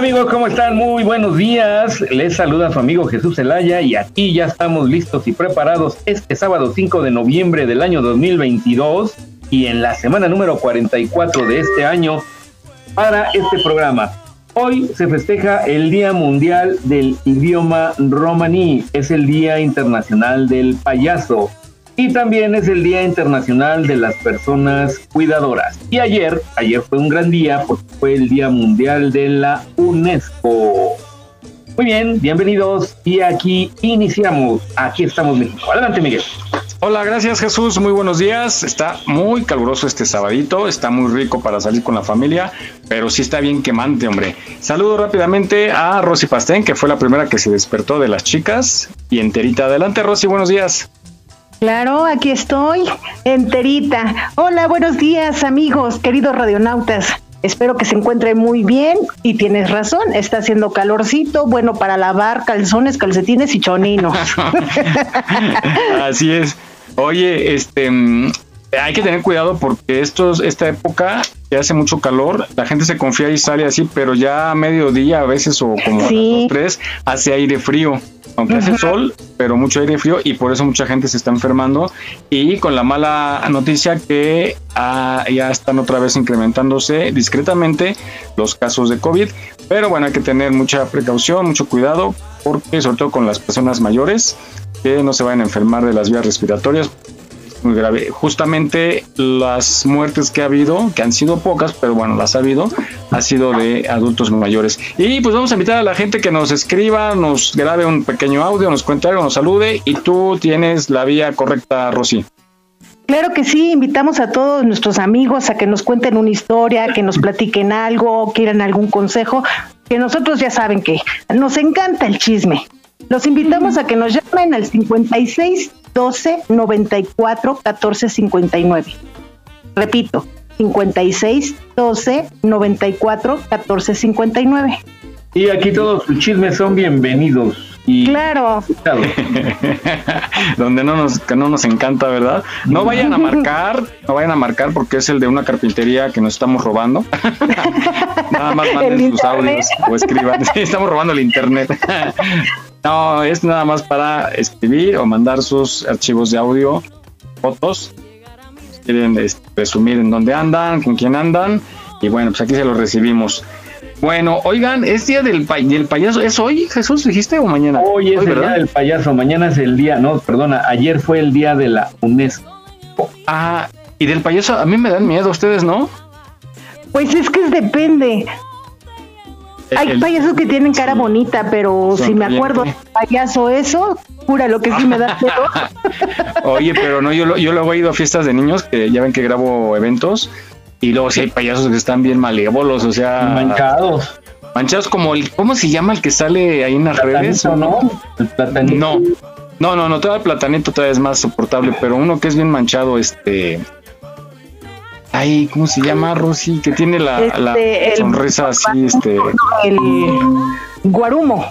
amigos, ¿cómo están? Muy buenos días. Les saluda su amigo Jesús Zelaya y aquí ya estamos listos y preparados este sábado 5 de noviembre del año 2022 y en la semana número 44 de este año para este programa. Hoy se festeja el Día Mundial del Idioma Romaní, es el Día Internacional del Payaso y también es el Día Internacional de las Personas Cuidadoras. Y ayer, ayer fue un gran día porque fue el Día Mundial de la UNESCO. Muy bien, bienvenidos y aquí iniciamos. Aquí estamos México. Adelante Miguel. Hola, gracias Jesús, muy buenos días. Está muy caluroso este sabadito, está muy rico para salir con la familia, pero sí está bien quemante, hombre. Saludo rápidamente a Rosy Pastén, que fue la primera que se despertó de las chicas y enterita. Adelante Rosy, buenos días. Claro, aquí estoy, enterita. Hola, buenos días amigos, queridos radionautas. Espero que se encuentren muy bien y tienes razón, está haciendo calorcito, bueno para lavar calzones, calcetines y choninos. Así es. Oye, este, mm, hay que tener cuidado porque estos, esta época que hace mucho calor, la gente se confía y sale así, pero ya a mediodía a veces o como a las dos, tres hace aire frío. Aunque hace sol, pero mucho aire frío y por eso mucha gente se está enfermando. Y con la mala noticia que ah, ya están otra vez incrementándose discretamente los casos de COVID. Pero bueno, hay que tener mucha precaución, mucho cuidado, porque sobre todo con las personas mayores, que no se vayan a enfermar de las vías respiratorias, muy grave. Justamente las muertes que ha habido, que han sido pocas, pero bueno, las ha habido, ha sido de adultos mayores. Y pues vamos a invitar a la gente que nos escriba, nos grabe un pequeño audio, nos cuente algo, nos salude y tú tienes la vía correcta, Rosy. Claro que sí, invitamos a todos nuestros amigos a que nos cuenten una historia, que nos platiquen algo, quieran algún consejo, que nosotros ya saben que nos encanta el chisme. Los invitamos a que nos llamen al 56 12 94 14 59. Repito, 56 12 94 14 59. Y aquí todos sus chismes son bienvenidos. Y Claro, Donde no nos, que no nos encanta, ¿verdad? No vayan a marcar, no vayan a marcar porque es el de una carpintería que nos estamos robando. nada más manden sus internet. audios o escriban. Sí, estamos robando el internet. No, es nada más para escribir o mandar sus archivos de audio, fotos. Si quieren este, presumir en dónde andan, con quién andan. Y bueno, pues aquí se los recibimos. Bueno, oigan, es día del, pa- del payaso. ¿Es hoy, Jesús, dijiste o mañana? Hoy es el ¿verdad? día del payaso, mañana es el día, no, perdona, ayer fue el día de la UNESCO. Ah, y del payaso, a mí me dan miedo, ustedes, ¿no? pues es que depende. Hay El- payasos que tienen cara sí. bonita, pero si me acuerdo payaso eso, jura lo que sí me da miedo. Oye, pero no, yo, lo- yo luego he ido a fiestas de niños, que ya ven que grabo eventos, y luego sí hay payasos que están bien malévolos, o sea, Manchados. manchados como el, ¿cómo se llama el que sale ahí en las redes? Platanito, ¿no? El platanito. No, no, no, no, todo el platanito todavía es más soportable, pero uno que es bien manchado, este... Ay, ¿cómo se llama, Rosy? Que tiene la, la Este, el- sonrisa así, este... El guarumo.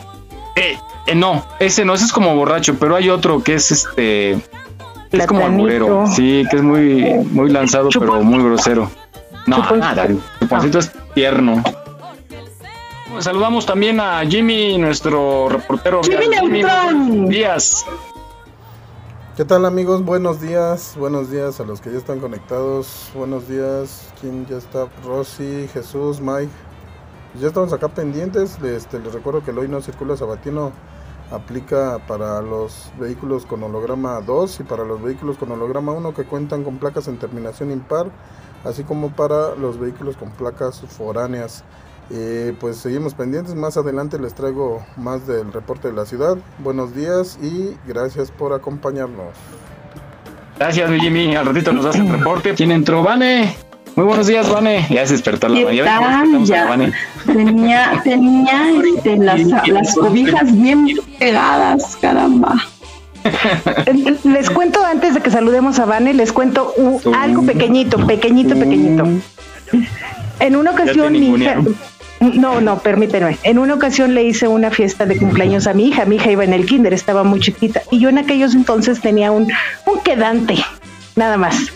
Eh, eh, no, ese no, ese es como borracho, pero hay otro que es este. Es como alburero, sí, que es muy, muy lanzado, pero muy grosero. No, Chuponcito. nada, es tierno. saludamos también a Jimmy, nuestro reportero. Jimmy vial. ¿Qué tal amigos? Buenos días, buenos días a los que ya están conectados, buenos días, ¿quién ya está? Rosy, Jesús, Mike. Ya estamos acá pendientes, este, les recuerdo que el hoy no circula sabatino aplica para los vehículos con holograma 2 y para los vehículos con holograma 1 que cuentan con placas en terminación impar, así como para los vehículos con placas foráneas. Eh, pues seguimos pendientes, más adelante les traigo más del reporte de la ciudad. Buenos días y gracias por acompañarnos. Gracias, mi Jimmy. Al ratito nos das el reporte. ¿Quién entró? Vane. Muy buenos días, Vane. Ya se despertó la ¿Qué mañana. Tenía, tenía este, las, las cobijas bien pegadas, caramba. Les cuento antes de que saludemos a Vane, les cuento algo pequeñito, pequeñito, pequeñito. En una ocasión mi hija. No, no, permíteme. En una ocasión le hice una fiesta de cumpleaños a mi hija. Mi hija iba en el kinder, estaba muy chiquita. Y yo en aquellos entonces tenía un, un quedante, nada más.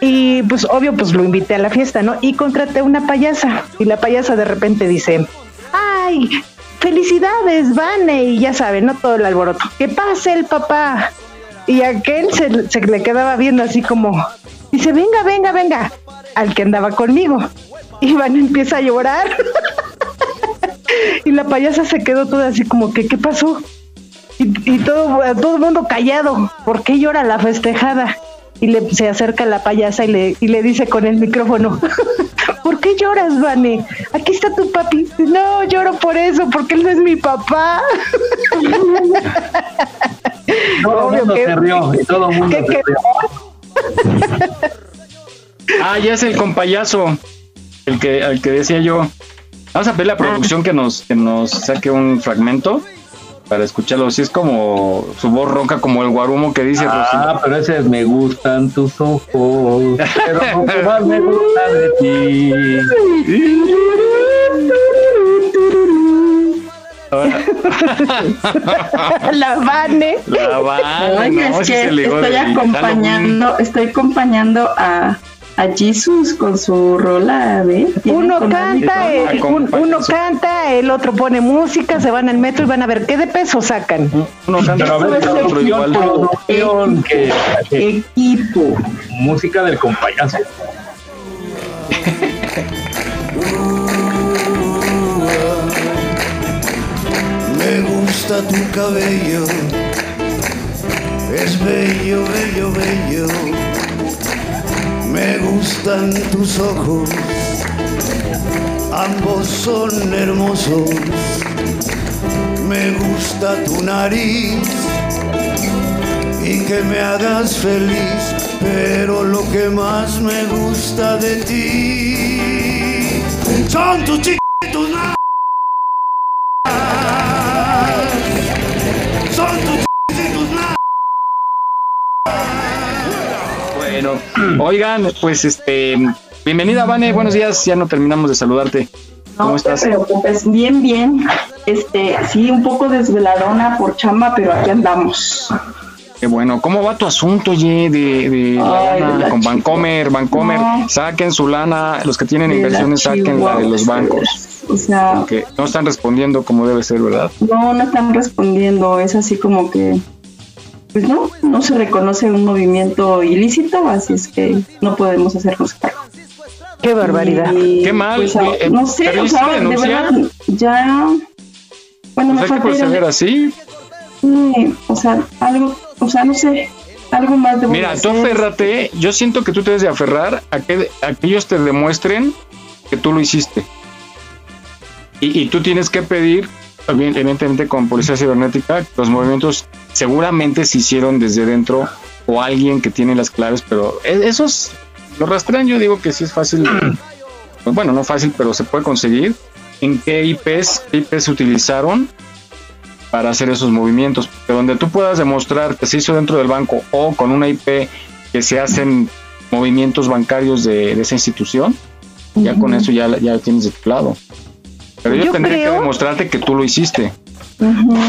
Y pues obvio, pues lo invité a la fiesta, ¿no? Y contraté una payasa. Y la payasa de repente dice, ay, felicidades, Vane. Y ya saben, ¿no? Todo el alboroto. Que pase el papá. Y aquel se, se le quedaba viendo así como, dice, venga, venga, venga, al que andaba conmigo. Y Vane empieza a llorar. y la payasa se quedó toda así como que, ¿qué pasó? Y, y todo, todo el mundo callado. ¿Por qué llora la festejada? Y le, se acerca la payasa y le, y le dice con el micrófono, ¿por qué lloras, Vane? Aquí está tu papi. No, lloro por eso, porque él no es mi papá. Todo el mundo que- se rió y todo el mundo ¿Qué se rió. Ah, ya es el compayazo. El que, al que decía yo. Vamos a pedirle a la producción que nos, que nos saque un fragmento para escucharlo. Si es como su voz ronca, como el guarumo que dice Ah, pero ese es me gustan tus ojos, pero más me gusta de ti. la Vane. La banda, Oye, no, es si que se ligó estoy acompañando, estoy acompañando a, a Jesus con su rola. Tiene Uno canta, el- un- uno canta, el otro pone música, se van al metro y van a ver qué de peso sacan. Uno canta, Pero a ver, es producción, igual. producción, que, que- Equipo. música del compayazo. Me gusta tu cabello, es bello, bello, bello. Me gustan tus ojos, ambos son hermosos. Me gusta tu nariz y que me hagas feliz, pero lo que más me gusta de ti son tus Bueno, oigan, pues este, bienvenida Vane, buenos días, ya no terminamos de saludarte. ¿Cómo No estás? te preocupes, bien, bien. Este, sí, un poco desveladona por chamba, pero aquí andamos. Qué bueno, ¿cómo va tu asunto, ye, de, de Ay, lana la con Chihuahua. Bancomer? Bancomer, No. saquen su lana, los que tienen De inversiones, saquen la de los bancos, O sea, que no están respondiendo como debe ser, ¿verdad? no, no están respondiendo. Es así como que, pues no, no se reconoce un movimiento ilícito, así es que no podemos hacernos cargo. Qué barbaridad. Y, Qué mal, pues, eh, no sé, ¿pero o sea, de verdad, ya. Bueno, Pues me falta así. Sí, o sea, algo, o sea, no sé, algo más de Mira, tú aférrate, yo siento que tú te debes de aferrar a que, a que ellos te demuestren que tú lo hiciste. Y, y tú tienes que pedir, evidentemente con policía cibernética, que los movimientos seguramente se hicieron desde dentro o alguien que tiene las claves, pero e- esos los rastrean, yo digo que sí es fácil, pues bueno, no fácil, pero se puede conseguir en qué IPs, qué IPs se utilizaron para hacer esos movimientos. Que donde tú puedas demostrar que se hizo dentro del banco o con una IP que se hacen movimientos bancarios de, de esa institución, ya con eso ya, ya tienes de tu lado. Pero yo, Yo tendría creo- que demostrarte que tú lo hiciste.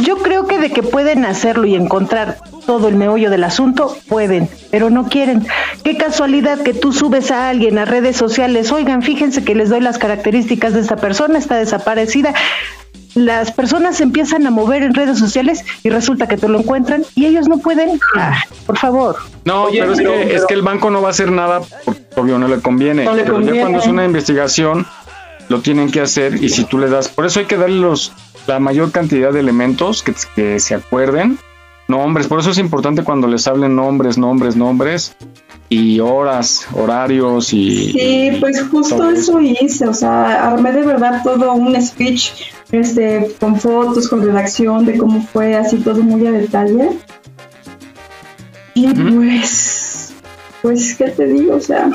Yo creo que de que pueden hacerlo y encontrar todo el meollo del asunto, pueden, pero no quieren. Qué casualidad que tú subes a alguien a redes sociales, oigan, fíjense que les doy las características de esta persona, está desaparecida. Las personas se empiezan a mover en redes sociales y resulta que te lo encuentran y ellos no pueden. Ah, por favor. No, pero, es, que, es que el banco no va a hacer nada porque obvio no le conviene. No le pero ya cuando es una investigación, lo tienen que hacer y si tú le das, por eso hay que darle los, la mayor cantidad de elementos que, que se acuerden, nombres, por eso es importante cuando les hablen nombres, nombres, nombres y horas, horarios y... Sí, pues justo eso hice, o sea, armé de verdad todo un speech este, con fotos, con redacción de cómo fue, así todo muy a detalle. Y pues, pues, ¿qué te digo? O sea,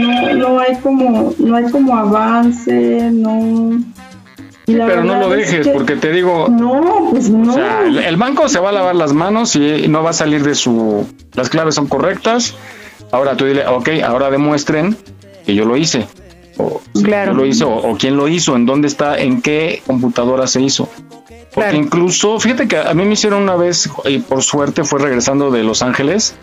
no, no hay como, no hay como avance, no. Pero no lo es dejes, que- porque te digo, No, pues no. O sea, el, el banco se va a lavar las manos y no va a salir de su... Las claves son correctas. Ahora tú dile, ok, ahora demuestren que yo lo hice. O Claro. yo lo hice, o, o quién lo hizo, en dónde está, en qué computadora se hizo. Porque Claro. incluso, fíjate que a mí me hicieron una vez, y por suerte fue regresando de Los Ángeles,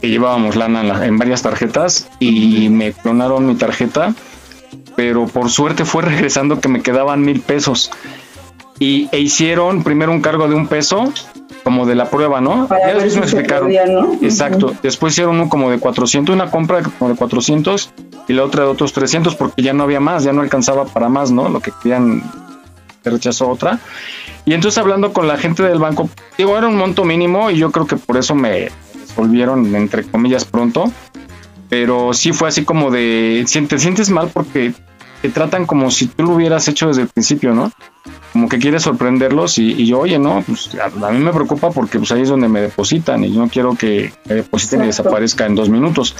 que llevábamos lana en, la- en varias tarjetas, y me clonaron mi tarjeta, pero por suerte fue regresando que me quedaban mil pesos y e hicieron primero un cargo de un peso como de la prueba, ¿no? Para ya después si me explicaron. podía, ¿no? Exacto. Después hicieron uno como de 400, una compra como de 400 y la otra de otros 300 porque ya no había más, ya no alcanzaba para más, ¿no? Lo que querían se rechazó otra. Y entonces hablando con la gente del banco, digo, era un monto mínimo y yo creo que por eso me resolvieron entre comillas pronto. Pero sí fue así como de, si- te sientes mal porque te tratan como si tú lo hubieras hecho desde el principio, ¿no? Como que quieres sorprenderlos y, y yo, oye, no, pues a, a mí me preocupa porque pues ahí es donde me depositan y yo no quiero que me depositen y desaparezca en dos minutos.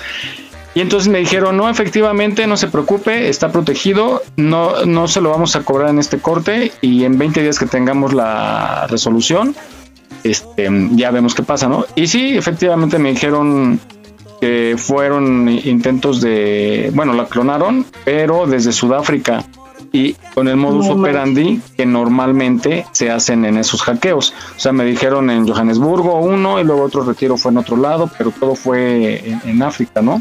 Y entonces me dijeron, no, efectivamente, no se preocupe, está protegido, no, no se lo vamos a cobrar en este corte y en 20 días que tengamos la resolución, este, ya vemos qué pasa, ¿no? Y sí, efectivamente me dijeron que fueron intentos de, bueno, la clonaron, pero desde Sudáfrica y con el modus No operandi que normalmente se hacen en esos hackeos. O sea, me dijeron en Johannesburgo uno y luego otro retiro fue en otro lado, pero todo fue en, en África, ¿no?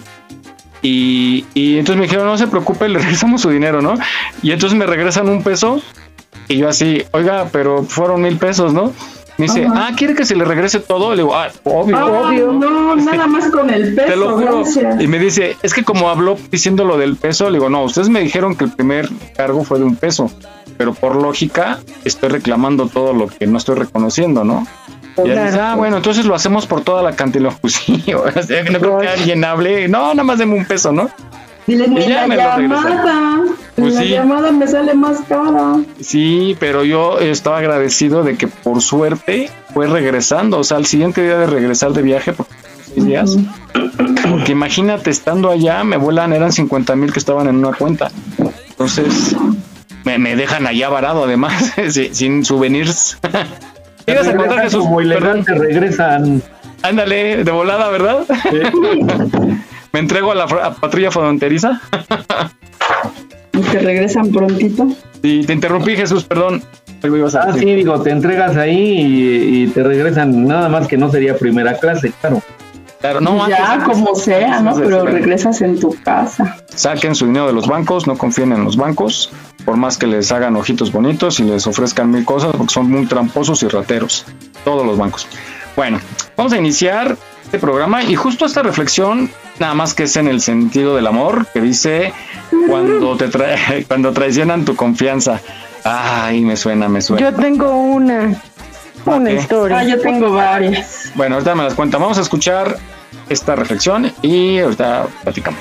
Y, y entonces me dijeron, no se preocupe, le regresamos su dinero, ¿no? Y entonces me regresan un peso y yo así, oiga, pero fueron mil pesos, ¿no? Me dice, Ajá. ah, ¿quiere que se le regrese todo? Le digo, ah, obvio. Ah, no, nada más con el peso. Te lo juro. gracias. Y me dice, es que como habló diciendo lo del peso, le digo, no, ustedes me dijeron que el primer cargo fue de un peso, pero por lógica estoy reclamando todo lo que no estoy reconociendo, ¿no? Y ella dice, ah, bueno, entonces lo hacemos por toda la cantidad. Y lo, Pues sí, o sea, no creo que alguien hable, no, nada más deme un peso, ¿no? Diles, Y ni la me llamada. Pues la sí. llamada me sale más cara. Sí, pero yo estaba agradecido de que por suerte fue regresando, o sea, al siguiente día de regresar de viaje, porque fueron seis días, porque imagínate, estando allá, me vuelan, eran 50 mil que estaban en una cuenta. Entonces, me, me dejan allá varado, además, sin, souvenirs. ¿Ibas a Jesús? como regresan. Ándale, de volada, ¿verdad? me entrego a la a patrulla fronteriza. Y te regresan prontito. Y te interrumpí, Jesús, perdón. Algo ibas a Ah, sí, digo, te entregas ahí y, y te regresan. Nada más que no sería primera clase, claro. Claro, no, ya, antes- como sea, ¿no? Pero regresas en tu casa. Saquen su dinero de los bancos, no confíen en los bancos, por más que les hagan ojitos bonitos y les ofrezcan mil cosas, porque son muy tramposos y rateros, todos los bancos. Bueno, vamos a iniciar este programa y justo esta reflexión, nada más que es en el sentido del amor, que dice cuando te tra- cuando traicionan tu confianza. Ay, me suena, me suena. Yo tengo una, una historia. Ah, yo tengo varias. Bueno, ahorita me las cuenta. Vamos a escuchar esta reflexión y ahorita platicamos.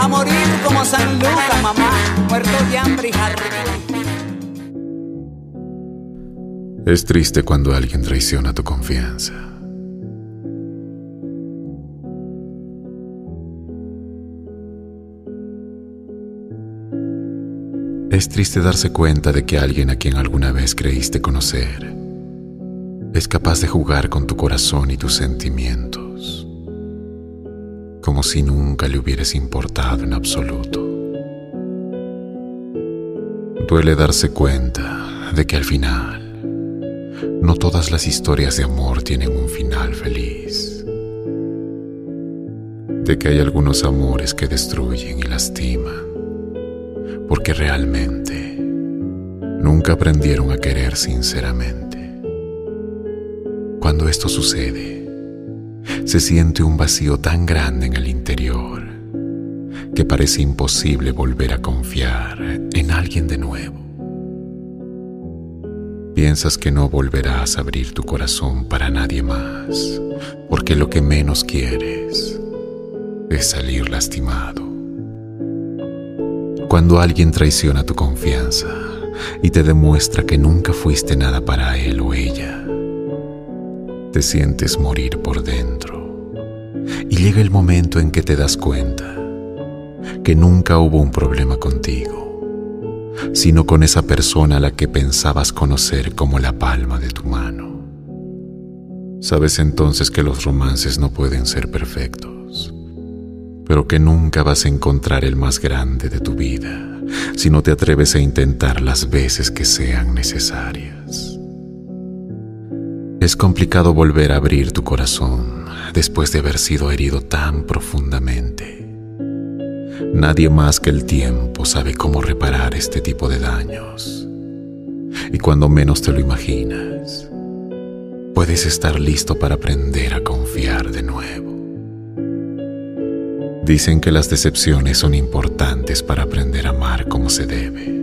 A morir como San Lucas, mamá, muerto de hambre y. Es triste cuando alguien traiciona tu confianza. Es triste darse cuenta de que alguien a quien alguna vez creíste conocer es capaz de jugar con tu corazón y tus sentimientos, como si nunca le hubieras importado en absoluto. Duele darse cuenta de que al final no todas las historias de amor tienen un final feliz, de que hay algunos amores que destruyen y lastiman, porque realmente nunca aprendieron a querer sinceramente. Cuando esto sucede, se siente un vacío tan grande en el interior que parece imposible volver a confiar en alguien de nuevo. Piensas que no volverás a abrir tu corazón para nadie más, porque lo que menos quieres es salir lastimado. Cuando alguien traiciona tu confianza y te demuestra que nunca fuiste nada para él o ella, te sientes morir por dentro. Y llega el momento en que te das cuenta que nunca hubo un problema contigo sino con esa persona a la que pensabas conocer como la palma de tu mano. Sabes entonces que los romances no pueden ser perfectos, pero que nunca vas a encontrar el más grande de tu vida si no te atreves a intentar las veces que sean necesarias. Es complicado volver a abrir tu corazón después de haber sido herido tan profundamente Nadie más que el tiempo sabe cómo reparar este tipo de daños. Y cuando menos te lo imaginas, puedes estar listo para aprender a confiar de nuevo. Dicen que las decepciones son importantes para aprender a amar como se debe,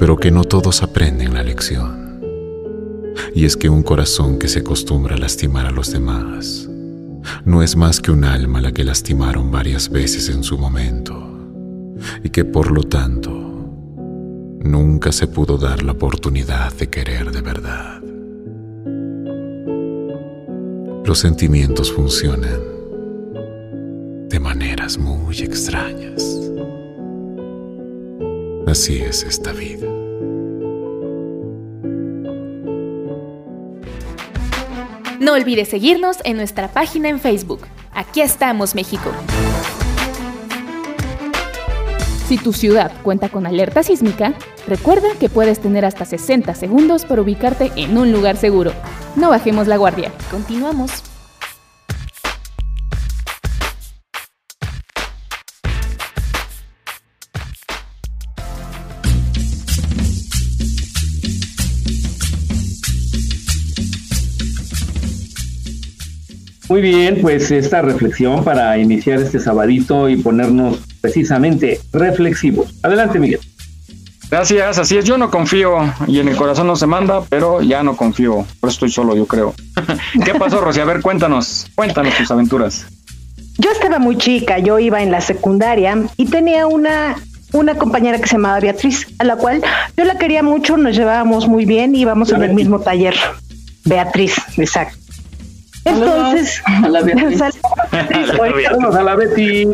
pero que no todos aprenden la lección. Y es que un corazón que se acostumbra a lastimar a los demás no es más que un alma la que lastimaron varias veces en su momento y que por lo tanto nunca se pudo dar la oportunidad de querer de verdad. Los sentimientos funcionan de maneras muy extrañas. Así es esta vida. No olvides seguirnos en nuestra página en Facebook. Aquí estamos, México. Si tu ciudad cuenta con alerta sísmica, recuerda que puedes tener hasta 60 segundos para ubicarte en un lugar seguro. No bajemos la guardia. Continuamos. Muy bien, pues esta reflexión para iniciar este sabadito y ponernos precisamente reflexivos. Adelante, Miguel. Gracias, así es, yo no confío y en el corazón no se manda, pero ya no confío, por eso estoy solo, yo creo. ¿Qué pasó, Rosy? A ver, cuéntanos, cuéntanos tus aventuras. Yo estaba muy chica, yo iba en la secundaria y tenía una una compañera que se llamaba Beatriz, a la cual yo la quería mucho, nos llevábamos muy bien, íbamos en el mismo taller. Beatriz, exacto. Entonces, a la a Betty.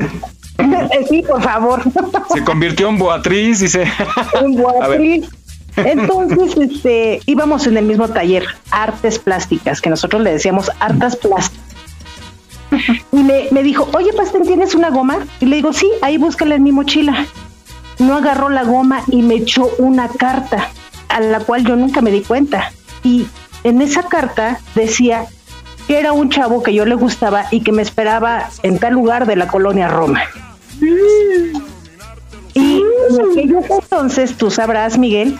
Sí, por favor. Se convirtió en Boatriz, dice. En Boatriz. Entonces, este, íbamos en el mismo taller, artes plásticas, que nosotros le decíamos artes plásticas. Y me, me dijo, oye, Pastel, ¿tienes una goma? Y le digo, sí, ahí búscala en mi mochila. No agarró la goma y me echó una carta, a la cual yo nunca me di cuenta. Y en esa carta decía que era un chavo que yo le gustaba y que me esperaba en tal lugar de la colonia Roma. Y en aquellos entonces, tú sabrás, Miguel,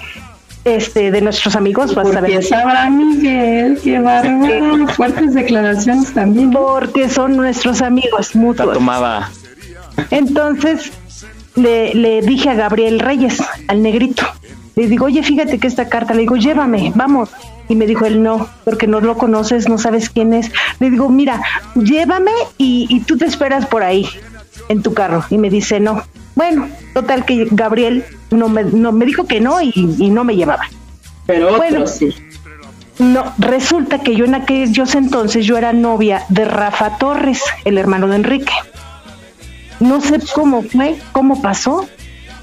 este, de nuestros amigos, vas a ver. sabrá Miguel, qué bárbaro. Fuertes declaraciones también. Porque son nuestros amigos mutuos. tomada. Entonces le, le dije a Gabriel Reyes, al negrito, le digo, oye, fíjate que esta carta, le digo, llévame, vamos. Y me dijo él, no, porque no lo conoces, no sabes quién es. Le digo, mira, llévame y, y tú te esperas por ahí, en tu carro. Y me dice, no. Bueno, total que Gabriel no me, no, me dijo que no y, y no me llevaba. Pero Bueno. sí. No, resulta que yo en aquellos entonces yo era novia de Rafa Torres, el hermano de Enrique. No sé cómo fue, cómo pasó,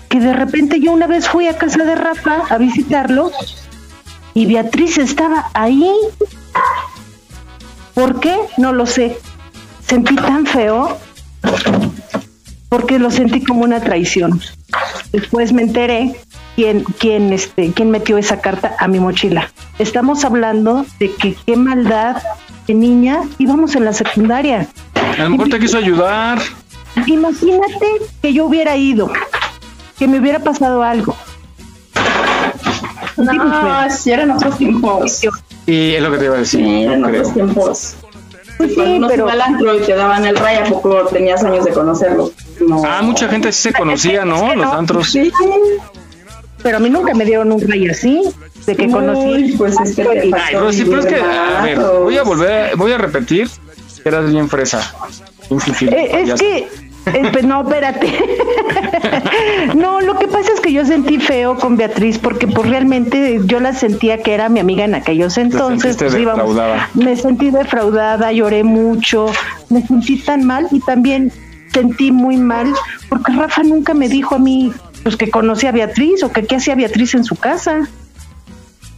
que de repente yo una vez fui a casa de Rafa a visitarlo y Beatriz estaba ahí. ¿Por qué? No lo sé. Sentí tan feo porque lo sentí como una traición. Después me enteré quién, quién, este, quién metió esa carta a mi mochila. Estamos hablando de que qué maldad de niña íbamos en la secundaria. A lo mejor te quiso ayudar. Imagínate que yo hubiera ido, que me hubiera pasado algo. No, si eran otros tiempos. Y es lo que te iba a decir. Sí, eran no creo. otros tiempos. Pues sí, pero al antro y te daban el ray, ¿a poco tenías años de conocerlo? No. Ah, mucha gente sí se conocía, ¿no? Los antros. Sí. pero a mí nunca me dieron un rey así, de que conocí. Uy, pues es que te Ay, faltó pero sí, pero es que, a ver, voy a volver, voy a repetir que eras bien fresa. Un fifí, Eh, es que, eh, pues no, espérate. no, lo que pasa es que yo sentí feo con Beatriz porque pues realmente yo la sentía que era mi amiga en aquellos entonces. pues, íbamos- me sentí defraudada, lloré mucho, me sentí tan mal y también sentí muy mal porque Rafa nunca me dijo a mí pues que conocía a Beatriz o que qué hacía Beatriz en su casa.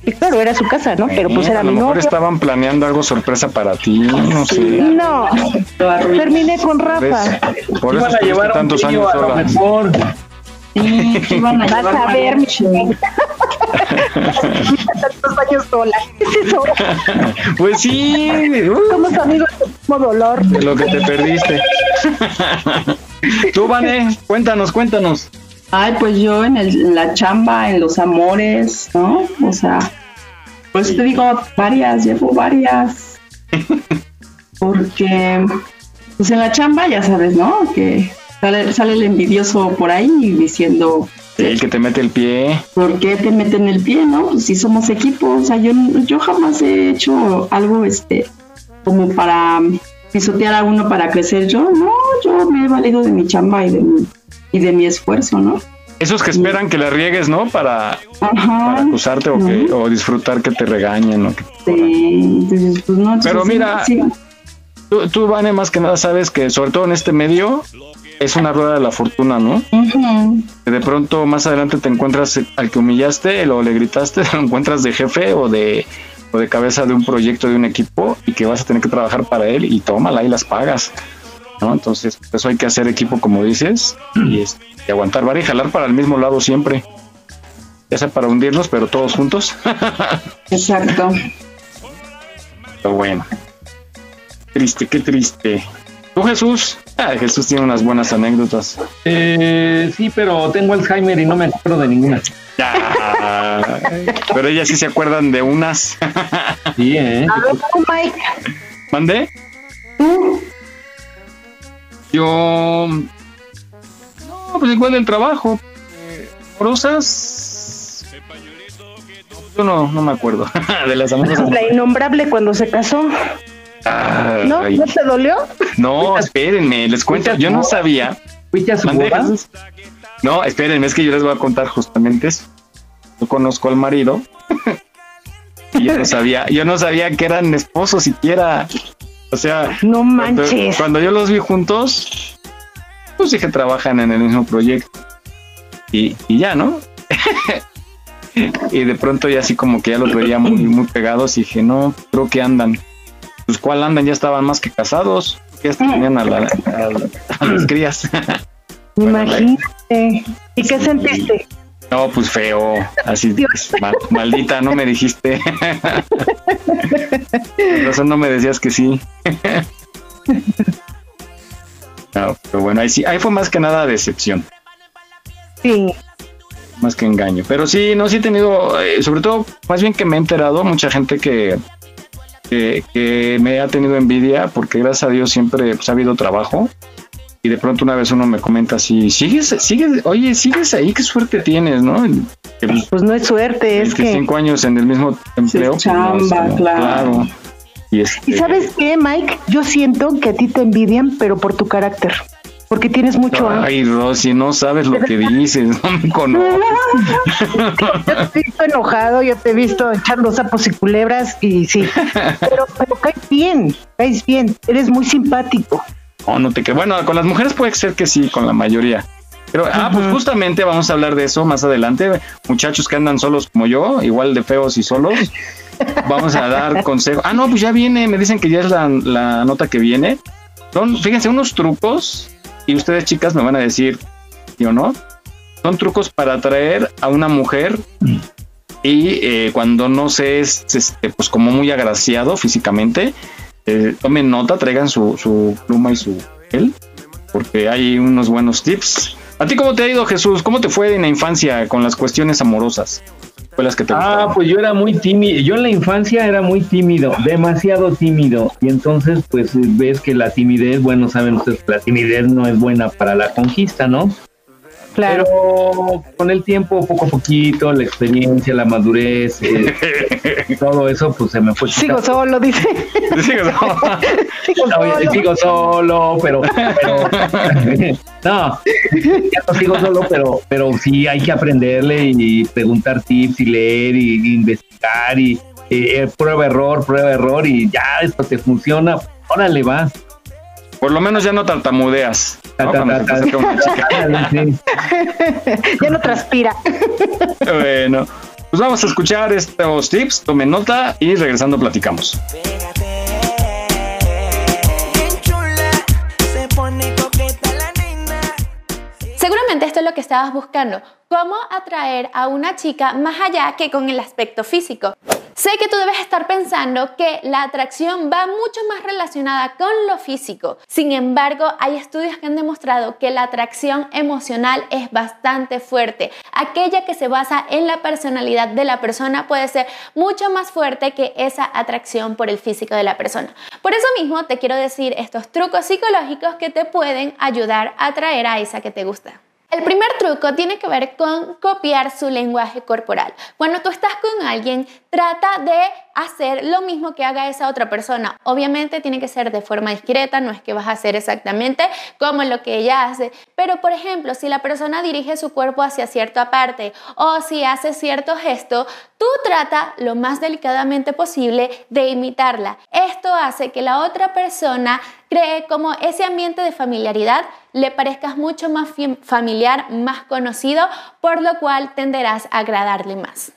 Y claro, era su casa, ¿no? Pero pues era a lo mi mejor novio. estaban planeando algo sorpresa para ti, no sé. No, terminé con Rafa. Por eso a llevar tantos años a lo sola. mejor. Sí, iban a Vas llevar a ver, mi tantos años sola. ¿Qué es eso? Pues sí, Somos amigos del mismo dolor. de lo que te perdiste. Tú, Vane, cuéntanos, cuéntanos. Ay, pues yo en, el- en la chamba, en los amores, ¿no? O sea, pues te digo varias, llevo varias. Porque, pues en la chamba ya sabes, ¿no? Que sale, sale el envidioso por ahí diciendo, El que te mete el pie. ¿por qué te meten el pie, no? Pues si somos equipo, o sea, yo, yo jamás he hecho algo, este, como para pisotear a uno para crecer. Yo, no, yo me he valido de mi chamba y de mi, y de mi esfuerzo, ¿no? Esos que esperan que la riegues, ¿no? Para, acusarte o, que, o disfrutar que te regañen. o que te corran. Sí, entonces, pues no, Pero sí, mira, sí. Tú, tú, Vane, más que nada sabes que, sobre todo en este medio, es una rueda de la fortuna, ¿no? Ujú. Que de pronto más adelante te encuentras al que humillaste o le gritaste, lo encuentras de jefe o de, o de cabeza de un proyecto, de un equipo, y que vas a tener que trabajar para él y tómala y las pagas. ¿No? Entonces, por eso hay que hacer equipo, como dices, y, y aguantar vara y jalar para el mismo lado siempre. Ya sea para hundirnos, pero todos juntos. Exacto. Pero bueno. Triste, qué triste. ¿Tú, Jesús? Ah, Jesús tiene unas buenas anécdotas. Eh, sí, pero tengo Alzheimer y no me acuerdo de ninguna. Ya. Pero ellas sí se acuerdan de unas. Sí, ¿eh? A ver, Mike. ¿Mandé? Yo. No, pues igual del trabajo. Eh, Amorosas. Yo no, no me acuerdo. de las amorosas. La innombrable cuando se casó. ¿No? Ay, ¿No te dolió? no, espérenme, les cuento. Yo no sabía. ¿Fuiste a su. No, espérenme, es que yo les voy a contar justamente eso. Yo conozco al marido. y yo no sabía, yo no sabía que eran esposos siquiera. O sea, No cuando, manches. cuando yo los vi juntos, pues dije trabajan en el mismo proyecto. Y, y ya, ¿no? y de pronto ya así como que ya los veía muy, muy pegados y dije, no, creo que andan. Pues cuál andan, ya estaban más que casados. Ya hasta tenían a, la- a- a las crías. Imagínate. ¿Y qué sentiste? No, pues feo, así, pues, mal- maldita, no me dijiste. Por razón no me decías que sí. No, pero bueno, ahí sí, ahí fue más que nada decepción, Sí. más que engaño. Pero sí, no, sí he tenido, eh, sobre todo, más bien que me he enterado, mucha gente que, que, que me ha tenido envidia, porque gracias a Dios siempre pues, ha habido trabajo. Y de pronto una vez uno me comenta así, sigues, sigues, oye, sigues ahí, qué suerte tienes, ¿no? Que, pues, Pues no es suerte, es que... 25 años en el mismo empleo. pues, chamba, como- claro. Y, este, ¿Y sabes qué, Mike? Yo siento que a ti te envidian, pero por tu carácter. Porque tienes mucho... Ay, Rosy, no sabes lo que dices, no me conoces. Yo te he visto enojado, yo te he visto echando sapos y culebras y sí. Pero, pero caes bien, caes bien. Eres muy simpático. No, no te que Bueno, con las mujeres puede ser que sí, con la mayoría. Pero, ah, pues justamente vamos a hablar de eso más adelante. Muchachos que andan solos como yo, igual de feos y solos. Vamos a dar consejos. Ah, no, pues ya viene, me dicen que ya es la, la nota que viene. Son, fíjense, unos trucos y ustedes chicas me van a decir, ¿sí o no? son trucos para atraer a una mujer y eh, cuando no se es este, pues como muy agraciado físicamente, eh, tomen nota, traigan su, su pluma y su papel, porque hay unos buenos tips. ¿A ti cómo te ha ido Jesús? ¿Cómo te fue en la infancia con las cuestiones amorosas? Fue las que te Ah, pues yo era muy tímido. Yo en la infancia era muy tímido, demasiado tímido. Y entonces, pues ves que la timidez, bueno, saben ustedes que la timidez no es buena para la conquista, ¿no? Claro. Pero con el tiempo, poco a poquito, la experiencia, la madurez, eh, todo eso, pues se me fue. Sigo solo, dice. Sigo solo. Sigo Oye, solo. sigo solo, pero, pero no, ya no sigo solo, pero, pero sí hay que aprenderle y preguntar tips y leer y, y investigar y eh, prueba error, prueba error y ya esto te funciona, órale va. Por lo menos ya no tartamudeas. ¿no? Ta, ta, Cuando se ta, acerca una chica. Sí. ya no transpira. Bueno, pues vamos a escuchar estos tips, tomen nota y regresando platicamos. Seguramente esto es lo que estabas buscando. ¿Cómo atraer a una chica más allá que con el aspecto físico? Sé que tú debes estar pensando que la atracción va mucho más relacionada con lo físico. Sin embargo, hay estudios que han demostrado que la atracción emocional es bastante fuerte. Aquella que se basa en la personalidad de la persona puede ser mucho más fuerte que esa atracción por el físico de la persona. Por eso mismo te quiero decir estos trucos psicológicos que te pueden ayudar a atraer a esa que te gusta. El primer truco tiene que ver con copiar su lenguaje corporal. Cuando tú estás con alguien, trata de hacer lo mismo que haga esa otra persona. Obviamente tiene que ser de forma discreta, no es que vas a hacer exactamente como lo que ella hace, pero por ejemplo, si la persona dirige su cuerpo hacia cierta parte o si hace cierto gesto, tú trata lo más delicadamente posible de imitarla. Esto hace que la otra persona cree como ese ambiente de familiaridad le parezcas mucho más familiar, más conocido, por lo cual tenderás a agradarle más.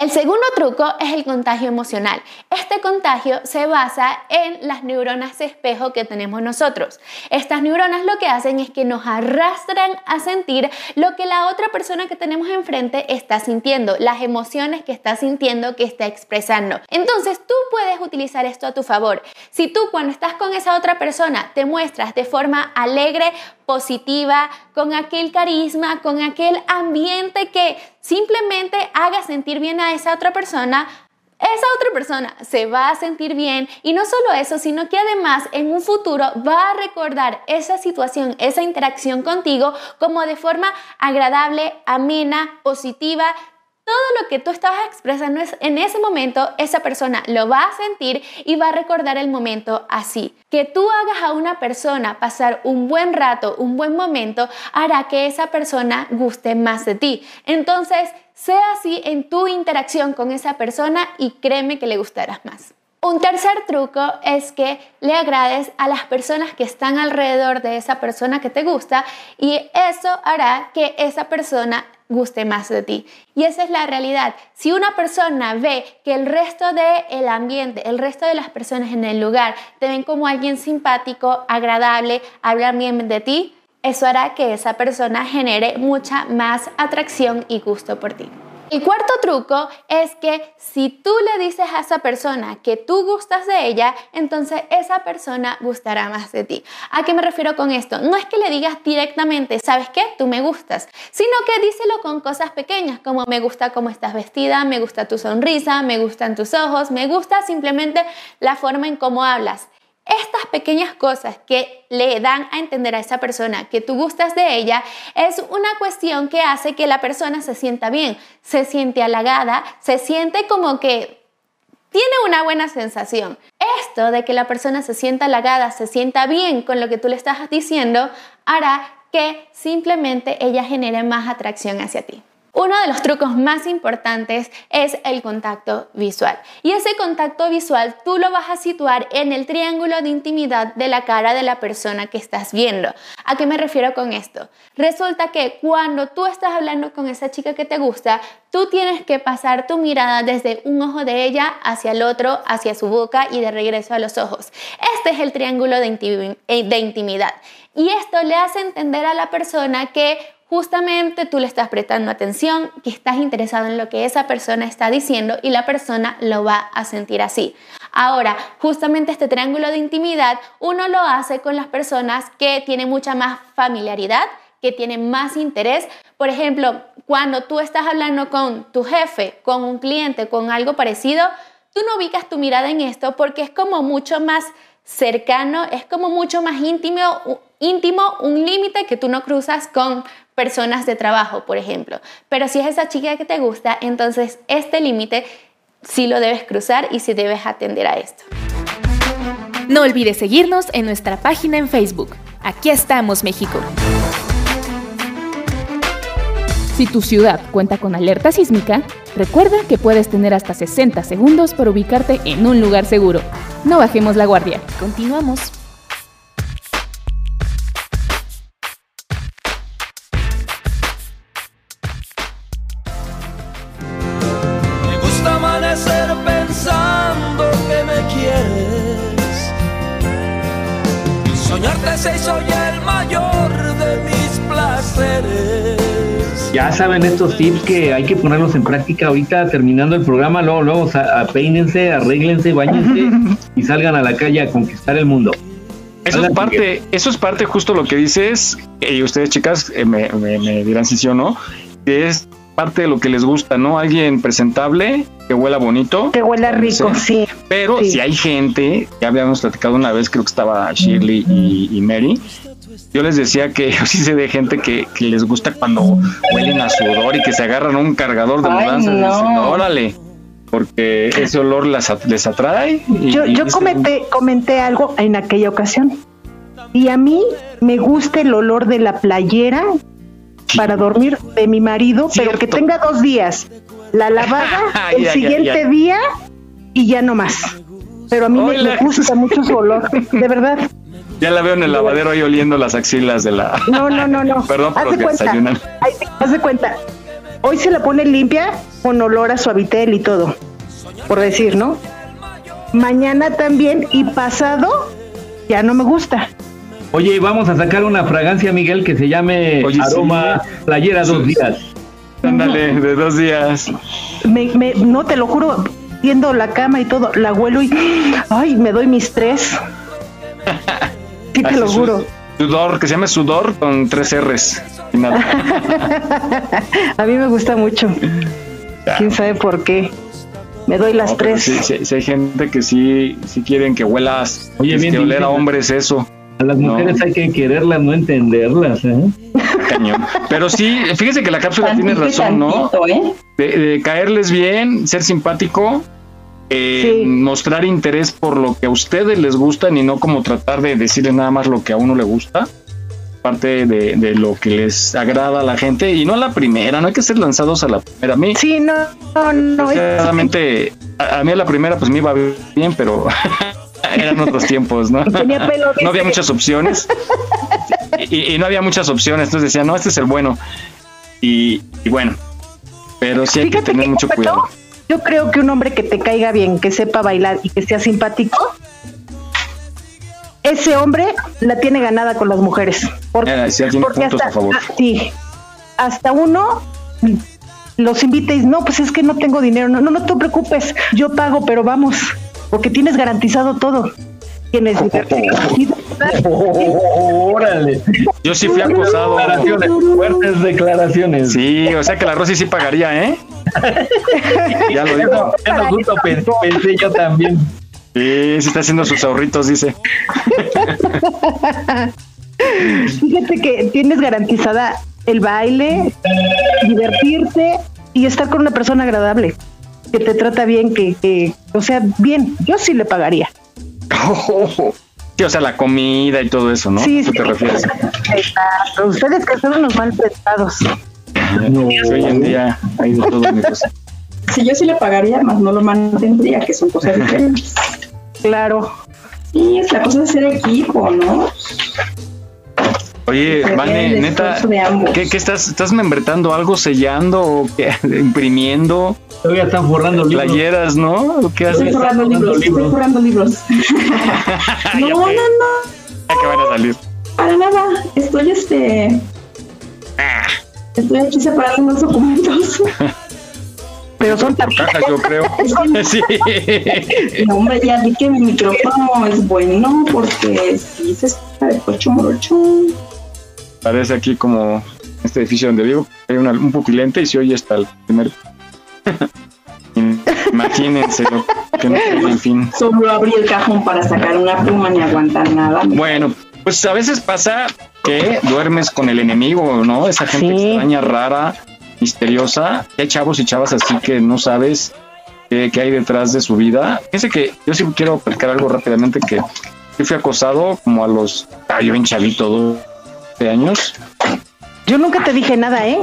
El segundo truco es el contagio emocional. Este contagio se basa en las neuronas de espejo que tenemos nosotros. Estas neuronas lo que hacen es que nos arrastran a sentir lo que la otra persona que tenemos enfrente está sintiendo, las emociones que está sintiendo, que está expresando. Entonces tú puedes utilizar esto a tu favor. Si tú cuando estás con esa otra persona te muestras de forma alegre, positiva, con aquel carisma, con aquel ambiente que simplemente haga sentir bien a esa otra persona, esa otra persona se va a sentir bien y no solo eso, sino que además en un futuro va a recordar esa situación, esa interacción contigo como de forma agradable, amena, positiva. Todo lo que tú estabas expresando es- en ese momento, esa persona lo va a sentir y va a recordar el momento así. Que tú hagas a una persona pasar un buen rato, un buen momento, hará que esa persona guste más de ti. Entonces, sea así en tu interacción con esa persona y créeme que le gustarás más. Un tercer truco es que le agrades a las personas que están alrededor de esa persona que te gusta y eso hará que esa persona guste más de ti. Y esa es la realidad. Si una persona ve que el resto del ambiente, el resto de las personas en el lugar te ven como alguien simpático, agradable, hablan bien de ti, eso hará que esa persona genere mucha más atracción y gusto por ti. El cuarto truco es que si tú le dices a esa persona que tú gustas de ella, entonces esa persona gustará más de ti. ¿A qué me refiero con esto? No es que le digas directamente, ¿sabes qué? Tú me gustas, sino que díselo con cosas pequeñas, como me gusta cómo estás vestida, me gusta tu sonrisa, me gustan tus ojos, me gusta simplemente la forma en cómo hablas. Estas pequeñas cosas que le dan a entender a esa persona que tú gustas de ella es una cuestión que hace que la persona se sienta bien, se siente halagada, se siente como que tiene una buena sensación. Esto de que la persona se sienta halagada, se sienta bien con lo que tú le estás diciendo, hará que simplemente ella genere más atracción hacia ti. Uno de los trucos más importantes es el contacto visual. Y ese contacto visual tú lo vas a situar en el triángulo de intimidad de la cara de la persona que estás viendo. ¿A qué me refiero con esto? Resulta que cuando tú estás hablando con esa chica que te gusta, tú tienes que pasar tu mirada desde un ojo de ella hacia el otro, hacia su boca y de regreso a los ojos. Este es el triángulo de, de intimidad. Y esto le hace entender a la persona que justamente tú le estás prestando atención, que estás interesado en lo que esa persona está diciendo y la persona lo va a sentir así. Ahora, justamente este triángulo de intimidad uno lo hace con las personas que tienen mucha más familiaridad, que tienen más interés. Por ejemplo, cuando tú estás hablando con tu jefe, con un cliente, con algo parecido, tú no ubicas tu mirada en esto porque es como mucho más cercano, es como mucho más íntimo, íntimo un límite que tú no cruzas con personas de trabajo, por ejemplo. Pero si es esa chica que te gusta, entonces este límite sí lo debes cruzar y sí debes atender a esto. No olvides seguirnos en nuestra página en Facebook. Aquí estamos, México. Si tu ciudad cuenta con alerta sísmica, recuerda que puedes tener hasta 60 segundos para ubicarte en un lugar seguro. No bajemos la guardia. Continuamos. Ya saben estos tips que hay que ponerlos en práctica ahorita terminando el programa, luego, luego a- peínense, arréglense, bañense y salgan a la calle a conquistar el mundo. Eso es parte, eso es parte justo lo que dices, y ustedes chicas eh, me, me- me dirán si sí o no, que es parte de lo que les gusta, ¿no? Alguien presentable, que huela bonito. Que huela rico, sí. Pero Sí. si hay gente, ya habíamos platicado una vez, creo que estaba Shirley y, y Mary, yo les decía que yo sí sé de gente que, que les gusta cuando huelen a sudor y que se agarran un cargador de mudanzas no. dicen, órale, porque ese olor las les atrae. y- Yo, yo comenté, comenté algo en aquella ocasión. Y a mí me gusta el olor de la playera para dormir de mi marido, pero que tenga dos días. La lavada el Ya, siguiente ya. día y ya no más. Pero a mí Hola. me gusta mucho su olor, de verdad. Ya la veo en el lavadero ahí oliendo las axilas de la... No, no, no, no. Perdón por Haz los de que cuenta. desayunan. Haz de cuenta. Hoy se la pone limpia con olor a suavitel y todo. Por decir, ¿no? Mañana también y pasado ya no me gusta. Oye, vamos a sacar una fragancia, Miguel, que se llame Oye, sí. Aroma Playera Dos Días. Ándale, de dos días. Me, me- no te lo juro, viendo la cama y todo, la huelo y ay, me doy mis tres. Sí te Así lo juro. Sudor, que se llame sudor con tres R's. Y nada. A mí me gusta mucho. ¿Quién sabe por qué? Me doy las No, tres. Sí, sí- sí hay gente que sí, sí quieren que huelas. Oye, bien que oler a hombres eso. A las No. mujeres hay que quererlas, no entenderlas. ¿eh? Cañón. Pero sí, fíjese que la cápsula tiene Tantito razón, ¿no? ¿eh? De, de caerles bien, ser simpático, eh, mostrar interés por lo que a ustedes les gustan y no como tratar de decirles nada más lo que a uno le gusta. Parte de, de lo que les agrada a la gente y no a la primera, no hay que ser lanzados a la primera. A mí, Sí, no, no, no. es- a, a mí a la primera pues me iba bien, pero eran otros tiempos, ¿no? tenía pelo No había muchas opciones. Y, y no había muchas opciones, entonces decía, no, este es el bueno. Y, y bueno, pero sí hay que tener que, mucho cuidado. Yo creo que un hombre que te caiga bien, que sepa bailar y que sea simpático, ese hombre la tiene ganada con las mujeres. Porque, Eh, porque puntos hasta, a favor. sí, hasta uno los invita y dice, no, pues es que no tengo dinero. No, no, no te preocupes, yo pago, pero vamos, porque tienes garantizado todo. Tienes Órale. Yo sí fui acosado. Declaraciones, fuertes declaraciones. Sí, o sea que la Rosy sí pagaría, ¿eh? Ya lo digo. Eso, justo pensé, pensé yo también. Sí, sí está haciendo sus ahorritos, dice. Fíjate que tienes garantizada el baile, divertirte y estar con una persona agradable, que te trata bien, que, que o sea, bien. Yo sí le pagaría. Sí, o sea, la comida y todo eso, ¿no? Sí, ¿Eso sí. te refieres? Exacto. Ustedes que son unos mal prestados. Hoy en día hay de todo, yo sí le pagaría, más no lo mantendría, que son cosas diferentes. Claro. Sí, es la cosa de ser equipo, ¿no? Oye, Vane, neta. ¿qué, qué estás, estás membretando algo, sellando o qué? imprimiendo? Todavía están forrando libros. Playeras, ¿no? ¿O ¿Qué Estoy haces? forrando libros, estoy forrando libros. no, no, no, Ya que van a salir. para nada. Estoy este Estoy aquí separando unos documentos. Pero son Cajas, yo creo. Sí. No, hombre, ya vi que mi micrófono es bueno porque sí se escucha de cocho morocho. Parece aquí como este edificio donde vivo. Hay una- un pupilente y se oye hasta el primer. Imagínense lo que no tiene fin. Solo abrí el cajón para sacar una pluma ni aguantar nada. Bueno, pues a veces pasa que duermes con el enemigo, ¿no? Esa gente extraña, rara, misteriosa. Hay chavos y chavas así que no sabes qué, qué hay detrás de su vida. Fíjense que yo sí quiero platicar algo rápidamente que yo fui acosado como a los... Ah, yo bien chavito, 12 años. Yo nunca te dije nada, ¿eh?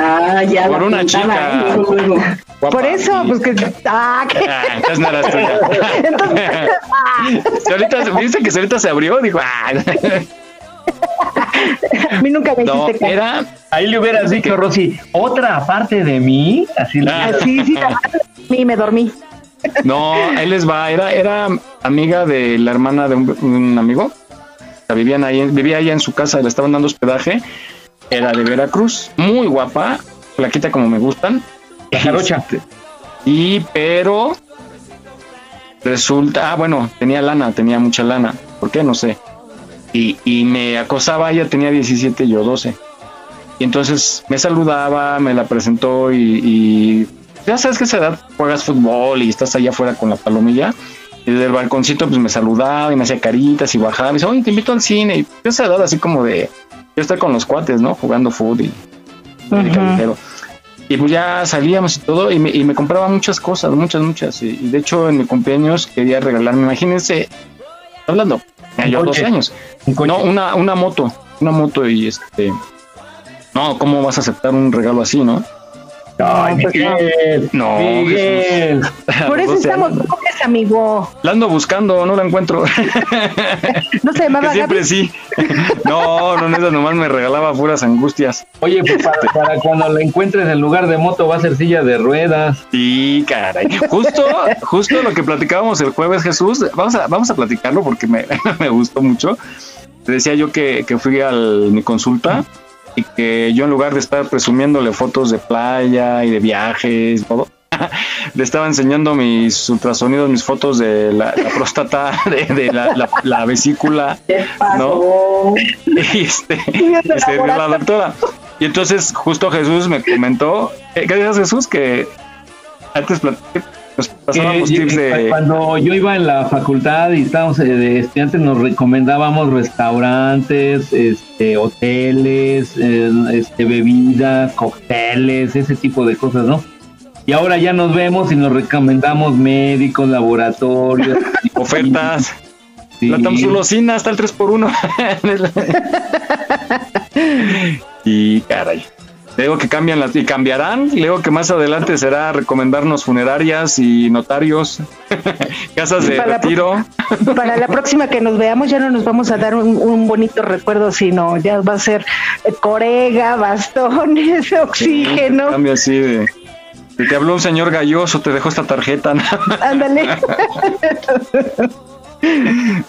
Ah, ya. Por la una chica. ¿eh? Luego, luego. Guapa. Por eso, pues que. Ah, que- Ah, entonces no eras tuya. Entonces, ahorita, dice que ahorita se abrió, digo, ah. a mí nunca me No, hiciste caso. era Ahí le hubieras dicho, Rosy, otra parte de mí. Así Ah. Así, sí, sí, me dormí. No, ahí les va. Era, era amiga de la hermana de un, un amigo. Vivían ahí, vivía allá en su casa, le estaban dando hospedaje. Era de Veracruz, muy guapa, flaquita como me gustan. La jarocha. Este, Y pero resulta, ah, bueno, tenía lana, tenía mucha lana. ¿Por qué? No sé. Y, y me acosaba, ella tenía 17 y yo 12. Y entonces me saludaba, me la presentó y, y ya sabes que a esa edad juegas fútbol y estás allá afuera con la palomilla. Y desde el balconcito pues me saludaba y me hacía caritas y bajaba. Y me dice, oye, te invito al cine. Y a esa edad así como de, yo estoy con los cuates, ¿no? Jugando fútbol y, y callejero. Y pues ya salíamos y todo, y me, y me compraba muchas cosas, muchas, muchas. Y, y de hecho, en mi cumpleaños quería regalarme, imagínense, hablando, yo Un 12 coche. años. Un. No, una, una moto, una moto y este. No, ¿cómo vas a aceptar un regalo así, no? Ay, No, pues Miguel, No, Miguel. Por eso 12 estamos amigo. La ando buscando, no la encuentro. No se que llamaba siempre Gaby. sí. No, no, esa nomás me regalaba puras angustias. Oye, pues para, para cuando la encuentres en lugar de moto va a ser silla de ruedas. Sí, caray. Justo, justo lo que platicábamos el jueves, Jesús. Vamos a, vamos a platicarlo porque me, me gustó mucho. Te decía yo que, que fui a mi consulta y que yo en lugar de estar presumiéndole fotos de playa y de viajes, todo, le estaba enseñando mis ultrasonidos, mis fotos de la, la próstata, de, de la, la- la vesícula, ¿Qué ¿no? Y este, este, dio la doctora. Y entonces justo Jesús me comentó, ¿qué qué dices Jesús? Que antes plat- nos pasábamos tips que de... Cuando yo iba en la facultad y estábamos eh, de estudiantes, nos recomendábamos restaurantes, este, hoteles, eh, este, bebidas, cócteles, ese tipo de cosas, ¿no? Y ahora ya nos vemos y nos recomendamos médicos, laboratorios. Ofertas. Sí. La tamsulosina hasta el 3x1. y caray. Le digo que cambian las y cambiarán. Le digo que más adelante será recomendarnos funerarias y notarios, casas de Para la- retiro. Para la próxima que nos veamos ya no nos vamos a dar un, un bonito recuerdo, sino ya va a ser eh, corega, bastones, oxígeno. Cambio así de, de Te habló un señor galloso, te dejó esta tarjeta. Ándale.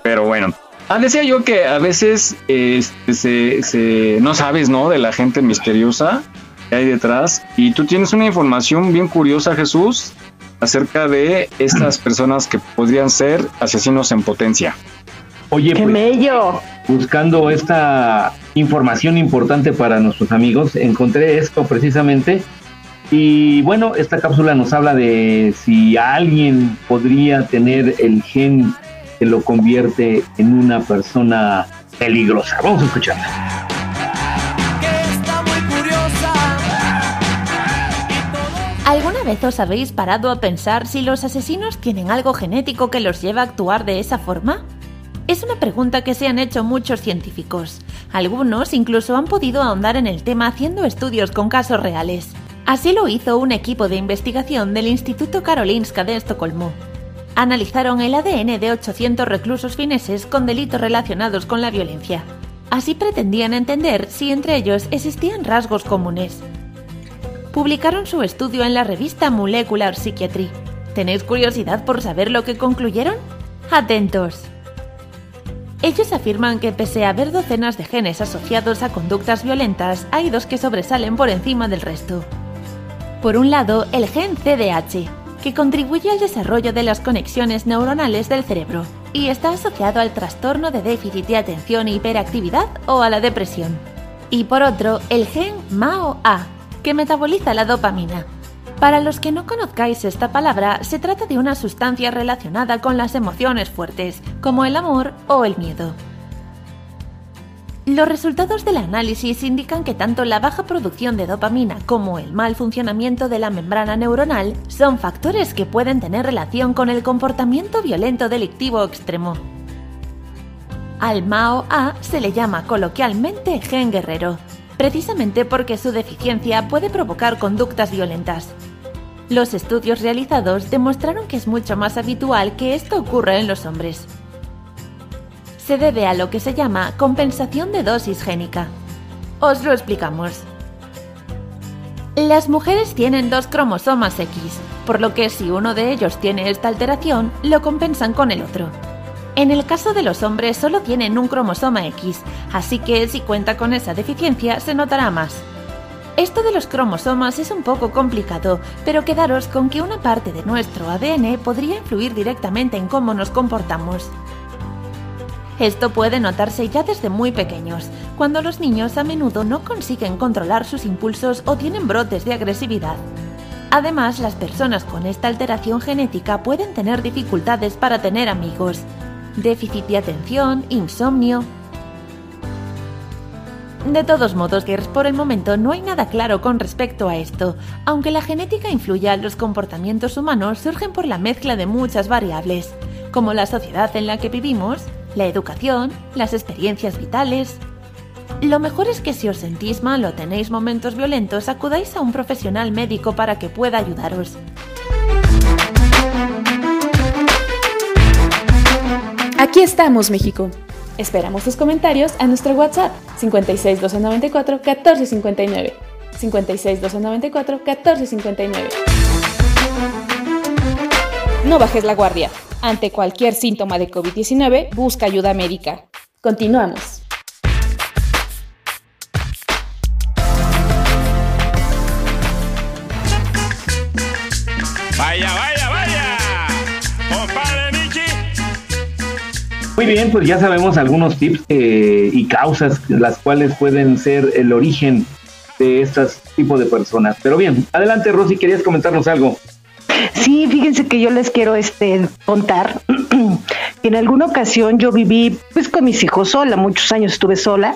Pero bueno. Ah, decía yo que a veces este, se, se- no sabes, ¿no? De la gente misteriosa que hay detrás. Y tú tienes una información bien curiosa, Jesús, acerca de estas personas que podrían ser asesinos en potencia. Oye, ¡Qué pues, mello! buscando esta información importante para nuestros amigos, encontré esto precisamente. Y bueno, esta cápsula nos habla de si alguien podría tener el gen que lo convierte en una persona peligrosa. Vamos a escucharla. ¿Alguna vez os habéis parado a pensar si los asesinos tienen algo genético que los lleva a actuar de esa forma? Es una pregunta que se han hecho muchos científicos. Algunos incluso han podido ahondar en el tema haciendo estudios con casos reales. Así lo hizo un equipo de investigación del Instituto Karolinska de Estocolmo. Analizaron el ADN de 800 reclusos fineses con delitos relacionados con la violencia. Así pretendían entender si entre ellos existían rasgos comunes. Publicaron su estudio en la revista Molecular Psychiatry. ¿Tenéis curiosidad por saber lo que concluyeron? Atentos. Ellos afirman que pese a haber docenas de genes asociados a conductas violentas, hay dos que sobresalen por encima del resto. Por un lado, el gen CDH, que contribuye al desarrollo de las conexiones neuronales del cerebro y está asociado al trastorno de déficit de atención e hiperactividad o a la depresión. Y por otro, el gen MAO-A, que metaboliza la dopamina. Para los que no conozcáis esta palabra, se trata de una sustancia relacionada con las emociones fuertes, como el amor o el miedo. Los resultados del análisis indican que tanto la baja producción de dopamina como el mal funcionamiento de la membrana neuronal son factores que pueden tener relación con el comportamiento violento delictivo extremo. Al MAO-A se le llama coloquialmente gen guerrero, precisamente porque su deficiencia puede provocar conductas violentas. Los estudios realizados demostraron que es mucho más habitual que esto ocurra en los hombres se debe a lo que se llama compensación de dosis génica. Os lo explicamos. Las mujeres tienen dos cromosomas X, por lo que si uno de ellos tiene esta alteración, lo compensan con el otro. En el caso de los hombres solo tienen un cromosoma X, así que si cuenta con esa deficiencia se notará más. Esto de los cromosomas es un poco complicado, pero quedaros con que una parte de nuestro ADN podría influir directamente en cómo nos comportamos. Esto puede notarse ya desde muy pequeños, cuando los niños a menudo no consiguen controlar sus impulsos o tienen brotes de agresividad. Además, las personas con esta alteración genética pueden tener dificultades para tener amigos, déficit de atención, insomnio. De todos modos, por el momento no hay nada claro con respecto a esto. Aunque la genética influya en los comportamientos humanos, surgen por la mezcla de muchas variables, como la sociedad en la que vivimos, la educación, las experiencias vitales. Lo mejor es que si os sentís mal o tenéis momentos violentos, acudáis a un profesional médico para que pueda ayudaros. Aquí estamos, México. Esperamos tus comentarios a nuestro WhatsApp 56 294 1459. 56 294 1459. No bajes la guardia. Ante cualquier síntoma de COVID-19, busca ayuda médica. Continuamos. Vaya, vaya, vaya. Compadre Michi. Muy bien, pues ya sabemos algunos tips eh, y causas las cuales pueden ser el origen de estos tipos de personas. Pero bien, adelante Rosy, querías comentarnos algo. Sí, fíjense que yo les quiero este contar que en alguna ocasión yo viví pues con mis hijos sola, muchos años estuve sola,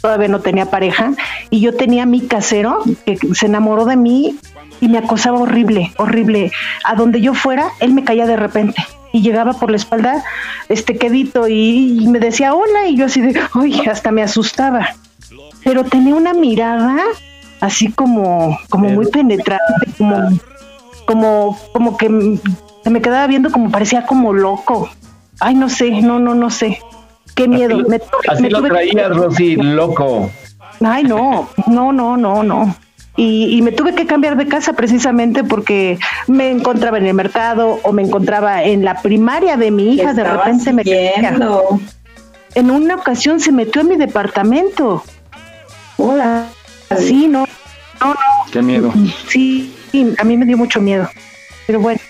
todavía no tenía pareja y yo tenía mi casero que se enamoró de mí y me acosaba horrible, horrible. A donde yo fuera, él me caía de repente y llegaba por la espalda este quedito y, me decía hola y yo así de, uy, hasta me asustaba. Pero tenía una mirada así como como muy penetrante, como como, como que se me quedaba viendo como parecía como loco. Ay, no sé, no, no, no sé. Qué miedo. Así, me, así me lo tuve- traías, Rosy, loco. Ay, no, no, no, no, no. Y, y me tuve que cambiar de casa precisamente porque me encontraba en el mercado o me encontraba en la primaria de mi hija. De repente me siguiendo. En una ocasión se metió en mi departamento. Hola. Sí, no, no, no. Qué miedo. Sí, sí, a mí me dio mucho miedo. Pero bueno.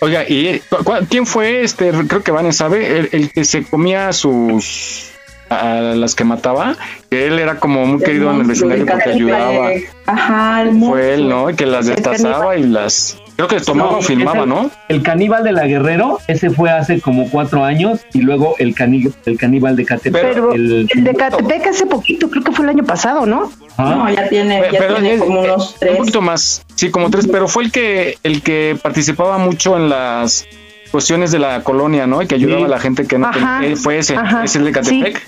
Oiga, ¿y cu- quién fue este? Creo que Vane sabe, el, el que se comía sus. a las que mataba, que él era como muy querido en el vecindario porque ayudaba. Ajá, el Fue él, ¿no? Que las destazaba y las. Creo que tomaba No, o filmaba, ¿no? El caníbal de la Guerrero, ese fue hace como cuatro años, y luego el, caní- el caníbal de Catepec. Pero el, el de Catepec hace poquito, creo que fue el año pasado, ¿no? Ah. No, ya tiene, ya pero tiene es- como unos Un tres. poquito más, sí, como tres, pero fue el que el que participaba mucho en las cuestiones de la colonia, ¿no? Y que ayudaba Sí. a la gente que no Ajá, tenía. Él fue ese, ajá, es el de Catepec.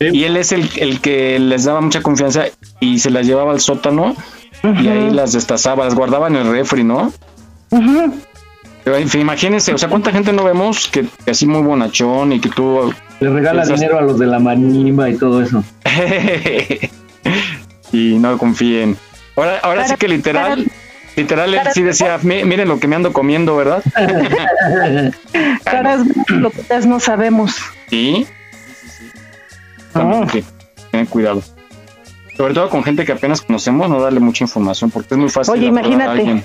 Y él es el, el que les daba mucha confianza y se las llevaba al sótano y ahí las destazaba, las guardaba en el refri, ¿no? En fin, imagínense, o sea, cuánta gente no vemos que, que así muy bonachón y que tú le regala Esas- dinero a los de la marimba y todo eso. y no confíen. Ahora, ahora sí que literal, para- literal él para- sí decía, "Mi- miren lo que me ando comiendo, ¿verdad? Caras locutas no sabemos. Sí. También, Ten cuidado. Sobre todo con gente que apenas conocemos, no darle mucha información porque es muy fácil. Oye, abordar a imagínate. alguien.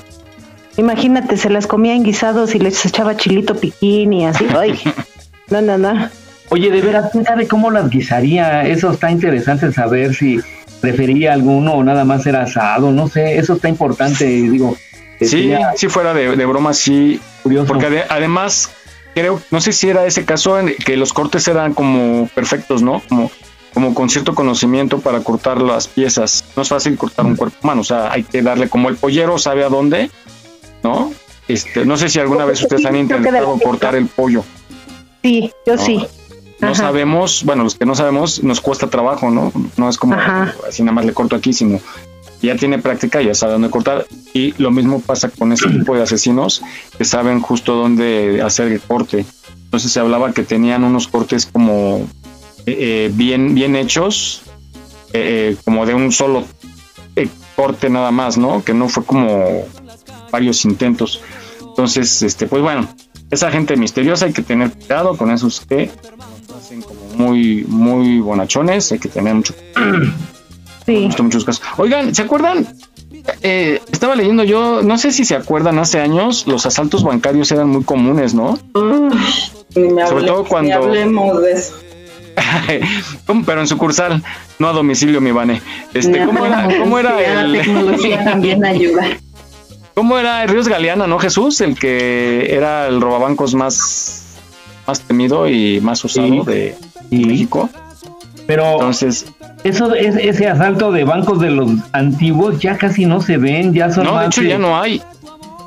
Imagínate, se las comía en guisados y les echaba chilito piquín y así. Ay, no, no, no. Oye, de veras, ¿quién sabe cómo las guisaría? Eso está interesante saber si prefería alguno o nada más era asado, no sé, eso está importante, digo. Sí, si fuera de, de broma, sí. Curioso. Porque ade- además, creo, no sé si era ese caso en que los cortes eran como perfectos, ¿no? Como, como con cierto conocimiento para cortar las piezas. No es fácil cortar un cuerpo humano, o sea, hay que darle como el pollero sabe a dónde, ¿no? Este, no sé si alguna vez ustedes han intentado cortar el pollo. Sí, yo No. sí. No sabemos, bueno, los que no sabemos, nos cuesta trabajo, ¿no? No es como Ajá. así nada más le corto aquí, sino ya tiene práctica, ya sabe dónde cortar. Y lo mismo pasa con este tipo de asesinos que saben justo dónde hacer el corte. Entonces se hablaba que tenían unos cortes como eh, eh, bien, bien hechos, eh, eh, como de un solo eh, corte nada más, ¿no? Que no fue como varios intentos. Entonces, este, pues bueno, esa gente misteriosa hay que tener cuidado con esos que nos hacen como muy, muy bonachones, hay que tener mucho Sí. muchos casos. Oigan, ¿se acuerdan? Eh, estaba leyendo yo, no sé si se acuerdan, hace años los asaltos bancarios eran muy comunes, ¿no? Sobre todo cuando- hablemos de eso. Pero en sucursal, no a domicilio, mi Vane. Este, ¿cómo era, cómo era La el, tecnología también ayuda. ¿Cómo era el Ríos Galeana, no Jesús? El que era el robabancos más, más temido y más usado Sí. de Sí. México. Pero Entonces, eso, es- ese asalto de bancos de los antiguos ya casi no se ven, ya son no, de hecho de- ya no hay.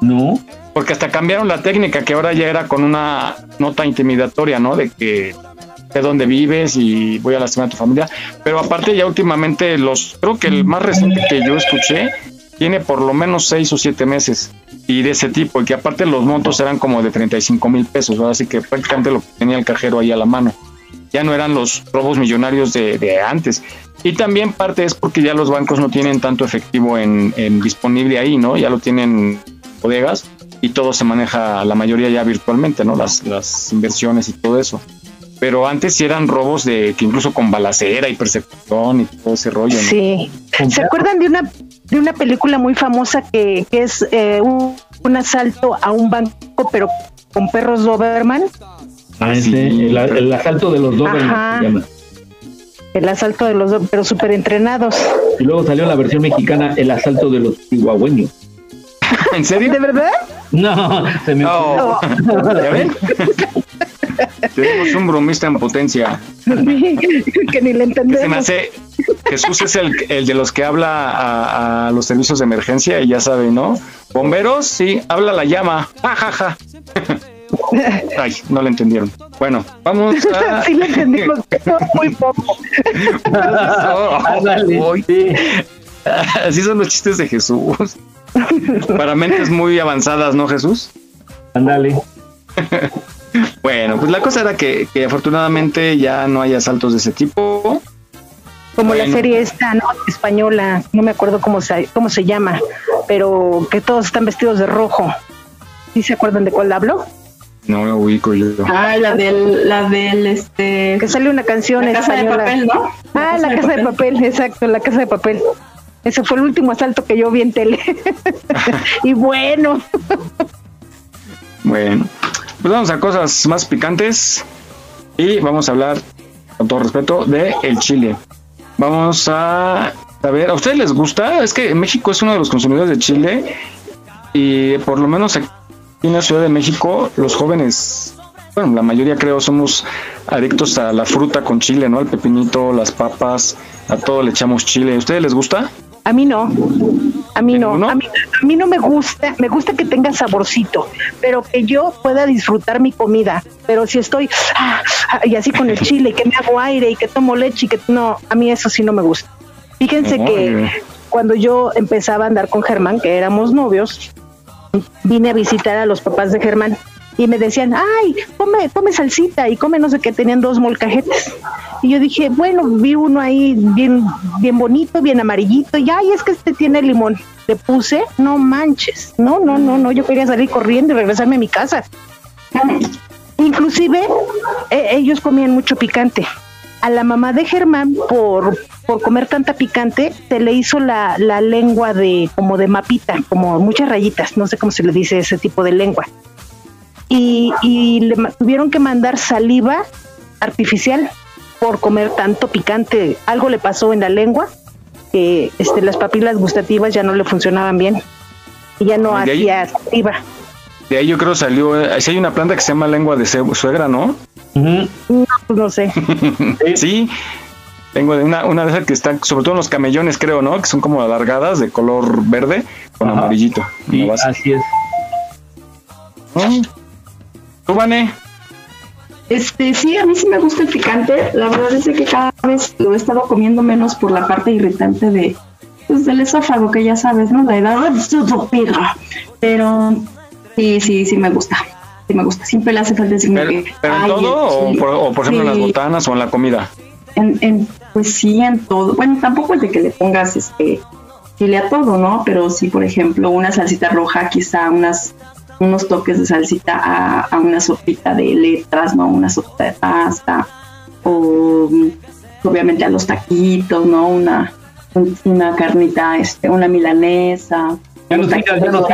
No, Porque hasta cambiaron la técnica, que ahora ya era con una nota intimidatoria, ¿no? De que de dónde vives y voy a lastimar a tu familia. Pero aparte ya últimamente los, creo que el más reciente que yo escuché tiene por lo menos seis o siete meses y de ese tipo, y que aparte los montos eran como de 35 mil pesos, así que prácticamente lo que tenía el cajero ahí a la mano. Ya no eran los robos millonarios de, de antes. Y también parte es porque ya los bancos no tienen tanto efectivo en, en disponible ahí, ¿no? Ya lo tienen en bodegas y todo se maneja, la mayoría ya virtualmente, ¿no? Las, las inversiones y todo eso. Pero antes sí eran robos de que incluso con balacera y persecución y todo ese rollo, ¿no? Sí. ¿Se acuerdan de una de una película muy famosa que, que es eh, un, un asalto a un banco, pero con perros Doberman? Ah, ese, Sí. el, el asalto de los Doberman Ajá. se llama. El asalto de los, do- pero súper entrenados. Y luego salió la versión mexicana, el asalto de los chihuahueños. ¿En serio? ¿De verdad? No, se me No. ¿Ya ven? Tenemos un bromista en potencia. que ni le Que se me entendemos. hace. Jesús es el, el de los que habla a, a los servicios de emergencia y ya sabe, ¿no? Bomberos, sí, habla la llama. Ja, ja, ja. Ay, no le entendieron. Bueno, vamos a. sí le entendimos, pero muy poco. Uy. sí. Así son los chistes de Jesús. Para mentes muy avanzadas, ¿no, Jesús? Ándale. Bueno, pues la cosa era que, que afortunadamente ya no hay asaltos de ese tipo. Como la serie esta, ¿no? Española, no me acuerdo cómo se, cómo se llama, pero que todos están vestidos de rojo. ¿Sí se acuerdan de cuál hablo? No lo ubico yo. Ah, la del, la del, este... Que sale una canción La casa de papel, ¿no? Ah, la casa de papel, exacto, la casa de papel. Ese fue el último asalto que yo vi en tele. y bueno, Bueno, pues vamos a cosas más picantes y vamos a hablar, con todo respeto, de el chile. Vamos a, ver, ¿a ustedes les gusta? Es que México es uno de los consumidores de chile y por lo menos aquí en la Ciudad de México los jóvenes, bueno, la mayoría creo somos adictos a la fruta con chile, ¿no? Al pepinito, las papas, a todo le echamos chile. ¿A ustedes les gusta? a mí no. A mí no. A mí, a mí no me gusta. Me gusta que tenga saborcito, pero que yo pueda disfrutar mi comida. Pero si estoy ah, ah, y así con el chile, que me hago aire y que tomo leche y que no, a mí eso sí no me gusta. Fíjense que cuando yo empezaba a andar con Germán, que éramos novios, vine a visitar a los papás de Germán y me decían, ay, come, come salsita y come no sé qué, tenían dos molcajetes. Y yo dije, bueno, vi uno ahí bien, bien bonito, bien amarillito, y ay, es que este tiene limón. Le puse, no manches, no, no, no, no, yo quería salir corriendo y regresarme a mi casa. inclusive eh, ellos comían mucho picante. A la mamá de Germán, por, por comer tanta picante, se le hizo la, la lengua de como de mapita, como muchas rayitas, no sé cómo se le dice ese tipo de lengua. Y, y le tuvieron que mandar saliva artificial por comer tanto picante. Algo le pasó en la lengua, que este, las papilas gustativas ya no le funcionaban bien. Y ya no Y de ahí- hacía saliva. De ahí yo creo salió, eh, sí hay una planta que se llama lengua de suegra, ¿no? No, pues no sé. sí, tengo de una, una de esas que están, sobre todo en los camellones, creo, ¿no? Que son como alargadas, de color verde, con Ajá. amarillito. Sí, así es. ¿No? ¿Tú, Vane? Este, sí, a mí sí me gusta el picante. La verdad es que cada vez lo he estado comiendo menos por la parte irritante de, pues, del esófago, que ya sabes, ¿no? La edad. Pero sí, sí, sí me gusta. Sí me gusta. Siempre le hace falta decirme ¿Pero, que. pero en "Ay, todo el o chile". por, o por ejemplo en las botanas o en la comida? en, en- pues sí, en todo. Bueno, tampoco es de que le pongas este chile a todo, ¿no? Pero sí, por ejemplo, una salsita roja, quizá unas unos toques de salsita a, una sopita de letras, ¿no? Una sopita de pasta. O mm, obviamente a los taquitos, ¿no? Una, un- una carnita, este, una milanesa. Ya no ya no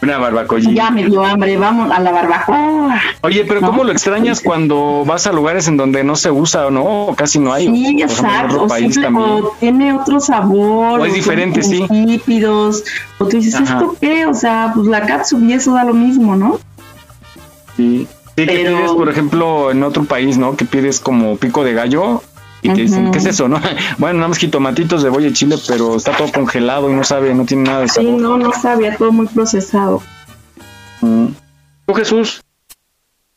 Una barbacollita. ya me dio hambre, vamos a la barbacoa. Oye, pero ¿cómo lo extrañas cuando vas a lugares en donde no se usa o no? O casi no hay. Sí, exacto. O, país simple- o tiene otro sabor. O es diferente, como sí. Insípidos. O tú dices, Ajá. ¿esto qué? O sea, pues la catsup y eso da lo mismo, ¿no? Sí, sí que Pero- pides, por ejemplo, en otro país, ¿no? Que pides como pico de gallo y te dicen. ¿qué es eso, no? Bueno, nada más jitomatitos de boya y chile, pero está todo congelado y no sabe, no tiene nada de Sí, sabor. no, no sabía, todo muy procesado. Mm. ¿Tú, Jesús?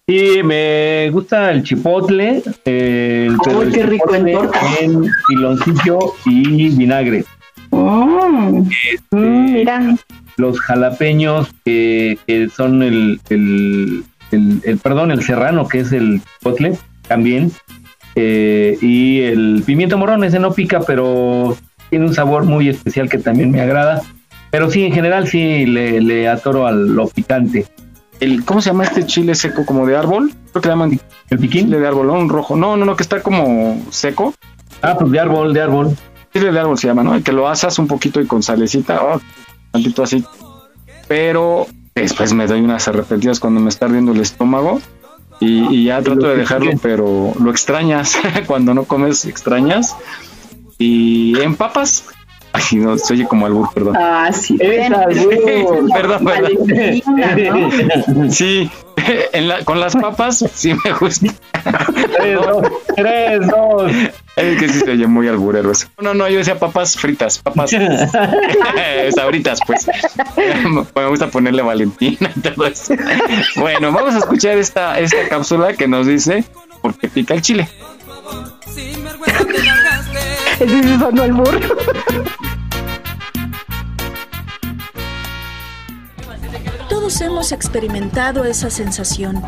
Sí, me gusta el chipotle. eh, pero Ay, el qué chipotle. En piloncillo y vinagre. Oh, Este, mm, mira, Los jalapeños que, que son el, el, el- el- perdón, el serrano, que es el chipotle, también. Eh, y el pimiento morrón, ese no pica, pero tiene un sabor muy especial que también me agrada. Pero sí, en general sí le, le atoro a lo picante. El, ¿Cómo se llama este chile seco como de árbol? Creo que le llaman ¿El piquín? chile de árbol, ¿no? Un rojo. No, no, no, que está como seco. Ah, pues de árbol, de árbol. Chile de árbol se llama, ¿no? El que lo asas un poquito y con salecita, oh, tantito así. Pero después me doy unas arrepentidas cuando me está ardiendo el estómago y, y ya trato de dejarlo, pero lo extrañas. cuando no comes, extrañas. Y en papas, ay, no, se oye como albur, perdón. ah, sí. Es albur. Perdón, ¿no? Sí, en la- con las papas sí me gusta. Tres, dos, tres, dos. Es que sí se oye muy alburero eso. No, no, yo decía papas fritas, papas sabritas, pues. Me gusta ponerle Valentina y todo eso. Bueno, vamos a escuchar esta, esta cápsula que nos dice por qué pica el chile. Ese sonó el burro. Todos hemos experimentado esa sensación.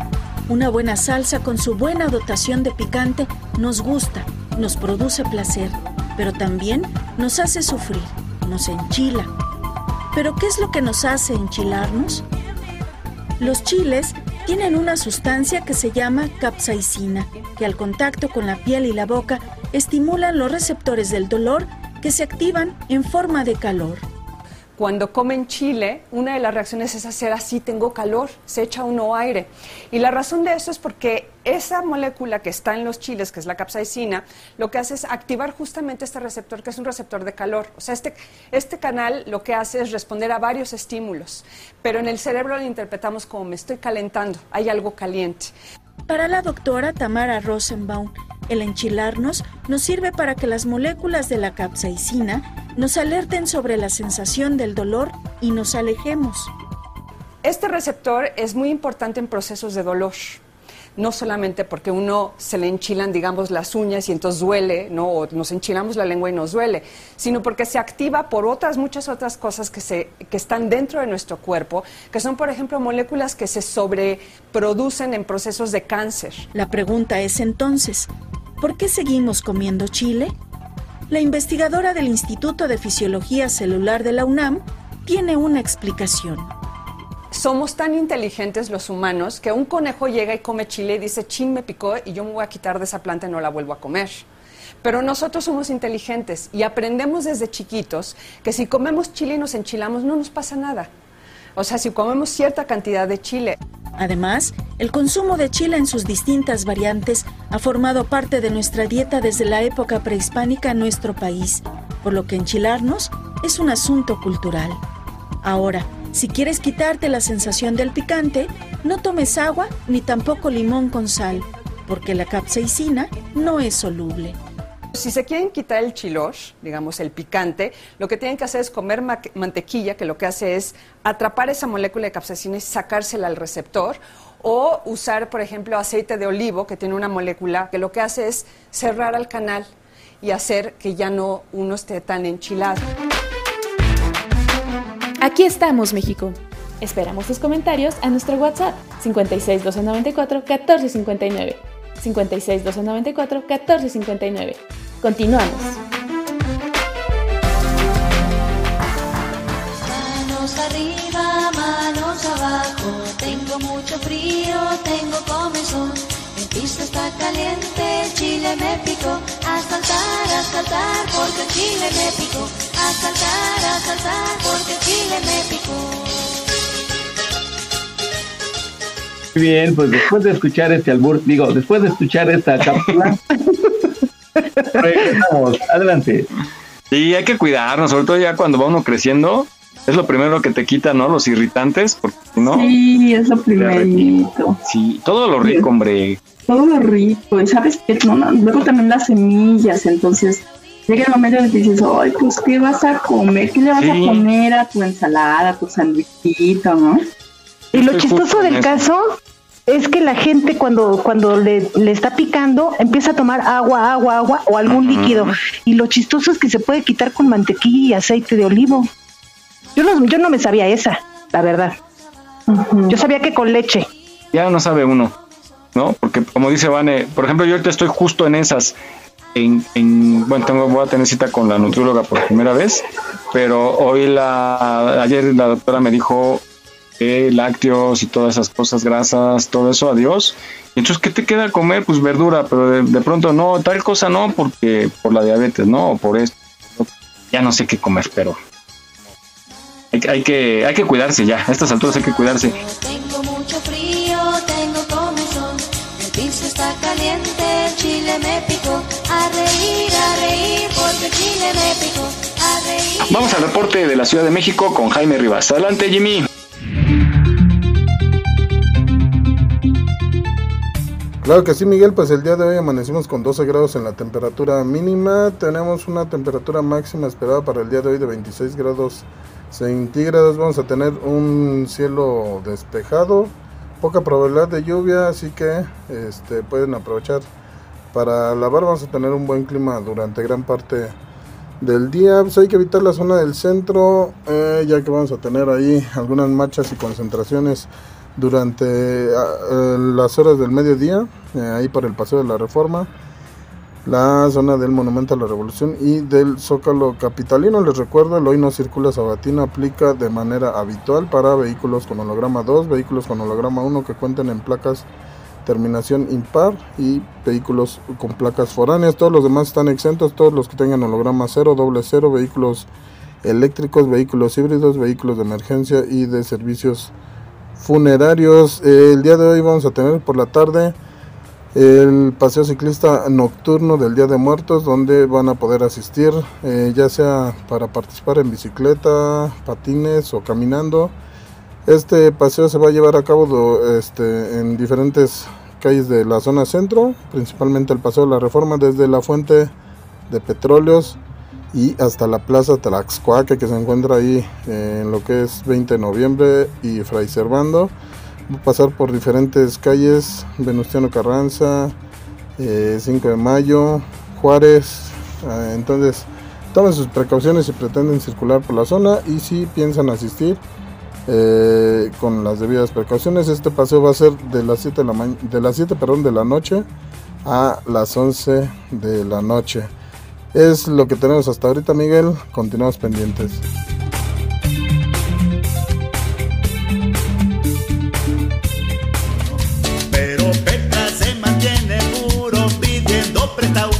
Una buena salsa con su buena dotación de picante nos gusta, nos produce placer, pero también nos hace sufrir, nos enchila. ¿Pero qué es lo que nos hace enchilarnos? Los chiles tienen una sustancia que se llama capsaicina, que al contacto con la piel y la boca estimulan los receptores del dolor que se activan en forma de calor. Cuando comen chile, una de las reacciones es hacer así, tengo calor, se echa uno aire. Y la razón de eso es porque esa molécula que está en los chiles, que es la capsaicina, lo que hace es activar justamente este receptor, que es un receptor de calor. O sea, este, este canal lo que hace es responder a varios estímulos, pero en el cerebro lo interpretamos como me estoy calentando, hay algo caliente. Para la doctora Tamara Rosenbaum, el enchilarnos nos sirve para que las moléculas de la capsaicina nos alerten sobre la sensación del dolor y nos alejemos. Este receptor es muy importante en procesos de dolor. No solamente porque uno se le enchilan, digamos, las uñas y entonces duele, ¿no? O nos enchilamos la lengua y nos duele, sino porque se activa por otras, muchas otras cosas que, se, que están dentro de nuestro cuerpo, que son, por ejemplo, moléculas que se sobreproducen en procesos de cáncer. La pregunta es entonces, ¿por qué seguimos comiendo chile? La investigadora del Instituto de Fisiología Celular de la UNAM tiene una explicación. Somos tan inteligentes los humanos que un conejo llega y come chile y dice, chin, me picó y yo me voy a quitar de esa planta y no la vuelvo a comer. Pero nosotros somos inteligentes y aprendemos desde chiquitos que si comemos chile y nos enchilamos no nos pasa nada. O sea, si comemos cierta cantidad de chile. Además, el consumo de chile en sus distintas variantes ha formado parte de nuestra dieta desde la época prehispánica en nuestro país, por lo que enchilarnos es un asunto cultural. Ahora, si quieres quitarte la sensación del picante, no tomes agua ni tampoco limón con sal, porque la capsaicina no es soluble. Si se quieren quitar el chilosh, digamos el picante, lo que tienen que hacer es comer ma- mantequilla, que lo que hace es atrapar esa molécula de capsaicina y sacársela al receptor, o usar, por ejemplo, aceite de olivo, que tiene una molécula que lo que hace es cerrar al canal y hacer que ya no uno esté tan enchilado. Aquí estamos, México. Esperamos tus comentarios a nuestro WhatsApp 56 294 1459. 56 294 1459. Continuamos. Manos arriba, manos abajo. Tengo mucho frío, tengo comezón. El piso está caliente, el chile me picó. A saltar, a saltar, porque el chile me picó. A saltar, a saltar, porque el chile me picó. Muy bien, pues después de escuchar este albur, digo, después de escuchar esta cápsula, regresamos. Adelante. Y hay que cuidarnos, sobre todo ya cuando va uno creciendo, es lo primero que te quita, ¿no? Los irritantes, porque no... Sí, es lo primerito. Sí, todo lo rico, hombre. Todo lo rico. Y sabes que no, no, luego también las semillas. Entonces llega el momento en que dices, ay, pues, ¿qué vas a comer? ¿Qué le vas Sí. a poner a tu ensalada, a tu sandwichito, no? Y lo chistoso del caso es que la gente cuando, cuando le, le está picando empieza a tomar agua, agua, agua o algún líquido. Y lo chistoso es que se puede quitar con mantequilla y aceite de olivo. Yo no, yo no me sabía esa, la verdad. Yo sabía que con leche. Ya no sabe uno, ¿no? Porque como dice Vane, por ejemplo, yo ahorita estoy justo en esas. En, en- bueno, tengo, voy a tener cita con la nutrióloga por primera vez, pero hoy la, ayer la doctora me dijo que lácteos y todas esas cosas grasas, todo eso, adiós. Entonces, ¿qué te queda comer? Pues verdura, pero de, de pronto no, tal cosa no, porque por la diabetes, ¿no? O por esto. Ya no sé qué comer, pero hay, hay que, hay que cuidarse ya. A estas alturas hay que cuidarse. Tengo mucho frío, tengo chile me picó. A reír, a reír, porque el chile me picó. A reír. Vamos al reporte de la Ciudad de México con Jaime Rivas. Adelante, Jimmy. Claro que sí, Miguel, pues el día de hoy amanecimos con 12 grados en la temperatura mínima. Tenemos una temperatura máxima esperada para el día de hoy de 26 grados centígrados. Vamos a tener un cielo despejado, poca probabilidad de lluvia, así que este, pueden aprovechar para lavar. Vamos a tener un buen clima durante gran parte del día. Pues hay que evitar la zona del centro, eh, ya que vamos a tener ahí algunas marchas y concentraciones durante ah, eh, las horas del mediodía, eh, ahí por el Paseo de la Reforma, la zona del Monumento a la Revolución y del Zócalo Capitalino. Les recuerdo, el hoy no circula sabatino aplica de manera habitual para vehículos con holograma 2, vehículos con holograma 1 que cuenten en placas terminación impar y vehículos con placas foráneas. Todos los demás están exentos, todos los que tengan holograma 0, doble 0, vehículos eléctricos, vehículos híbridos, vehículos de emergencia y de servicios funerarios. Eh, el día de hoy vamos a tener por la tarde el paseo ciclista nocturno del Día de Muertos, donde van a poder asistir, eh, ya sea para participar en bicicleta, patines o caminando. Este paseo se va a llevar a cabo este, en diferentes calles de la zona centro, principalmente el Paseo de la Reforma, desde la fuente de petróleos y hasta la Plaza Tlaxcuaque que se encuentra ahí eh, en lo que es 20 de noviembre y Fray Servando. Va a pasar por diferentes calles, Venustiano Carranza, eh, 5 de mayo, Juárez. eh, entonces, tomen sus precauciones si pretenden circular por la zona y si piensan asistir eh, con las debidas precauciones. Este paseo va a ser de las 7 de la, de las 7, perdón, de la noche a las 11 de la noche. Es lo que tenemos hasta ahorita, Miguel. Continuamos pendientes. Pero Petra se mantiene puro pidiendo prestado.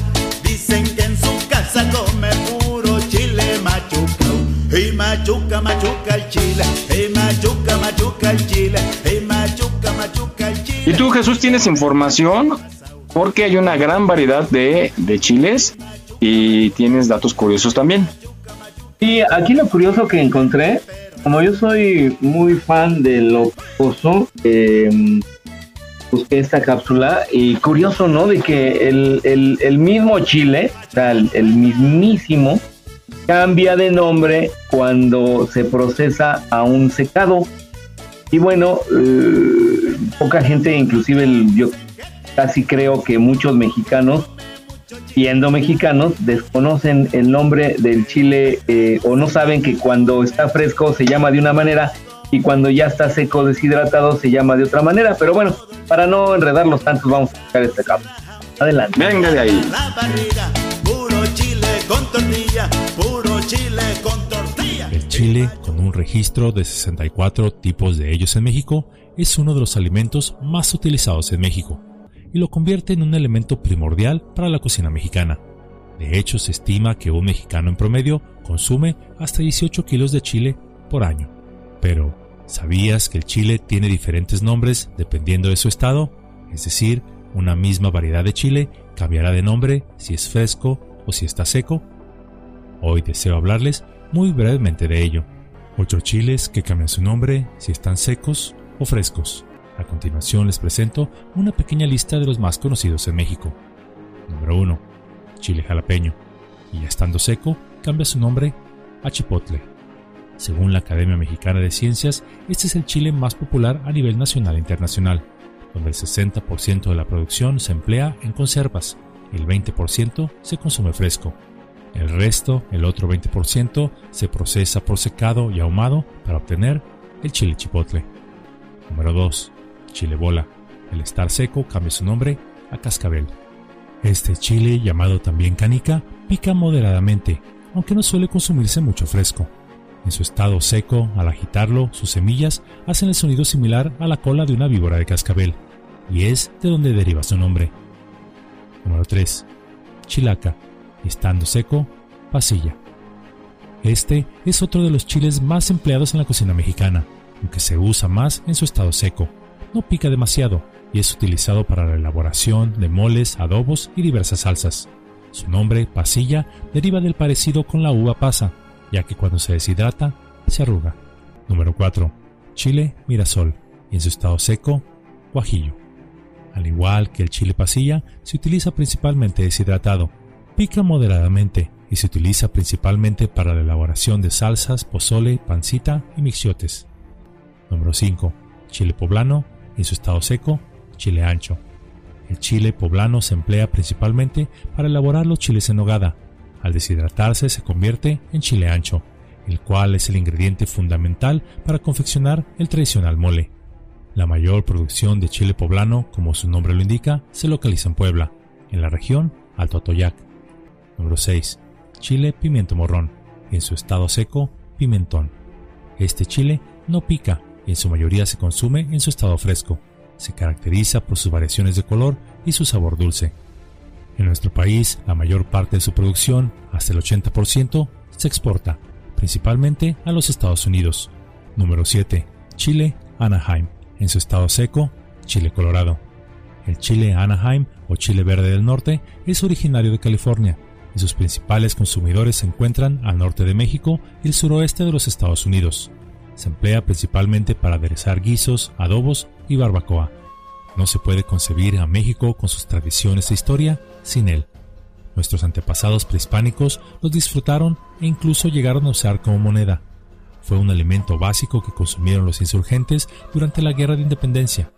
Dicen que en su casa come puro chile machucao. Y machuca, machuca el chile. Tú, Jesús, tienes información? Porque hay una gran variedad de, de chiles y tienes datos curiosos también. Y aquí lo curioso que encontré, como yo soy muy fan de lo picoso, eh, busqué esta cápsula y curioso, ¿no? De que el, el- mismo chile, o sea, el mismísimo, cambia de nombre cuando se procesa a un secado. Y bueno, eh, poca gente, inclusive el- yo casi creo que muchos mexicanos siendo mexicanos, desconocen el nombre del chile eh, o no saben que cuando está fresco se llama de una manera y cuando ya está seco deshidratado se llama de otra manera. Pero bueno, para no enredarlos tantos, vamos a buscar este cabo. Adelante. Venga de ahí. La barriga, puro chile con tortilla, puro chile con chile, con un registro de 64 tipos de ellos en México, es uno de los alimentos más utilizados en México y lo convierte en un elemento primordial para la cocina mexicana. De hecho, se estima que un mexicano en promedio consume hasta 18 kilos de chile por año. Pero, ¿sabías que el chile tiene diferentes nombres dependiendo de su estado? Es decir, una misma variedad de chile cambiará de nombre si es fresco o si está seco. Hoy deseo hablarles muy brevemente de ello. Ocho chiles que cambian su nombre si están secos o frescos. A continuación les presento una pequeña lista de los más conocidos en México. Número 1. Chile jalapeño. Y estando seco, cambia su nombre a chipotle. Según la Academia Mexicana de Ciencias, este es el chile más popular a nivel nacional e internacional, donde el 60% de la producción se emplea en conservas y el 20% se consume fresco. El resto, el otro 20%, se procesa por secado y ahumado para obtener el chile chipotle. Número 2. Chile bola. El estar seco cambia su nombre a cascabel. Este chile, llamado también canica, pica moderadamente, aunque no suele consumirse mucho fresco. En su estado seco, al agitarlo, sus semillas hacen el sonido similar a la cola de una víbora de cascabel, y es de donde deriva su nombre. Número 3. Chilaca. Estando seco, pasilla. Este es otro de los chiles más empleados en la cocina mexicana, aunque se usa más en su estado seco. No pica demasiado y es utilizado para la elaboración de moles, adobos y diversas salsas. Su nombre, pasilla, deriva del parecido con la uva pasa, ya que cuando se deshidrata, se arruga. Número 4. Chile mirasol y en su estado seco, guajillo. Al igual que el chile pasilla, se utiliza principalmente deshidratado. Pica moderadamente y se utiliza principalmente para la elaboración de salsas, pozole, pancita y mixiotes. Número 5. Chile poblano en su estado seco, chile ancho. El chile poblano se emplea principalmente para elaborar los chiles en nogada. Al deshidratarse se convierte en chile ancho, el cual es el ingrediente fundamental para confeccionar el tradicional mole. La mayor producción de chile poblano, como su nombre lo indica, se localiza en Puebla, en la región Alto Atoyac. Número 6. Chile pimiento morrón, en su estado seco, pimentón. Este chile no pica y en su mayoría se consume en su estado fresco. Se caracteriza por sus variaciones de color y su sabor dulce. En nuestro país, la mayor parte de su producción, hasta el 80%, se exporta, principalmente a los Estados Unidos. Número 7. Chile Anaheim, en su estado seco, chile colorado. El chile Anaheim o chile verde del norte es originario de California y sus principales consumidores se encuentran al norte de México y el suroeste de los Estados Unidos. Se emplea principalmente para aderezar guisos, adobos y barbacoa. No se puede concebir a México con sus tradiciones e historia sin él. Nuestros antepasados prehispánicos los disfrutaron e incluso llegaron a usar como moneda. Fue un alimento básico que consumieron los insurgentes durante la Guerra de Independencia.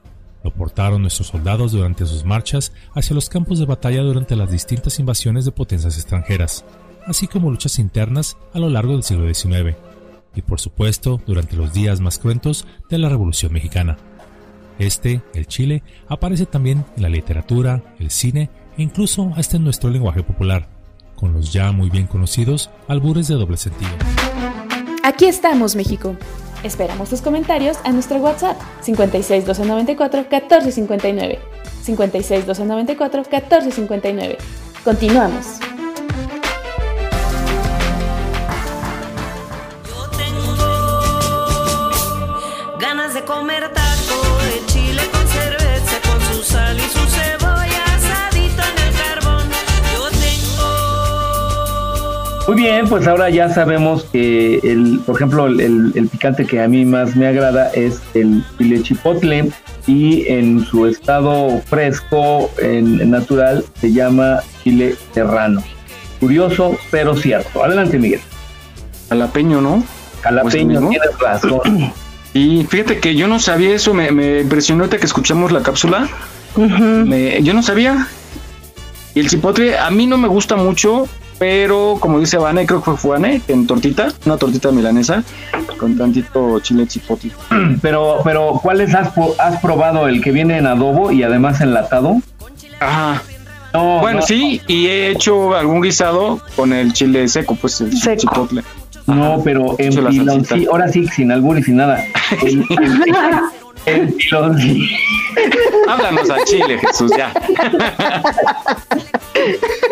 Lo portaron nuestros soldados durante sus marchas hacia los campos de batalla durante las distintas invasiones de potencias extranjeras, así como luchas internas a lo largo del siglo XIX, y por supuesto durante los días más cruentos de la Revolución Mexicana. Este, el chile, aparece también en la literatura, el cine e incluso hasta en nuestro lenguaje popular, con los ya muy bien conocidos albures de doble sentido. Aquí estamos, México. Esperamos tus comentarios a nuestro WhatsApp 56 294 1459. 56 294 1459. Continuamos. Muy bien, pues ahora ya sabemos que, el, por ejemplo, el, el- el picante que a mí más me agrada es el chile chipotle y en su estado fresco, en, en natural, se llama chile serrano. Curioso, pero cierto. Adelante, Miguel. Jalapeño, ¿no? Jalapeño, Pues, ¿no? tienes razón. Y fíjate que yo no sabía eso, me, me impresionó ahorita que escuchamos la cápsula. Me- yo no sabía. Y el chipotle a mí no me gusta mucho, pero como dice Vane, creo que fue Vane, en tortita, una tortita milanesa con tantito chile chipotle. Pero, pero ¿cuáles has, probado? ¿El que viene en adobo y además enlatado? Ajá. No, bueno, no. sí, y he hecho algún guisado con el chile seco, pues el chi- chipotle. No, pero en sí, ahora sí, sin albur y sin nada. El, el, el pilón, sí. Háblanos a Chile, Jesús, ya.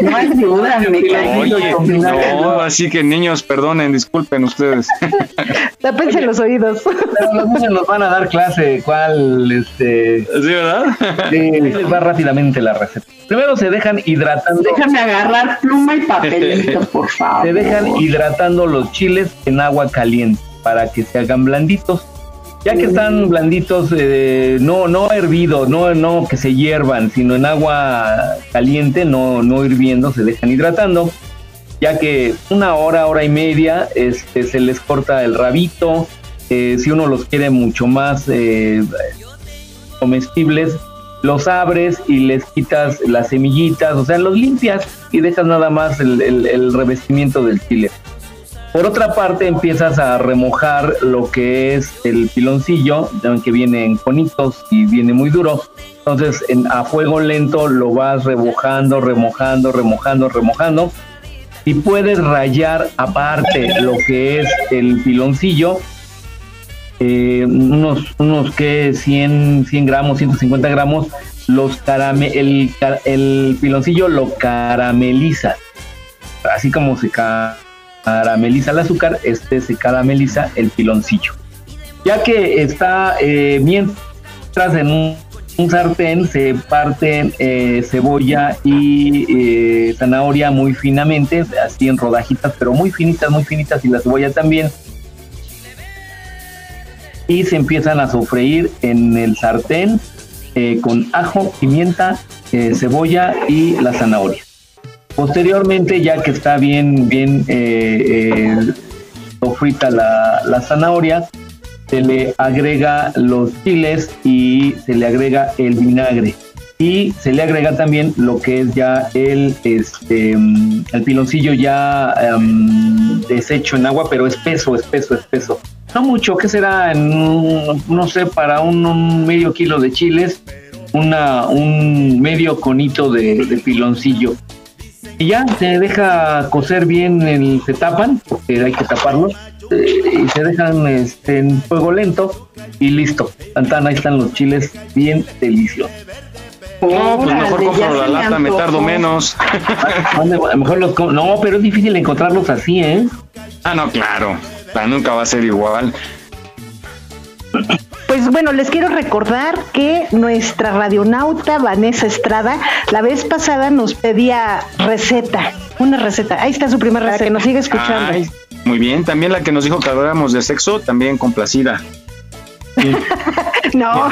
No ayúdame, Oye, no, así que niños, perdonen, disculpen ustedes. Tápense los oídos. Los niños nos van a dar clase, ¿cuál? Este... ¿Sí, verdad? Sí, les va rápidamente la receta. Primero se dejan hidratando. Déjame agarrar pluma y papelito, por favor. Se dejan hidratando los chiles en agua caliente para que se hagan blanditos. Ya que están blanditos, eh, no, no hervidos, no, no que se hiervan, sino en agua caliente, no, no hirviendo, se dejan hidratando. Ya que una hora, hora y media, este, se les corta el rabito. eh, si uno los quiere mucho más eh, comestibles, los abres y les quitas las semillitas, o sea, los limpias y dejas nada más el, el- el revestimiento del chile. Por otra parte, empiezas a remojar lo que es el piloncillo, que viene en conitos y viene muy duro. Entonces, en- a fuego lento lo vas remojando, remojando, remojando, remojando. Y puedes rayar aparte lo que es el piloncillo, eh, unos, unos que 100, 100 gramos, 150 gramos, los carame el, el piloncillo lo carameliza. Así como se ca- carameliza el azúcar, este se carameliza el piloncillo. Ya que está eh, mientras en un, sartén se parten eh, cebolla y eh, zanahoria muy finamente, así en rodajitas, pero muy finitas, muy finitas, y la cebolla también y se empiezan a sofreír en el sartén eh, con ajo, pimienta, cebolla y la zanahoria. Posteriormente, ya que está bien, bien eh, eh, sofrita la, la zanahoria, se le agrega los chiles y se le agrega el vinagre. Y se le agrega también lo que es ya el, este, mm, el piloncillo ya em, deshecho en agua, pero espeso, espeso, espeso. No mucho, ¿qué será? En no sé, para un, medio kilo de chiles, una, un medio conito de piloncillo. Y ya se deja cocer bien, el, se tapan, porque hay que taparlos, eh, y se dejan este, en fuego lento y listo. Tan, ahí están los chiles bien deliciosos. No, pues mejor compro la lata, me tardo menos. A lo mejor los no, pero es difícil encontrarlos así, ¿eh? Ah, no, claro. La nunca va a ser igual. Pues bueno, les quiero recordar que nuestra radionauta Vanessa Estrada la vez pasada nos pedía receta, una receta. Ahí está su primera receta, que nos siga escuchando. Ay, muy bien. También la que nos dijo que habláramos de sexo, también complacida. No.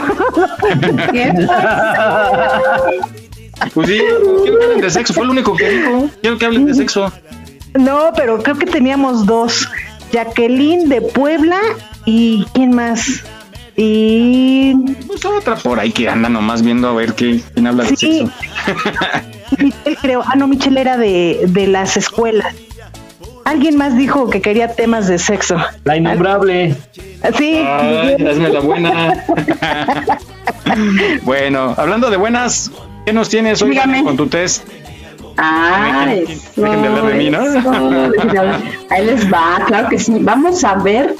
Pues sí, quiero que hablen de sexo. Fue lo único que dijo. Quiero que hablen de sexo. No, pero creo que teníamos dos. Jacqueline de Puebla y ¿quién más? Y Pues otra por ahí que anda nomás viendo a ver qué, quién habla de Sí. sexo. Michelle creo, ah no, Michelle era de, de las escuelas. Alguien más dijo que quería temas de sexo. La innombrable. Sí. Ay, hazme la buena. bueno, hablando de buenas, ¿qué nos tienes hoy Dígame. con tu test? Ah, Dejen- dejen de hablar de mí, ¿no? eso. Ahí les va, claro que sí. Vamos a ver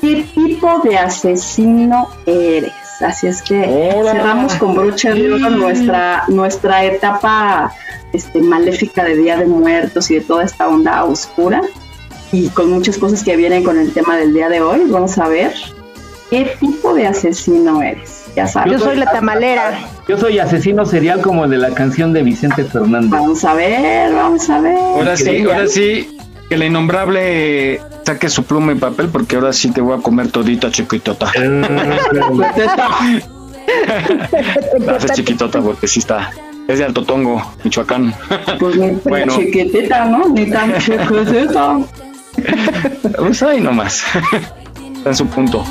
qué tipo de asesino eres. Así es que cerramos con broche de oro nuestra, nuestra etapa este, maléfica de Día de Muertos y de toda esta onda oscura. Y con muchas cosas que vienen con el tema del día de hoy. Vamos a ver qué tipo de asesino eres. Ya sabes. Yo soy la tamalera. Yo soy asesino serial como el de la canción de Vicente Fernández. Vamos a ver, vamos a ver. Ahora sí, ahora sí, que la innombrable saque su pluma y papel porque ahora sí te voy a comer todita chiquitota. La haces chiquitota porque sí está. Es de Alto Tongo, Michoacán. Pues Bueno. chiquitita, ¿no? Ni tan chiquitita. Pues ahí nomás. Está en su punto.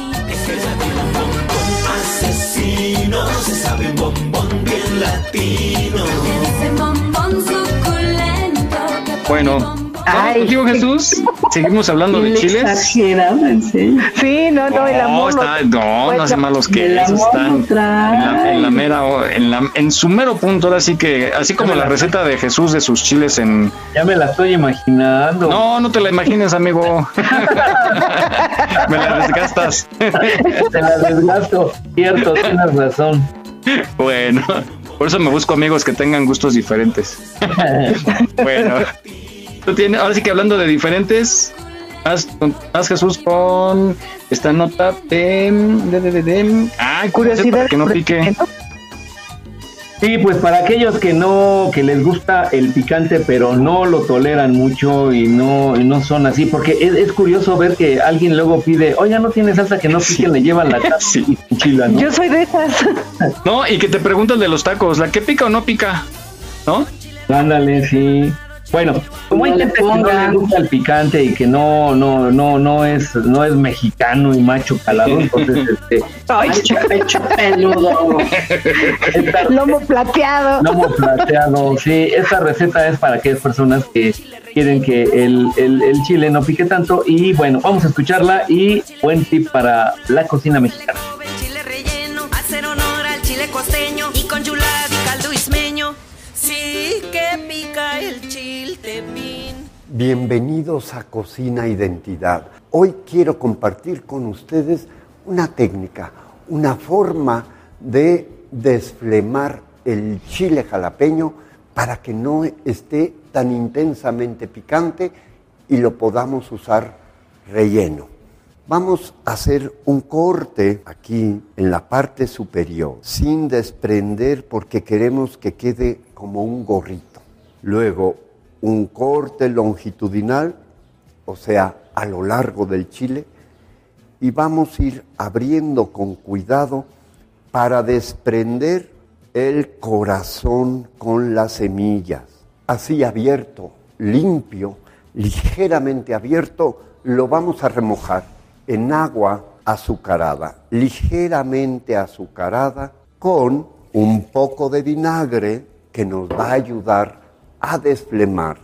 Asesino, se sabe un bombón bien latino. Ese bombón suculento que Bueno, ¿vamos contigo Jesús? Seguimos hablando de chiles. Exagerado, en serio. Sí, no, no, el No, amor. está, no, no hace malos que El eso amor están no en la, en la mera, en, la, en su mero punto, ahora sí que, así como la receta de Jesús de sus chiles en... Ya me la estoy imaginando. No, no te la imagines, amigo. Me la desgastas. Te la desgasto. Cierto, tienes razón. Bueno, por eso me busco amigos que tengan gustos diferentes. Bueno, tú tienes, ahora sí que hablando de diferentes, haz, haz Jesús con esta nota de, de, de, de, de- ay, curiosidad que no pique. Sí, pues para aquellos que no, que les gusta el picante, pero no lo toleran mucho y no, y no son así, porque es, es curioso ver que alguien luego pide, oiga, no tiene salsa que no pique, le llevan la y enchilan, ¿no? Yo soy de esas. No, y que te preguntan de los tacos, ¿la que pica o no pica? ¿No? Ándale, sí. Bueno, como hay gente que no le gusta el picante y que no, no, no, no es, no es mexicano y macho calado, entonces este, Pecho, pecho peludo. Lomo plateado. lomo plateado, sí, esta receta es para aquellas personas que quieren que el, el, el chile no pique tanto y bueno, vamos a escucharla y buen tip para la cocina mexicana. chile relleno, hacer honor al chile costeño y con chulada y caldo ismeño. Sí que pica el chiltepín. Bienvenidos a Cocina Identidad. Hoy quiero compartir con ustedes una técnica, una forma de desflemar el chile jalapeño para que no esté tan intensamente picante y lo podamos usar relleno. Vamos a hacer un corte aquí en la parte superior, sin desprender porque queremos que quede como un gorrito. Luego un corte longitudinal, o sea, a lo largo del chile, y vamos a ir abriendo con cuidado para desprender el corazón con las semillas. Así abierto, limpio, ligeramente abierto, lo vamos a remojar en agua azucarada, ligeramente azucarada, con un poco de vinagre que nos va a ayudar a desflemar,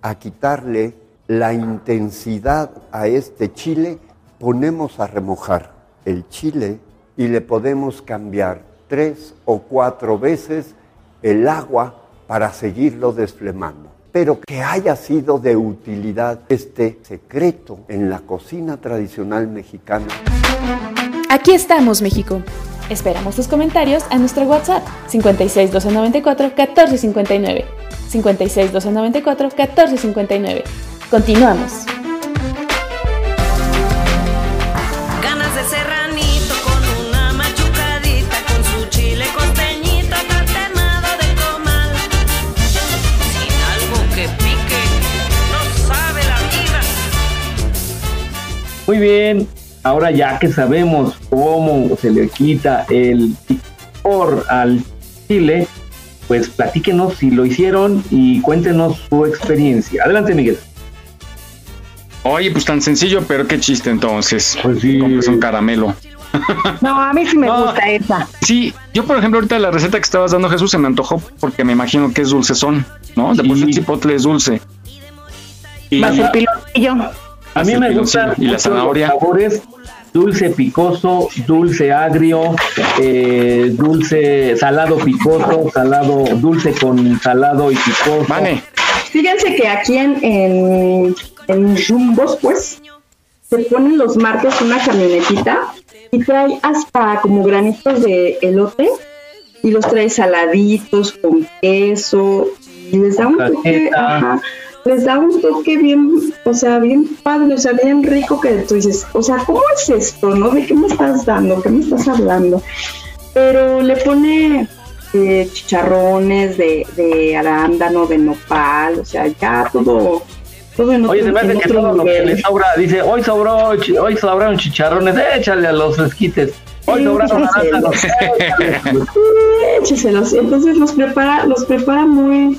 a quitarle la intensidad a este chile. Ponemos a remojar el chile y le podemos cambiar tres o cuatro veces el agua para seguirlo desflemando. Pero que haya sido de utilidad este secreto en la cocina tradicional mexicana. Aquí estamos, México. Esperamos tus comentarios a nuestro WhatsApp 56 294 1459. 56 294 1459. Continuamos. Ganas de serranito con una machucadita con su chile costeñito tatemado de comal. Sin algo que pique, no sabe la vida. Muy bien, ahora ya que sabemos cómo se le quita el picor al chile, pues platíquenos si lo hicieron y cuéntenos su experiencia. Adelante, Miguel. Oye, pues tan sencillo, pero qué chiste entonces. Pues sí. Compres un caramelo. No, a mí sí me gusta esa. Sí, yo por ejemplo ahorita la receta que estabas dando Jesús se me antojó porque me imagino que es dulcezón, ¿no? De por sí el chipotle es dulce. Y Más el piloncillo. A mí me gustan y la zanahoria. los sabores dulce picoso, dulce agrio, eh, dulce salado picoso, salado dulce con salado y picoso. Vane, Fíjense que aquí en, en, en Rumbos, pues, se ponen los martes una camionetita y trae hasta como granitos de elote y los trae saladitos con queso y les da un toque, ajá, les da un toque bien, o sea, bien padre, o sea, bien rico que tú dices, o sea, ¿cómo es esto, no? ¿De qué me estás dando? ¿Qué me estás hablando? Pero le pone eh, chicharrones de, de arándano, de nopal, o sea, ya todo, todo en otro, Oye, se me hace que todo lo que le sobra, dice, hoy sobró, hoy sobraron chicharrones, échale a los esquites. Hoy sobraron arándanos, échale. Écheselos. Entonces los prepara, los prepara muy,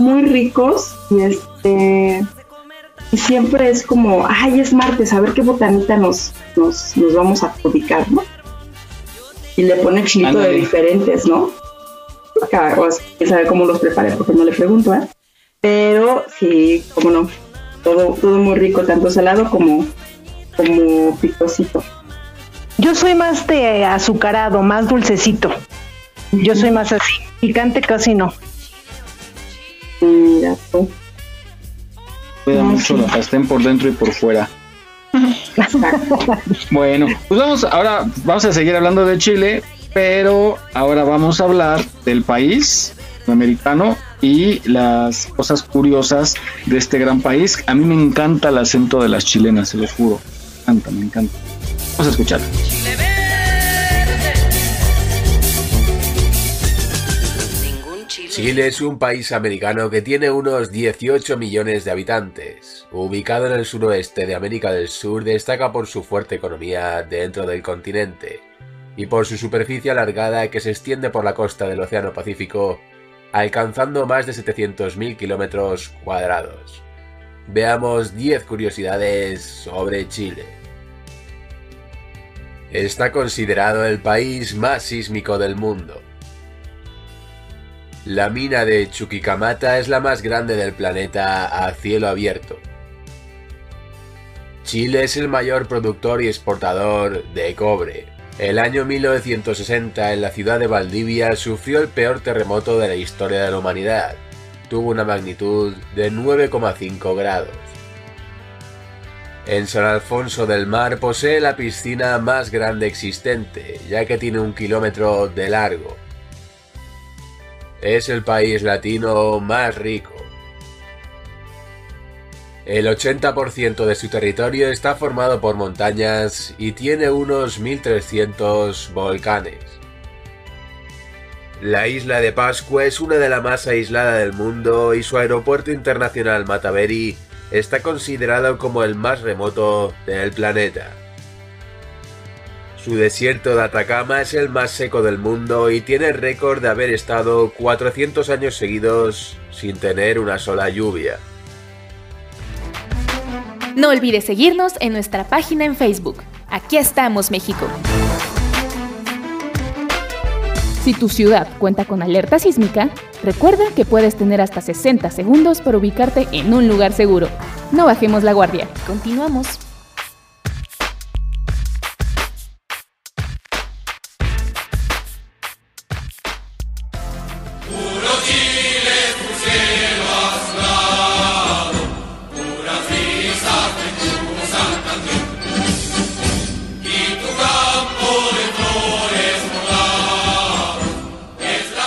muy ricos y este y siempre es como, ay, es martes, a ver qué botanita nos, nos, nos vamos a adjudicar, ¿no? Y le pone chilito de diferentes, ¿no? Cada- o sea, quién sabe cómo los prepare porque no le pregunto, ¿eh? Pero sí, como no, todo, todo muy rico, tanto salado como, como picosito. Yo soy más de azucarado, más dulcecito. Yo soy más así. Picante casi no. Mira tú. Cuida mucho la pastén por dentro y por fuera. Bueno, pues vamos, ahora vamos a seguir hablando de Chile, pero ahora vamos a hablar del país americano y las cosas curiosas de este gran país. A mí me encanta el acento de las chilenas, se los juro. Me encanta, me encanta. Vamos a escuchar. Chile es un país americano que tiene unos 18 millones de habitantes. Ubicado en el suroeste de América del Sur, destaca por su fuerte economía dentro del continente y por su superficie alargada que se extiende por la costa del Océano Pacífico, alcanzando más de 700.000 kilómetros cuadrados. Veamos 10 curiosidades sobre Chile. Está considerado el país más sísmico del mundo. La mina de Chuquicamata es la más grande del planeta a cielo abierto. Chile es el mayor productor y exportador de cobre. El año 1960 en la ciudad de Valdivia sufrió el peor terremoto de la historia de la humanidad. Tuvo una magnitud de 9,5 grados. En San Alfonso del Mar posee la piscina más grande existente, ya que tiene un kilómetro de largo. Es el país latino más rico. El 80% de su territorio está formado por montañas y tiene unos 1.300 volcanes. La isla de Pascua es una de las más aisladas del mundo y su aeropuerto internacional Mataveri está considerado como el más remoto del planeta. Su desierto de Atacama es el más seco del mundo y tiene el récord de haber estado 400 años seguidos sin tener una sola lluvia. No olvides seguirnos en nuestra página en Facebook. Aquí estamos, México. Si tu ciudad cuenta con alerta sísmica, recuerda que puedes tener hasta 60 segundos para ubicarte en un lugar seguro. No bajemos la guardia. Continuamos.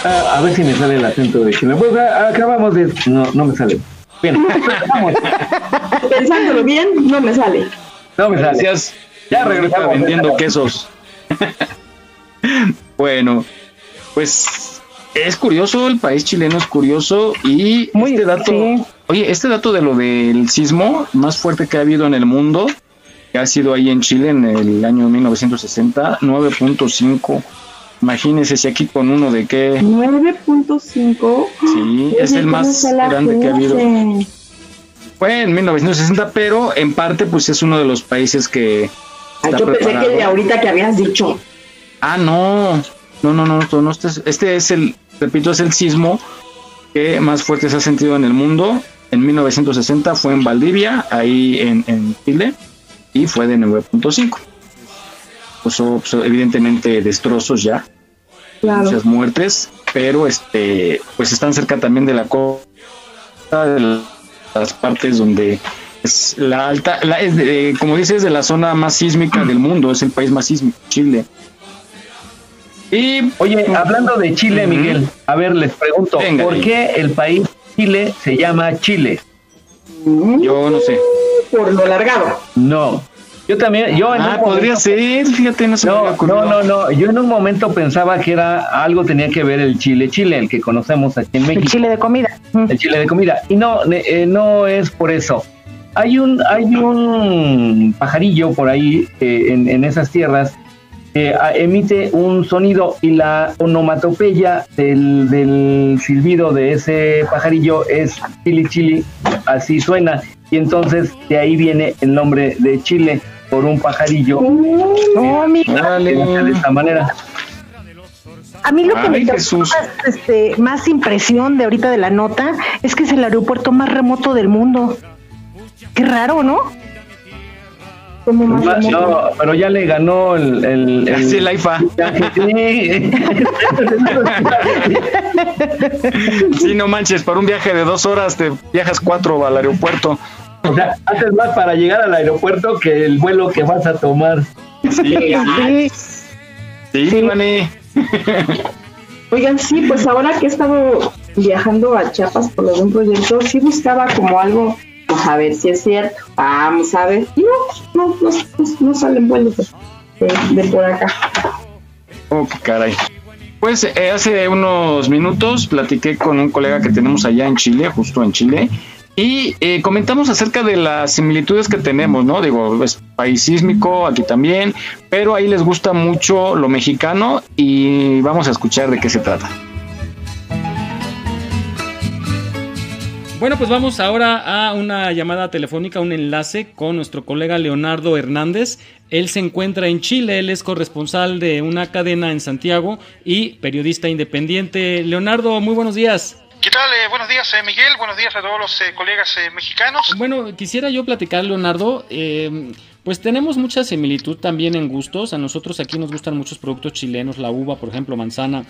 A ver si me sale el acento de Chile. Pues acabamos de. No, no me sale. Bien, vamos. Pensándolo bien, no me sale. No me sale. Gracias. Ya regresamos. vendiendo quesos. bueno, pues es curioso, el país chileno es curioso y este dato, oye, este dato de lo del sismo más fuerte que ha habido en el mundo, que ha sido ahí en Chile en el año 1960, 9.5. Imagínense si aquí con uno de qué. 9.5. Sí, es el más grande que ha habido. Fue en 1960, pero en parte pues es uno de los países que... Ay, está yo pensé que el de ahorita que habías dicho. Ah, no. No, no, no, no, no, este, es- este es el, repito, es el sismo que más fuerte se ha sentido en el mundo. En 1960 fue en Valdivia, ahí en, en Chile, y fue de 9.5. Causó, pues, evidentemente destrozos ya, Claro. muchas muertes, pero este, pues están cerca también de la costa de las partes donde es la alta, la, es de- como dices, de la zona más sísmica del mundo, es el país más sísmico, Chile. Y Oye, hablando de Chile. Miguel, a ver, les pregunto, Venga, ¿por qué el país Chile se llama Chile? yo no sé. Por lo alargado. No. Yo también, yo en Ah, un podría momento- ser, fíjate, no se me No, había no, no, no. Yo en un momento pensaba que era algo tenía que ver el chile chile, el que conocemos aquí en El México. chile de comida. el chile de comida. Y no, ne- eh, no es por eso. Hay un, hay un pajarillo por ahí eh, en, en esas tierras que ah, emite un sonido y la onomatopeya del, del silbido de ese pajarillo es chili chili, así suena. Y entonces de ahí viene el nombre de Chile por un pajarillo. No, mira. De esta manera. A mí lo que Ay, me causó más, este, más impresión de ahorita de la nota es que es el aeropuerto más remoto del mundo. Qué raro, ¿no? Como más Ma- remoto. No, pero ya le ganó el, el, el- Sí, la IFA. Sí, no manches, para un viaje de dos horas te viajas cuatro al aeropuerto. O sea, haces más para llegar al aeropuerto que el vuelo que vas a tomar. Sí, Sí. sí, Vane. Oigan, sí, pues ahora que he estado viajando a Chiapas por algún proyecto, sí buscaba como algo, pues a ver si es cierto, vamos a ver. Y no, no, no, no, no salen vuelos de, de- de por acá. Oh, qué caray. Pues eh, hace unos minutos platiqué con un colega que tenemos allá en Chile, justo en Chile, y eh, comentamos acerca de las similitudes que tenemos, ¿no? Digo, es país sísmico, aquí también, pero ahí les gusta mucho lo mexicano y vamos a escuchar de qué se trata. Bueno, pues vamos ahora a una llamada telefónica, un enlace con nuestro colega Leonardo Hernández. Él se encuentra en Chile, él es corresponsal de una cadena en Santiago y periodista independiente. Leonardo, muy buenos días. ¿Qué tal? Eh, buenos días, eh, Miguel. Buenos días a todos los eh, colegas eh, mexicanos. Bueno, quisiera yo platicar, Leonardo. eh, pues tenemos mucha similitud también en gustos. A nosotros aquí nos gustan muchos productos chilenos, la uva, por ejemplo, manzana,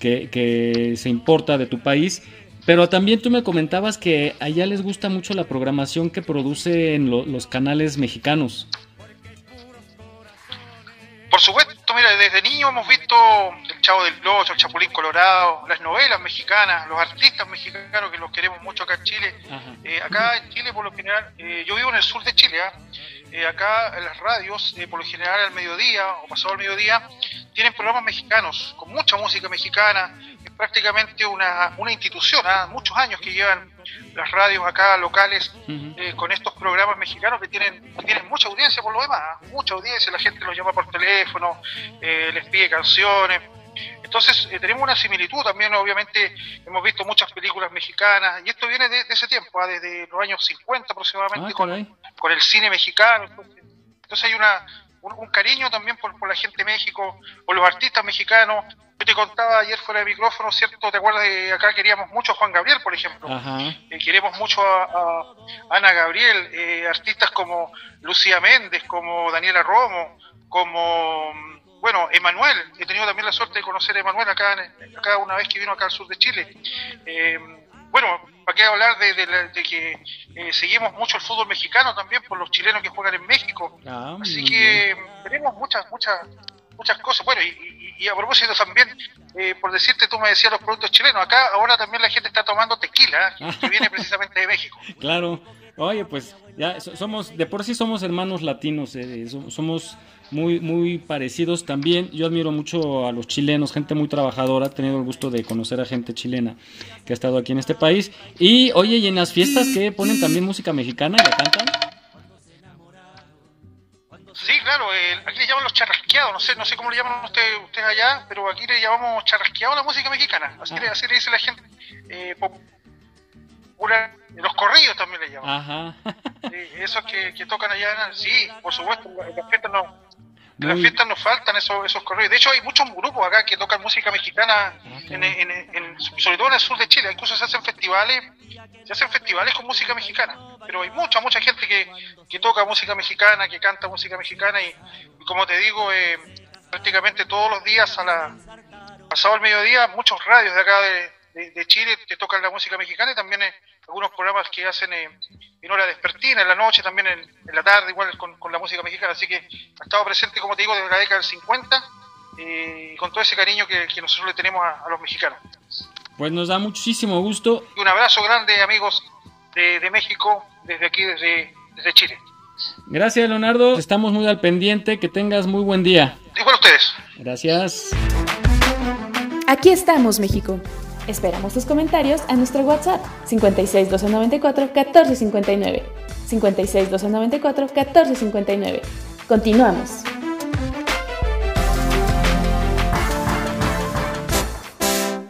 que, que se importa de tu país. Pero también tú me comentabas que allá les gusta mucho la programación que producen lo- los canales mexicanos. Por supuesto, mira, desde niño hemos visto Chavo del Ocho, El Chapulín Colorado, las novelas mexicanas, los artistas mexicanos que los queremos mucho acá en Chile. Eh, acá en Chile, por lo general, eh, yo vivo en el sur de Chile, ¿ah? Eh, acá en las radios, eh, por lo general al mediodía o pasado el mediodía, tienen programas mexicanos, con mucha música mexicana, es prácticamente una, una institución, ¿ah? muchos años que llevan las radios acá locales eh, con estos programas mexicanos que tienen, que tienen mucha audiencia por lo demás, ¿ah? mucha audiencia, la gente los llama por teléfono, eh, les pide canciones. Entonces eh, tenemos una similitud también, obviamente hemos visto muchas películas mexicanas y esto viene de, de ese tiempo, ¿ah? desde los años 50 aproximadamente Ah, con, el cine mexicano. Entonces, entonces hay una, un, un cariño también por, por la gente de México, por los artistas mexicanos. Yo te contaba ayer fuera de micrófono, ¿cierto? ¿Te acuerdas de acá queríamos mucho a Juan Gabriel, por ejemplo? Eh, queremos mucho a, a Ana Gabriel, eh, artistas como Lucía Méndez, como Daniela Romo, como, mm, bueno, Emanuel. He tenido también la suerte de conocer a Emanuel acá, acá una vez que vino acá al sur de Chile. Eh, bueno, ¿para qué hablar de, de la- de que eh, seguimos mucho el fútbol mexicano también por los chilenos que juegan en México? Ah, Así que tenemos muchas, muchas, muchas cosas. Bueno, y, y- y a propósito también, eh, por decirte, tú me decías los productos chilenos. Acá ahora también la gente está tomando tequila, ¿eh? que, que viene precisamente de México. Claro. Oye, pues ya so- somos, de por sí somos hermanos latinos, eh, so- somos muy, muy parecidos también. Yo admiro mucho a los chilenos, gente muy trabajadora. He tenido el gusto de conocer a gente chilena que ha estado aquí en este país. Y oye, y en las fiestas que ponen también música mexicana y la cantan. Sí, claro, eh, aquí le llaman los charrasqueados, no sé, no sé cómo le llaman ustedes, ustedes allá, pero aquí le llamamos charrasqueado a la música mexicana, así, le, así le dice la gente eh, popular, los corridos también le llaman, Ajá. Eh, esos que, que tocan allá, sí, por supuesto, en las fiestas no, en las fiestas nos faltan esos, esos corridos, de hecho hay muchos grupos acá que tocan música mexicana, en, en- en- sobre todo en el sur de Chile, incluso se hacen festivales, se hacen festivales con música mexicana, pero hay mucha, mucha gente que, que toca música mexicana, que canta música mexicana y, y como te digo, eh, prácticamente todos los días a la pasado el mediodía, muchos radios de acá de, de, Chile que tocan la música mexicana y también algunos programas que hacen en hora despertina, en la noche, también en, la tarde, igual con, la música mexicana. Así que ha estado presente, como te digo, desde la década del 50 y con todo ese cariño que, nosotros le tenemos a, los mexicanos. Pues nos da muchísimo gusto. Y un abrazo grande, amigos de, México, desde aquí, desde, desde Chile. Gracias, Leonardo. Estamos muy al pendiente. Que tengas muy buen día. Igual ustedes. Gracias. Aquí estamos, México. Esperamos tus comentarios a nuestro WhatsApp 56 294 1459. 56 294 1459. Continuamos.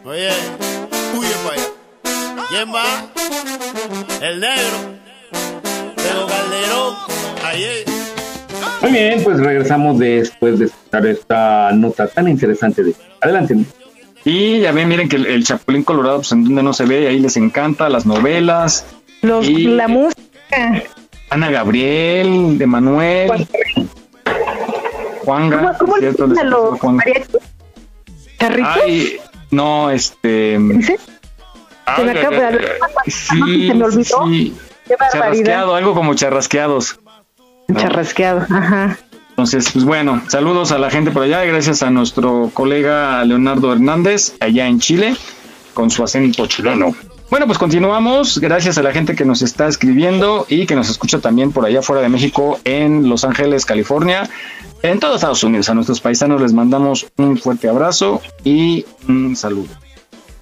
Oye, huye para allá. ¿Quién va? El negro. Pero Calderón. Ayer. Muy bien, pues regresamos después de escuchar esta nota tan interesante de. Adelante. Y ya ven, miren que el, Chapulín Colorado, pues en donde no se ve, ahí les encanta las novelas. Los, la música. Ana Gabriel, de Manuel. Juanga. ¿Cómo, cómo le los Ay, no, este. ¿Dice? Se me acaba de Sí, se me olvidó. Sí. Qué Charrasqueado, algo como charrasqueados. Charrasqueado, ajá. Entonces, pues bueno, saludos a la gente por allá y gracias a nuestro colega Leonardo Hernández allá en Chile con su acento chileno. Bueno, pues continuamos. Gracias a la gente que nos está escribiendo y que nos escucha también por allá fuera de México en Los Ángeles, California, en todos Estados Unidos. A nuestros paisanos les mandamos un fuerte abrazo y un saludo.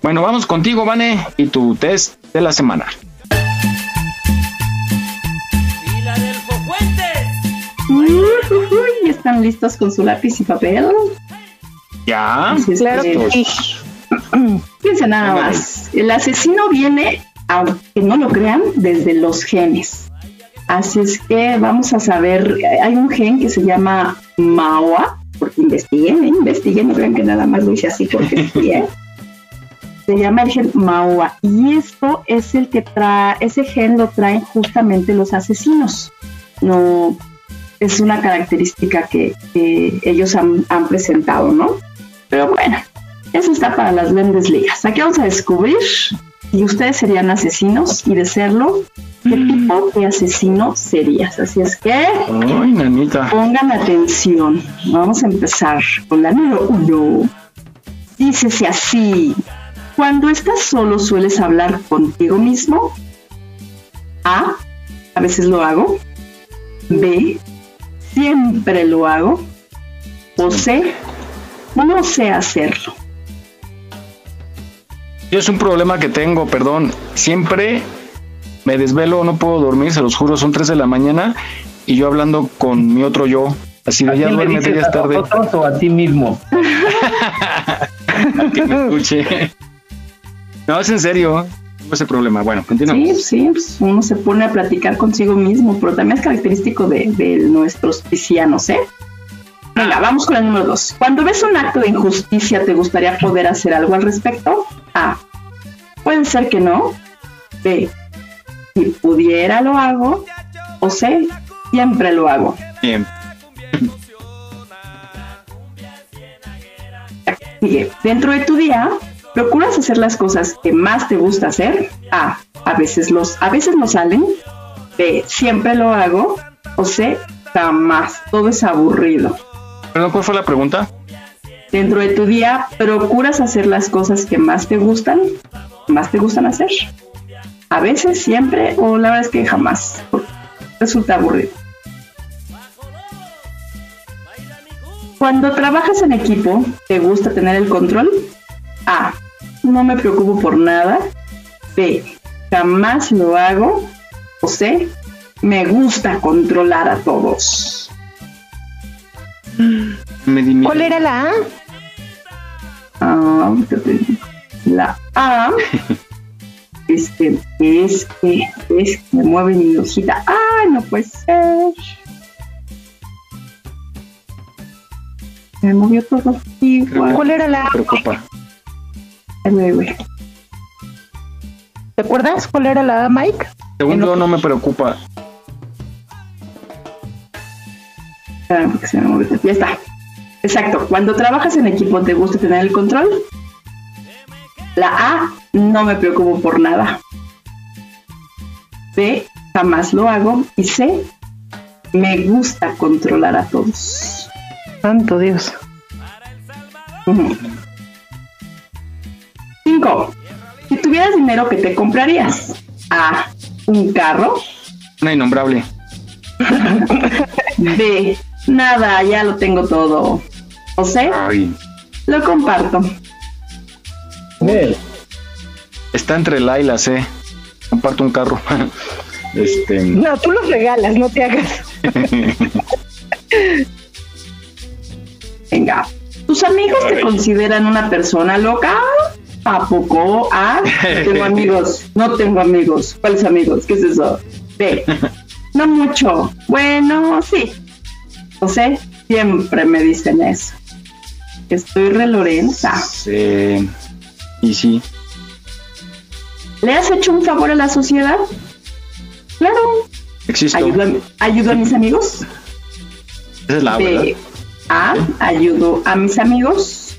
Bueno, vamos contigo, Vane, y tu test de la semana. ¿Están listos con su lápiz y papel? Ya. claro que Fíjense nada más. El asesino viene, aunque no lo crean, desde los genes. Así es que vamos a saber, hay un gen que se llama MAOA, porque investiguen, ¿eh? investiguen, no crean que nada más lo hice así porque sí, ¿eh? Se llama el gen MAOA y esto es el que trae, ese gen lo traen justamente los asesinos. No, es una característica que, ellos han, presentado, ¿no? Pero bueno, eso está para las grandes ligas. Aquí vamos a descubrir si ustedes serían asesinos y de serlo, qué mm. tipo de asesino serías. Así es que Ay, pongan atención. Vamos a empezar con la número uno. Dícese así. Cuando estás solo sueles hablar contigo mismo. A. A veces lo hago. B siempre lo hago o sé, no sé hacerlo. Yo es un problema que tengo, perdón. Siempre me desvelo, no puedo dormir, se los juro, son 3 de la mañana y yo hablando con mi otro yo. Así de ya duérmete, ya es tarde. o a ti mismo? a que me escuche. No, es en serio ese problema. Bueno, continuamos. Sí, sí, pues uno se pone a platicar consigo mismo, pero también es característico de, nuestros piscianos, ¿eh? Venga, vamos con el número dos. Cuando ves un acto de injusticia, ¿te gustaría poder hacer algo al respecto? A. Puede ser que no. B. Si pudiera, lo hago. O C. Siempre lo hago. Bien. Dentro de tu día, ¿Procuras hacer las cosas que más te gusta hacer? A. A veces, los, a veces no salen. B. Siempre lo hago. O C. Jamás. Todo es aburrido. ¿Perdón, cuál fue la pregunta? Dentro de tu día, ¿procuras hacer las cosas que más te gustan? ¿Más te gustan hacer? A veces, siempre o la verdad es que jamás. Resulta aburrido. Cuando trabajas en equipo, ¿te gusta tener el control? A no me preocupo por nada. B, jamás lo hago. O C, me gusta controlar a todos. ¿Cuál era la A? Ah, la A este, es que es que me mueve mi hojita. ¡Ay, no puede ser! Me movió todo. ¿Cuál era la A? güey. ¿Te acuerdas cuál era la Mike? Según yo, no me preocupa. Ya está. Exacto. Cuando trabajas en equipo, ¿te gusta tener el control? La A, no me preocupo por nada. B, jamás lo hago. Y C, me gusta controlar a todos. Santo Dios. Si tuvieras dinero, ¿qué te comprarías? A. Un carro. Una innombrable. B. Nada, ya lo tengo todo. O C. Ay. Lo comparto. Bien. Está entre la y la C. Comparto un carro. este... No, tú los regalas, no te hagas. Venga. ¿Tus amigos te consideran una persona loca? ¿A poco? Ah, no tengo amigos, no tengo amigos. ¿Cuáles amigos? ¿Qué es eso? B, no mucho. Bueno, sí. No sé, siempre me dicen eso. Estoy re Lorenza. Sí. Y sí. ¿Le has hecho un favor a la sociedad? Claro. Existo. ¿Ayudo a, ayudo a mis amigos? Esa es la verdad. B. A. Ayudo a mis amigos.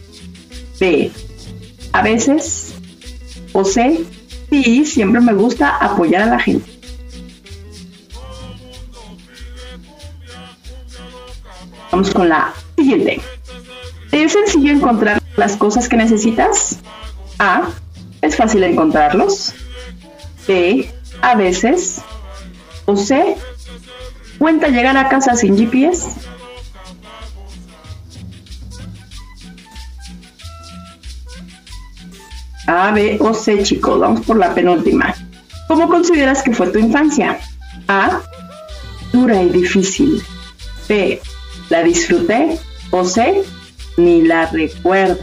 B. A veces. O C. Sí, siempre me gusta apoyar a la gente. Vamos con la siguiente. ¿Es sencillo encontrar las cosas que necesitas? A. Es fácil encontrarlos. B. A veces. O C. Cuenta llegar a casa sin GPS. A, B o C, chicos. Vamos por la penúltima. ¿Cómo consideras que fue tu infancia? A. Dura y difícil. B. La disfruté. O C. Ni la recuerdo.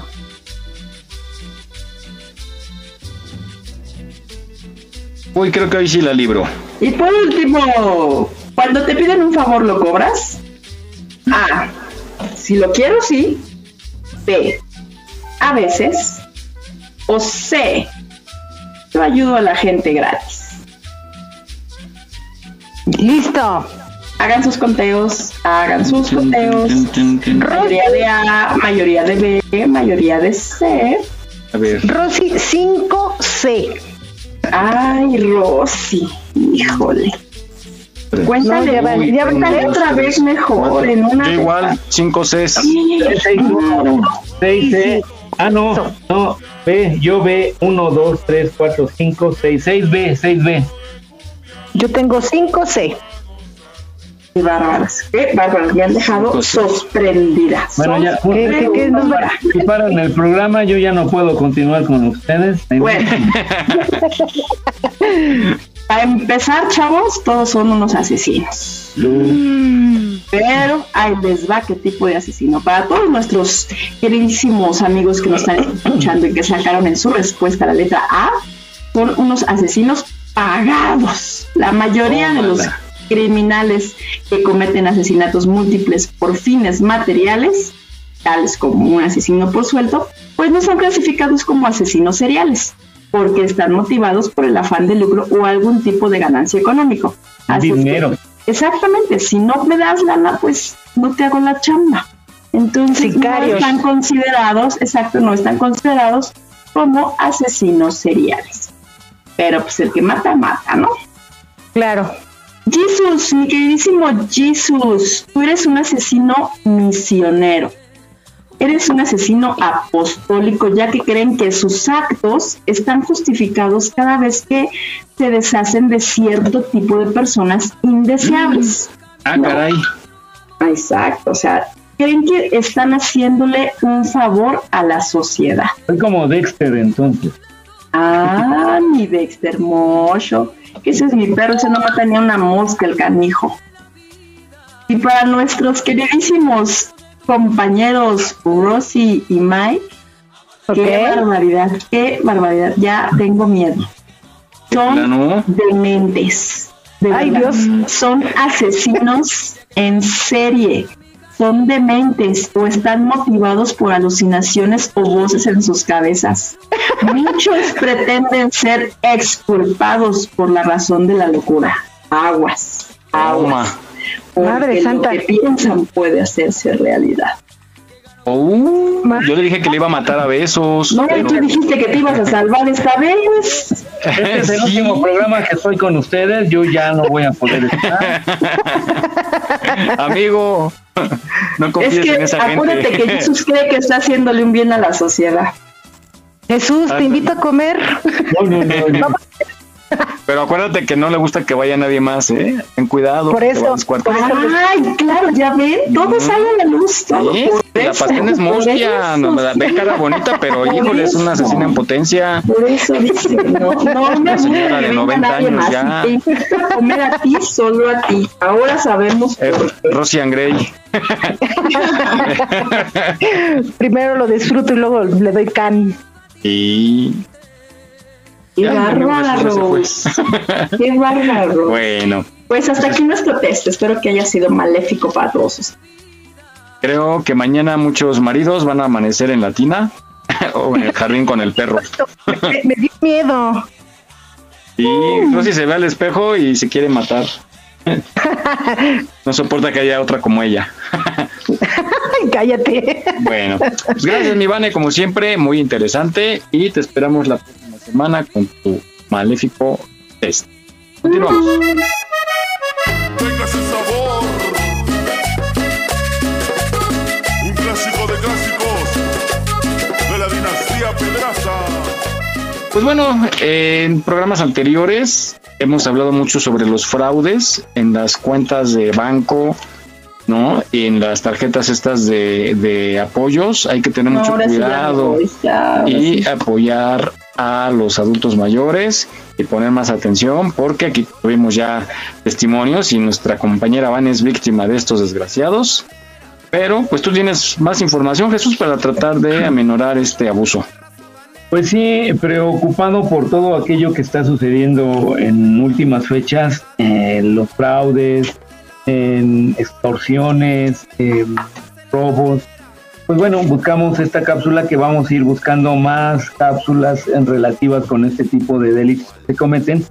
Uy, creo que hoy sí la libro. Y por último, cuando te piden un favor, ¿lo cobras? A. Si lo quiero, sí. B. A veces. O C. Yo ayudo a la gente gratis. Listo. Hagan sus conteos, hagan sus conteos. Mayoría de A, mayoría de B, mayoría de C. A ver. Rosy 5C. Ay, Rosy, híjole. Cuéntale, No, ya cuéntale otra vez mejor en una. Yo igual, 5 Cs. Seis, C. Ah, no, no. B, yo B, 1, 2, 3, 4, 5, 6, 6B, 6B. Yo tengo 5C. Qué bárbaras, qué bárbaras, me han dejado sorprendidas. Bueno, ya, ¿Qué- qué- qué nos va- si paran el programa, yo ya no puedo continuar con ustedes. Bueno. Para empezar, chavos, todos son unos asesinos. Pero ahí les va qué tipo de asesino. Para todos nuestros queridísimos amigos que nos están escuchando y que sacaron en su respuesta la letra A, son unos asesinos pagados. La mayoría de los criminales que cometen asesinatos múltiples por fines materiales, tales como un asesino por sueldo, pues no son clasificados como asesinos seriales, porque están motivados por el afán de lucro o algún tipo de ganancia económico. Así es que- Dinero. exactamente, si no me das lana, pues no te hago la chamba. Entonces no están considerados, exacto, no están considerados como asesinos seriales. Pero pues el que mata, mata, ¿no? Claro. Jesús, mi queridísimo Jesús, tú eres un asesino misionero. Eres un asesino apostólico, ya que creen que sus actos están justificados cada vez que se deshacen de cierto tipo de personas indeseables. Ah, caray. Exacto, o sea, creen que están haciéndole un favor a la sociedad. Soy como Dexter entonces. Ah, mi Dexter Mocho. Ese es mi perro, ese no mata ni a una mosca, el canijo. Y para nuestros queridísimos compañeros Rosy y Mike, qué barbaridad, qué barbaridad, ya tengo miedo. Son dementes. De Ay, verdad. Dios. Son asesinos en serie. Son dementes o están motivados por alucinaciones o voces en sus cabezas. Muchos pretenden ser exculpados por la razón de la locura. Aguas, aguas. Toma. Madre lo santa. que piensan puede hacerse realidad. Uh, yo le dije que le iba a matar a besos. No, tú dijiste que te ibas a salvar esta vez. Este es el último programa que estoy con ustedes. Yo ya no voy a poder estar. Amigo, no confíes es que en esa acuérdate gente. que Jesús cree que está haciéndole un bien a la sociedad. Jesús, te invito a comer. No, no, no. Pero acuérdate que no le gusta que vaya nadie más, ¿eh? Ten cuidado. Por eso, descuartizar. Ay, claro, ya ven, todo sale a la luz. Todo Sí, por la pastel es por mustia, no, me da- ve cara bonita, pero Por híjole, es una asesina en potencia. Por eso dice, no, no Una señora de venga 90 nadie años más. ya. Te invito a comer a ti, solo a ti. Ahora sabemos Eh, Rosy and Grey. Primero lo disfruto y luego le doy can. Y. Qué bárbaro. Qué bárbaro. Bueno, Pues hasta aquí nuestro test. Espero que haya sido maléfico para todos. creo que mañana muchos maridos van a amanecer en la tina o en el jardín con el perro. Me, me dio miedo. Y Rosy se ve al espejo y se quiere matar. No soporta que haya otra como ella. Cállate. Bueno, pues gracias, mi Vane, como siempre, muy interesante. Y te esperamos la próxima semana con tu maléfico test. Continuamos. Venga ese sabor. Un clásico de clásicos de la dinastía Pedraza. Pues bueno, en programas anteriores hemos hablado mucho sobre los fraudes en las cuentas de banco, ¿no? Y en las tarjetas estas de, de apoyos. Hay que tener mucho Ahora sí ya cuidado y sí. apoyar a los adultos mayores y poner más atención porque aquí tuvimos ya testimonios y nuestra compañera Van es víctima de estos desgraciados. Pero pues tú tienes más información, Jesús, para tratar de amenorar este abuso. Pues sí, preocupado por todo aquello que está sucediendo en últimas fechas, eh, los fraudes, en extorsiones, robos. Pues bueno, buscamos esta cápsula que vamos a ir buscando más cápsulas en relativas con este tipo de delitos que se cometen.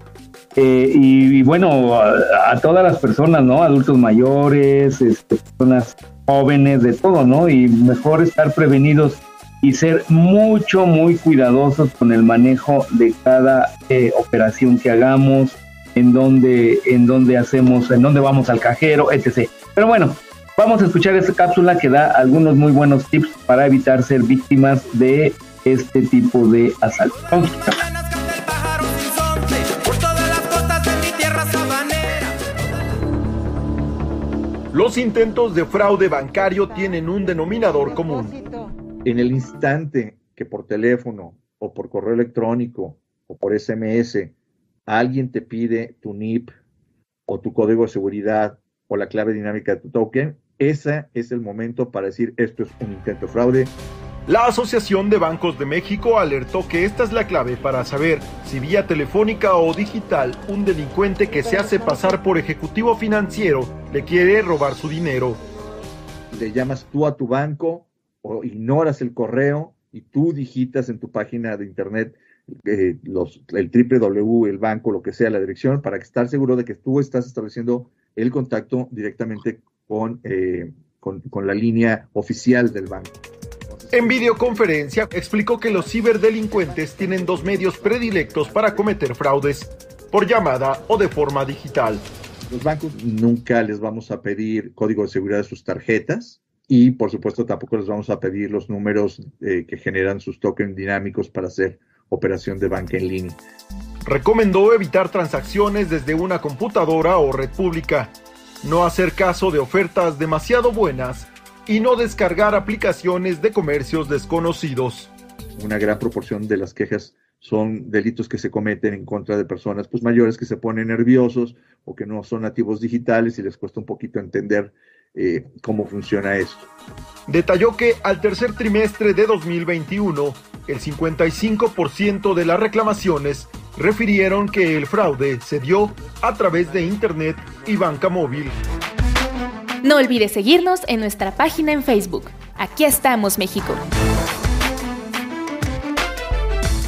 Eh, y, bueno, a, a todas las personas, ¿no? Adultos mayores, este, personas jóvenes, de todo, ¿no? Y mejor estar prevenidos y ser mucho, muy cuidadosos con el manejo de cada eh, operación que hagamos, en donde, en donde hacemos, en donde vamos al cajero, etc. Pero bueno, vamos a escuchar esta cápsula que da algunos muy buenos tips para evitar ser víctimas de este tipo de asalto. Vamos a escuchar. Los intentos de fraude bancario tienen un denominador común. En el instante que por teléfono o por correo electrónico o por SMS alguien te pide tu NIP o tu código de seguridad o la clave dinámica de tu token, ese es el momento para decir esto es un intento de fraude. La Asociación de Bancos de México alertó que esta es la clave para saber si vía telefónica o digital un delincuente que se hace pasar por ejecutivo financiero le quiere robar su dinero. Le llamas tú a tu banco o ignoras el correo y tú digitas en tu página de internet eh, los, el www, el banco, lo que sea, la dirección, para estar seguro de que tú estás estableciendo el contacto directamente con, eh, con, con la línea oficial del banco. En videoconferencia explicó que los ciberdelincuentes tienen dos medios predilectos para cometer fraudes, por llamada o de forma digital. Los bancos nunca les vamos a pedir código de seguridad de sus tarjetas y por supuesto tampoco les vamos a pedir los números eh, que generan sus tokens dinámicos para hacer operación de banca en línea. Recomendó evitar transacciones desde una computadora o red pública, no hacer caso de ofertas demasiado buenas y no descargar aplicaciones de comercios desconocidos. Una gran proporción de las quejas son delitos que se cometen en contra de personas pues, mayores que se ponen nerviosos o que no son nativos digitales y les cuesta un poquito entender eh, cómo funciona esto. Detalló que al tercer trimestre de 2021, el 55% de las reclamaciones refirieron que el fraude se dio a través de Internet y banca móvil. No olvides seguirnos en nuestra página en Facebook. Aquí estamos, México.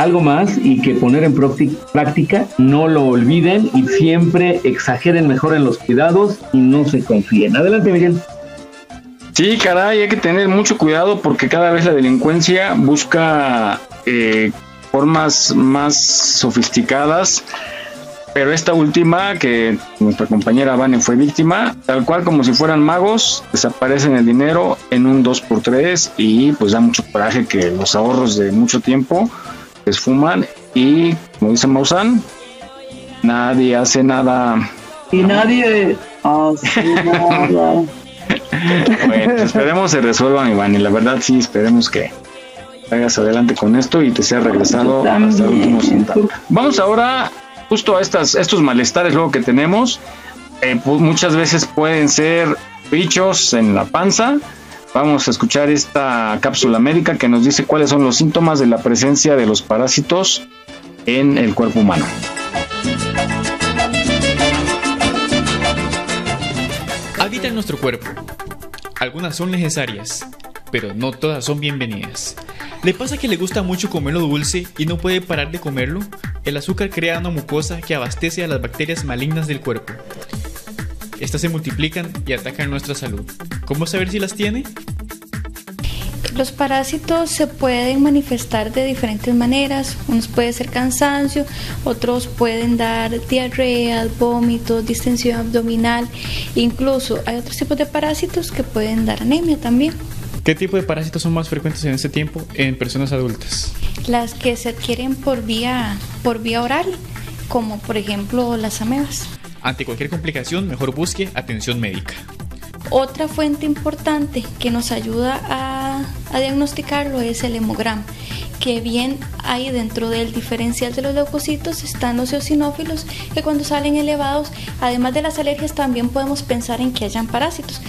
Algo más y que poner en práctica, no lo olviden y siempre exageren mejor en los cuidados y no se confíen. Adelante, Miguel. Sí, caray, hay que tener mucho cuidado porque cada vez la delincuencia busca eh, formas más sofisticadas pero esta última, que nuestra compañera Vane fue víctima, tal cual como si fueran magos, desaparecen el dinero en un 2x3 y pues da mucho coraje que los ahorros de mucho tiempo esfuman y, como dice Maussan, nadie hace nada. Y nadie hace nada. bueno, pues esperemos se resuelvan, Iván, y la verdad sí, esperemos que vayas adelante con esto y te sea regresado hasta el último centavo. Vamos ahora justo a estas, estos malestares luego que tenemos, eh, pues muchas veces pueden ser bichos en la panza. Vamos a escuchar esta cápsula médica que nos dice cuáles son los síntomas de la presencia de los parásitos en el cuerpo humano. Habita en nuestro cuerpo. Algunas son necesarias, pero no todas son bienvenidas. ¿Le pasa que le gusta mucho comerlo dulce y no puede parar de comerlo? El azúcar crea una mucosa que abastece a las bacterias malignas del cuerpo. Estas se multiplican y atacan nuestra salud. ¿Cómo saber si las tiene? Los parásitos se pueden manifestar de diferentes maneras. Unos puede ser cansancio, otros pueden dar diarrea, vómitos, distensión abdominal. Incluso hay otros tipos de parásitos que pueden dar anemia también. ¿Qué tipo de parásitos son más frecuentes en este tiempo en personas adultas? Las que se adquieren por vía, por vía oral, como por ejemplo las amebas. Ante cualquier complicación, mejor busque atención médica. Otra fuente importante que nos ayuda a, diagnosticarlo es el hemograma, que bien hay dentro del diferencial de los leucocitos están los eosinófilos que cuando salen elevados, además de las alergias, también podemos pensar en que hayan parásitos.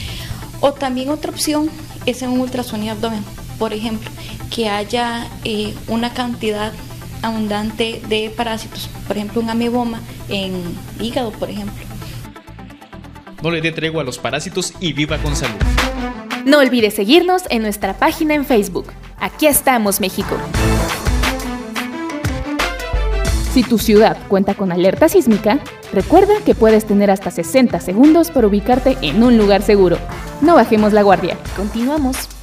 O también otra opción es en un ultrasonido abdomen, por ejemplo, que haya eh, una cantidad abundante de parásitos, por ejemplo un ameboma en hígado, por ejemplo. No le dé tregua a los parásitos y viva con salud. No olvides seguirnos en nuestra página en Facebook. Aquí estamos, México. Si tu ciudad cuenta con alerta sísmica, recuerda que puedes tener hasta 60 segundos para ubicarte en un lugar seguro. No bajemos la guardia. Continuamos.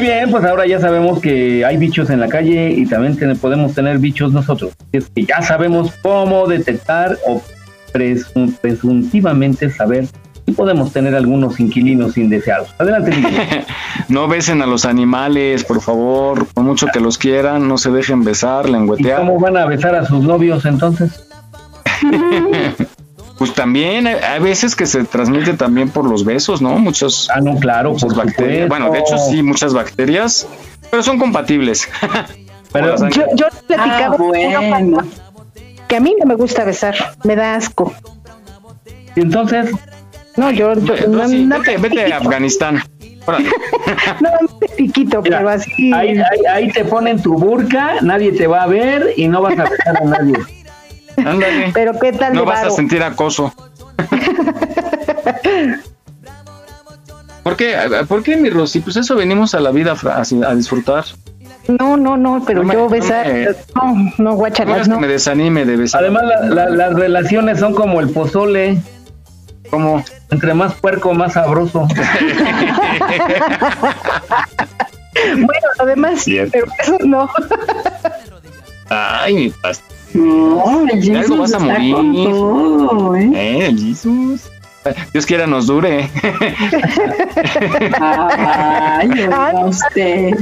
Muy bien, pues ahora ya sabemos que hay bichos en la calle y también podemos tener bichos nosotros. Es que ya sabemos cómo detectar o presuntivamente saber podemos tener algunos inquilinos indeseados. Adelante, No besen a los animales, por favor, por mucho que los quieran, no se dejen besar, lengüetear. ¿Cómo van a besar a sus novios entonces? pues también hay veces que se transmite también por los besos, ¿no? Muchos. Ah, no, claro, por bacterias. Bueno, de hecho sí, muchas bacterias, pero son compatibles. pero yo, yo platicaba ah, que a mí no me gusta besar, me da asco. Y entonces, no, yo, no, vete, a Afganistán. no, piquito, pero así. Ahí, te ponen tu burka, nadie te va a ver y no vas a besar a nadie. Ándale. Pero qué tal. No vas a sentir acoso. ¿Por qué? ¿Por qué, mi Rosy? Pues eso venimos a la vida a, disfrutar. No, no, no, pero yo besar, no, no, guacharas, no. me desanime de besar. Además, las relaciones son como el pozole. Como entre más puerco, más sabroso. bueno, además, pero eso no. Ay, mi pastor. No, el Algo vas a morir. ¿eh? ¿eh? Jesús. Dios quiera nos dure. Ay, usted.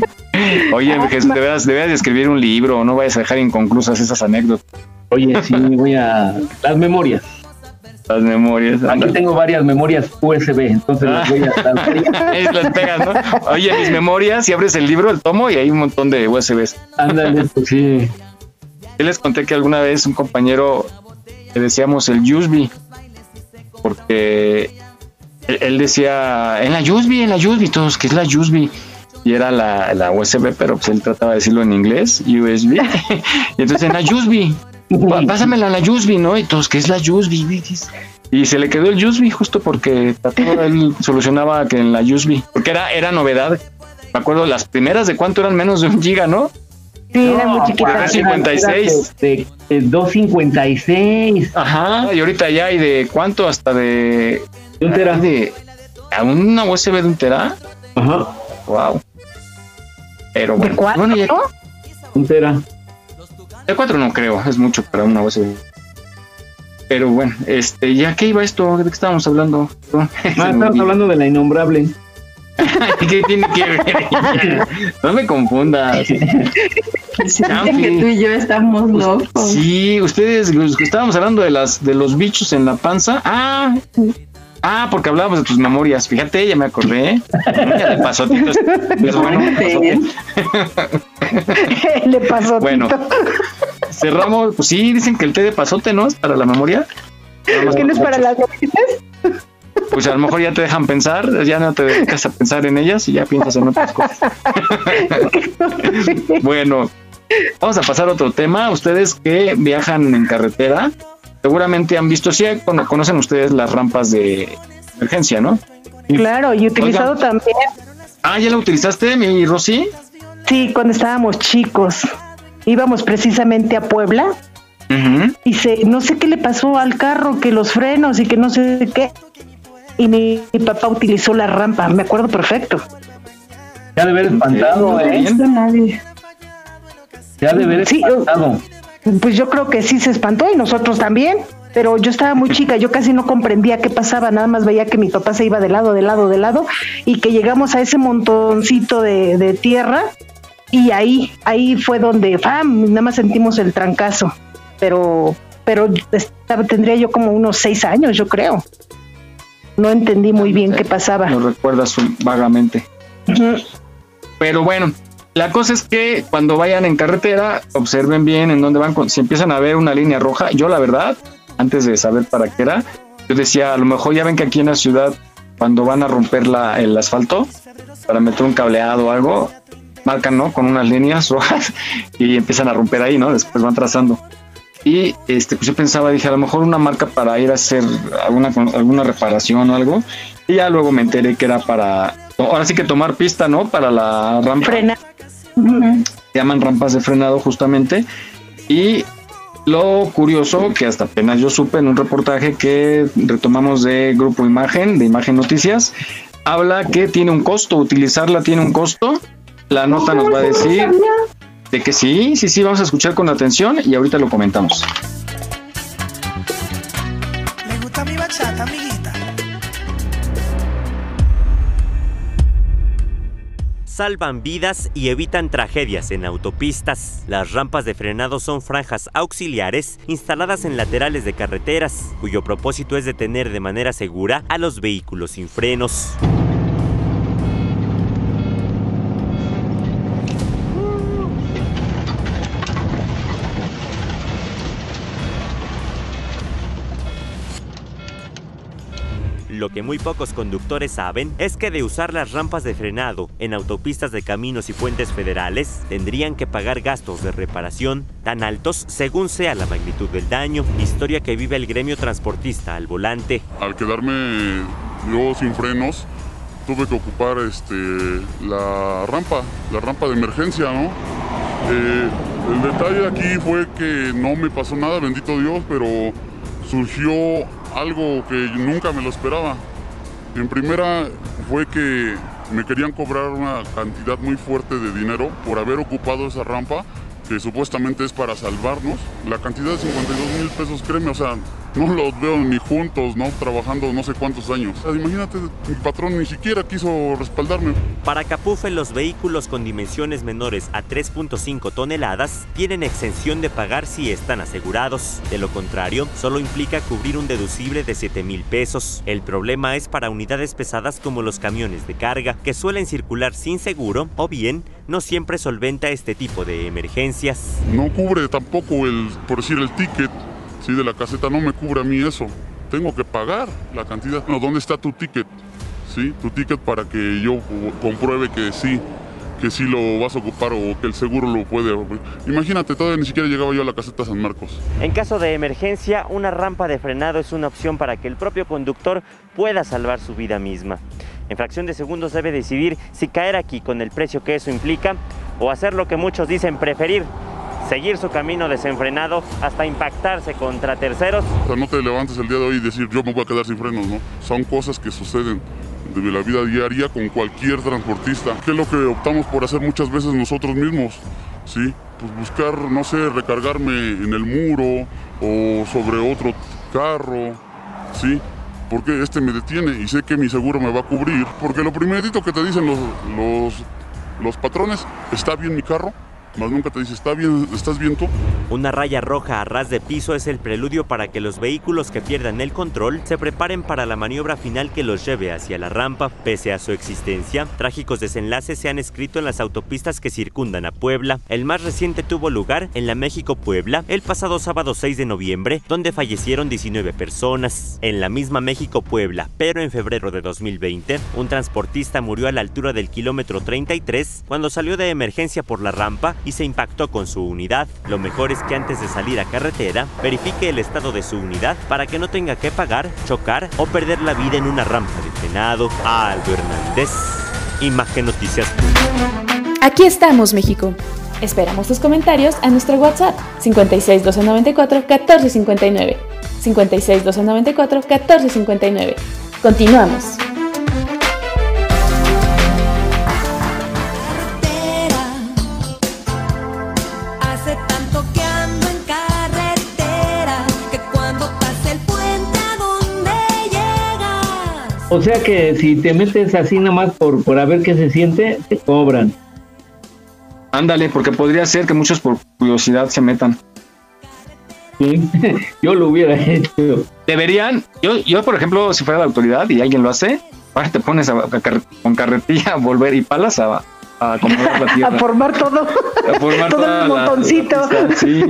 Oye, Jesús, debes, debes de escribir un libro, no vayas a dejar inconclusas esas anécdotas. Oye, sí, voy a... Las memorias. Las memorias. Aquí tengo varias memorias USB, entonces las voy a estar. las pegas, ¿no? Oye, mis memorias, y abres el libro, el tomo, y hay un montón de USBs. Ándale, pues sí. Yo les conté que alguna vez un compañero le decíamos el USB, porque él, decía, en la USB, en la USB, todos, ¿qué es la USB? y era la, la USB, pero pues él trataba de decirlo en inglés, USB. y entonces en la USB, "Pa- pásamela la USB, ¿no? Y todos, ¿qué es la USB? Y se le quedó el USB justo porque él solucionaba que en la USB, porque era, era novedad. Me acuerdo, las primeras de cuánto eran menos de un giga, ¿no? Sí, era muy chiquita. Era 56. De, de 256. Ajá. Y ahorita ya hay de cuánto hasta de. De un tera. De, a una USB de un tera. Ajá. Wow. Pero bueno. cuatro, bueno, ya- no? Un tera. De 4 no creo, es mucho para una USB. Pero bueno, este, ¿ya qué iba esto? ¿De qué estábamos hablando? Ah, estamos hablando de la innombrable. ¿Qué tiene que ver? no me confundas. Siente que tú y yo estamos locos. Sí, ustedes estábamos hablando de las de los bichos en la panza. Ah, ah, porque hablábamos de tus memorias. Fíjate, ya me acordé. Ya le pasó Tito. Pues bueno, le pasó, cerramos. Pues sí, dicen que el té de pasote, ¿no? Es para la memoria. ¿Qué no es para las noticias? Pues a lo mejor ya te dejan pensar, ya no te dedicas a pensar en ellas y ya piensas en otras cosas. bueno, vamos a pasar a otro tema. Ustedes que viajan en carretera, seguramente han visto, sí, cono- conocen ustedes las rampas de emergencia, ¿no? Claro, y utilizado también. Ah, ¿ya la utilizaste, mi Rosy? Sí, cuando estábamos chicos. Íbamos precisamente a Puebla y se, no sé qué le pasó al carro, que los frenos y que no sé qué. Y mi, mi papá utilizó la rampa, me acuerdo perfecto. Ya de haber espantado, ¿eh? a nadie. Ya de haber Sí, espantado. Pues yo creo que sí se espantó y nosotros también. Pero yo estaba muy chica, yo casi no comprendía qué pasaba, nada más veía que mi papá se iba de lado, de lado, de lado, y que llegamos a ese montoncito de, de tierra, y ahí, ahí fue donde, ¡fam! nada más sentimos el trancazo. Pero, pero estaba- tendría yo como unos seis años, yo creo. No entendí muy bien qué pasaba. Lo recuerdas vagamente. Pero bueno, la cosa es que cuando vayan en carretera, observen bien en dónde van. con- Si empiezan a ver una línea roja, yo la verdad, antes de saber para qué era, yo decía, a lo mejor ya ven que aquí en la ciudad, cuando van a romper la, el asfalto para meter un cableado o algo, marcan, ¿no? Con unas líneas rojas y empiezan a romper ahí, ¿no? Después van trazando. Y este, pues yo pensaba, dije, a lo mejor una marca para ir a hacer alguna, alguna reparación o algo. Y ya luego me enteré que era para, ahora sí que tomar pista, ¿no? Para la rampa. Frena. Se llaman rampas de frenado justamente. Y lo curioso, que hasta apenas yo supe en un reportaje que retomamos de Grupo Imagen, de Imagen Noticias, habla que tiene un costo, utilizarla tiene un costo. La nota nos va a decir de que sí, sí, sí, vamos a escuchar con atención y ahorita lo comentamos. Me gusta mi bachata, amiguita. Salvan vidas y evitan tragedias en autopistas. Las rampas de frenado son franjas auxiliares instaladas en laterales de carreteras, cuyo propósito es detener de manera segura a los vehículos sin frenos. Lo que muy pocos conductores saben es que de usar las rampas de frenado en autopistas de caminos y puentes federales, tendrían que pagar gastos de reparación tan altos según sea la magnitud del daño, historia que vive el gremio transportista al volante. Al quedarme yo sin frenos, tuve que ocupar este, la rampa, la rampa de emergencia, ¿no? Eh, el detalle aquí fue que no me pasó nada, bendito Dios, pero surgió algo que nunca me lo esperaba. En primera fue que me querían cobrar una cantidad muy fuerte de dinero por haber ocupado esa rampa que supuestamente es para salvarnos. La cantidad de 52 mil pesos, créeme, o sea, no los veo ni juntos, ¿no? Trabajando no sé cuántos años. Imagínate, mi patrón ni siquiera quiso respaldarme. Para Capufe, los vehículos con dimensiones menores a 3.5 toneladas tienen exención de pagar si están asegurados. De lo contrario, solo implica cubrir un deducible de 7 mil pesos. El problema es para unidades pesadas como los camiones de carga, que suelen circular sin seguro o bien no siempre solventa este tipo de emergencias. No cubre tampoco el, por decir, el ticket, ¿sí? De la caseta no me cubre a mí eso. Tengo que pagar la cantidad. Bueno, ¿dónde está tu ticket? ¿Sí? Tu ticket para que yo compruebe que sí, que sí lo vas a ocupar o que el seguro lo puede. Imagínate, todavía ni siquiera llegaba yo a la caseta San Marcos. En caso de emergencia, una rampa de frenado es una opción para que el propio conductor pueda salvar su vida misma. En fracción de segundos debe decidir si caer aquí con el precio que eso implica o hacer lo que muchos dicen preferir, seguir su camino desenfrenado hasta impactarse contra terceros. O sea, no te levantes el día de hoy y decir yo me voy a quedar sin frenos, ¿no? Son cosas que suceden de la vida diaria con cualquier transportista. ¿Qué es lo que optamos por hacer muchas veces nosotros mismos? ¿Sí? Pues buscar, no sé, recargarme en el muro o sobre otro carro, ¿sí? Porque este me detiene y sé que mi seguro me va a cubrir. Porque lo primerito que te dicen los, los patrones, ¿está bien mi carro? Nunca te dice, ¿Está bien, ¿estás bien tú? Una raya roja a ras de piso es el preludio para que los vehículos que pierdan el control se preparen para la maniobra final que los lleve hacia la rampa. Pese a su existencia, trágicos desenlaces se han escrito en las autopistas que circundan a Puebla. El más reciente tuvo lugar en la México-Puebla el pasado sábado 6 de noviembre, donde fallecieron 19 personas. En la misma México-Puebla, pero en febrero de 2020, un transportista murió a la altura del kilómetro 33 cuando salió de emergencia por la rampa y se impactó con su unidad. Lo mejor es que antes de salir a carretera, verifique el estado de su unidad para que no tenga que pagar, chocar o perder la vida en una rampa de frenado. Aldo Hernández, Imagen Noticias. Aquí estamos, México. Esperamos tus comentarios a nuestro WhatsApp 56 294 1459. 56 294 1459. Continuamos. O sea que si te metes así nomás por, por a ver qué se siente, te cobran. Ándale, porque podría ser que muchos por curiosidad se metan. Sí, yo lo hubiera hecho. Deberían, yo, yo por ejemplo, si fuera la autoridad y alguien lo hace, ahora te pones a, con carretilla a volver y palas a, a acomodar la tierra. A formar todo. A formar todo el montoncito. sí.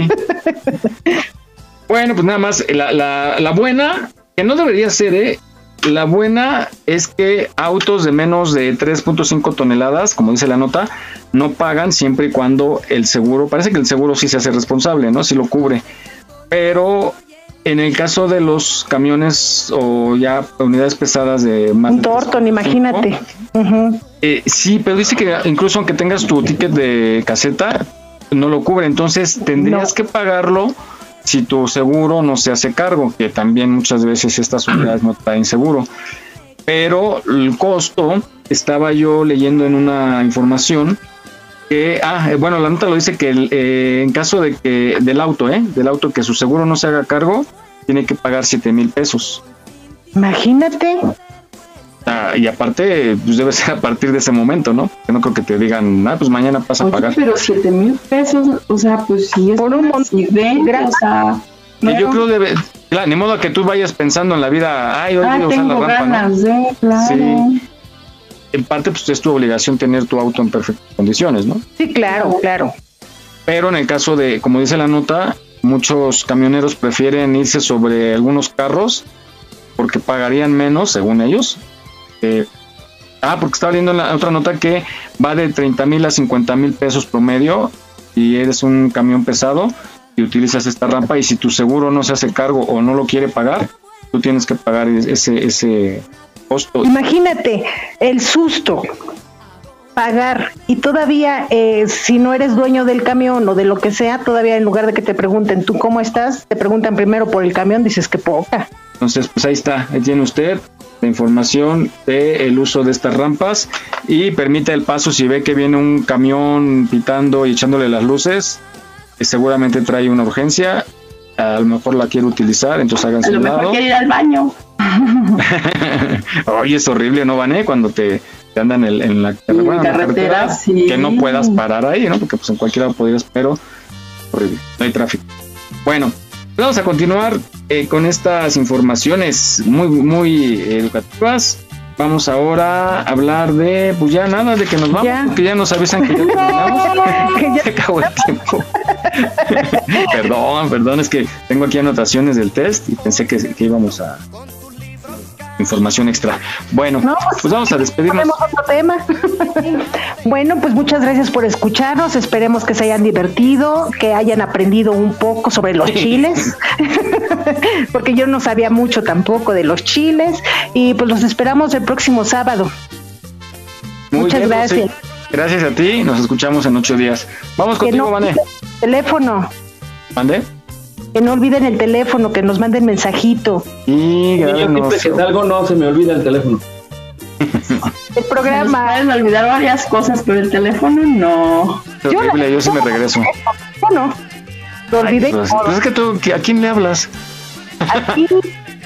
Bueno, pues nada más, la, la, la buena, que no debería ser, ¿eh? La buena es que autos de menos de 3.5 toneladas, como dice la nota, no pagan siempre y cuando el seguro, parece que el seguro sí se hace responsable, ¿no? Si lo cubre. Pero en el caso de los camiones o ya unidades pesadas de más... Un Torton, imagínate. Eh, sí, pero dice que incluso aunque tengas tu ticket de caseta, no lo cubre. Entonces tendrías que pagarlo si tu seguro no se hace cargo, que también muchas veces estas unidades no traen seguro. Pero el costo, estaba yo leyendo en una información que, ah, eh, bueno, la nota lo dice que eh, en caso de que del auto, ¿eh? Del auto que su seguro no se haga cargo, tiene que pagar 7 mil pesos. Imagínate. Ah, y aparte, pues debe ser a partir de ese momento, ¿no? Que no creo que te digan, ah, pues mañana pasa a pagar. Pero 7 mil pesos, o sea, pues sí es por un accidente, o sea. yo creo debe, claro, ni modo que tú vayas pensando en la vida, ay, hoy ah, voy a usar la rampa, ganas ¿no? de, claro. Sí. En parte, pues es tu obligación tener tu auto en perfectas condiciones, ¿no? Sí, claro, claro. Pero en el caso de, como dice la nota, muchos camioneros prefieren irse sobre algunos carros porque pagarían menos, según ellos, eh, ah, porque estaba viendo en la otra nota que va de 30 mil a 50 mil pesos promedio y eres un camión pesado y utilizas esta rampa y si tu seguro no se hace cargo o no lo quiere pagar, tú tienes que pagar ese, ese costo. Imagínate el susto, pagar y todavía eh, si no eres dueño del camión o de lo que sea, todavía en lugar de que te pregunten tú cómo estás, te preguntan primero por el camión, dices que poca. Entonces, pues ahí está, ahí tiene usted la información del el uso de estas rampas y permite el paso si ve que viene un camión pitando y echándole las luces, que seguramente trae una urgencia, a lo mejor la quiere utilizar, entonces háganse A lo mejor lado. quiere ir al baño. Oye, es horrible, ¿no, Vané? Cuando te, te andan en, en la, bueno, en la carretera, sí. que no puedas parar ahí, ¿no? Porque pues en cualquier lado podrías, pero horrible, no hay tráfico. Bueno, vamos a continuar eh, con estas informaciones muy, muy educativas. Vamos ahora a hablar de, pues ya nada, de que nos vamos, porque ya nos avisan que ya terminamos. Se acabó el tiempo. perdón, perdón, es que tengo aquí anotaciones del test y pensé que, que íbamos a, información extra. Bueno, pues, pues, vamos a despedirnos. Otro tema. bueno, pues muchas gracias por escucharnos. Esperemos que se hayan divertido, que hayan aprendido un poco sobre los chiles, porque yo no sabía mucho tampoco de los chiles. Y pues los esperamos el próximo sábado. muchas gracias. Gracias a ti, nos escuchamos en ocho días. Vamos contigo, Vané. Teléfono. ¿Mande? Que no olviden el teléfono, que nos manden mensajito. Y yo siempre que salgo no se me olvida el teléfono. el programa. Pueden olvidar varias cosas, pero el teléfono no. yo, yo sí me regreso. No, no. Lo olvidé. Pues, pues, es que tú, ¿a quién le hablas?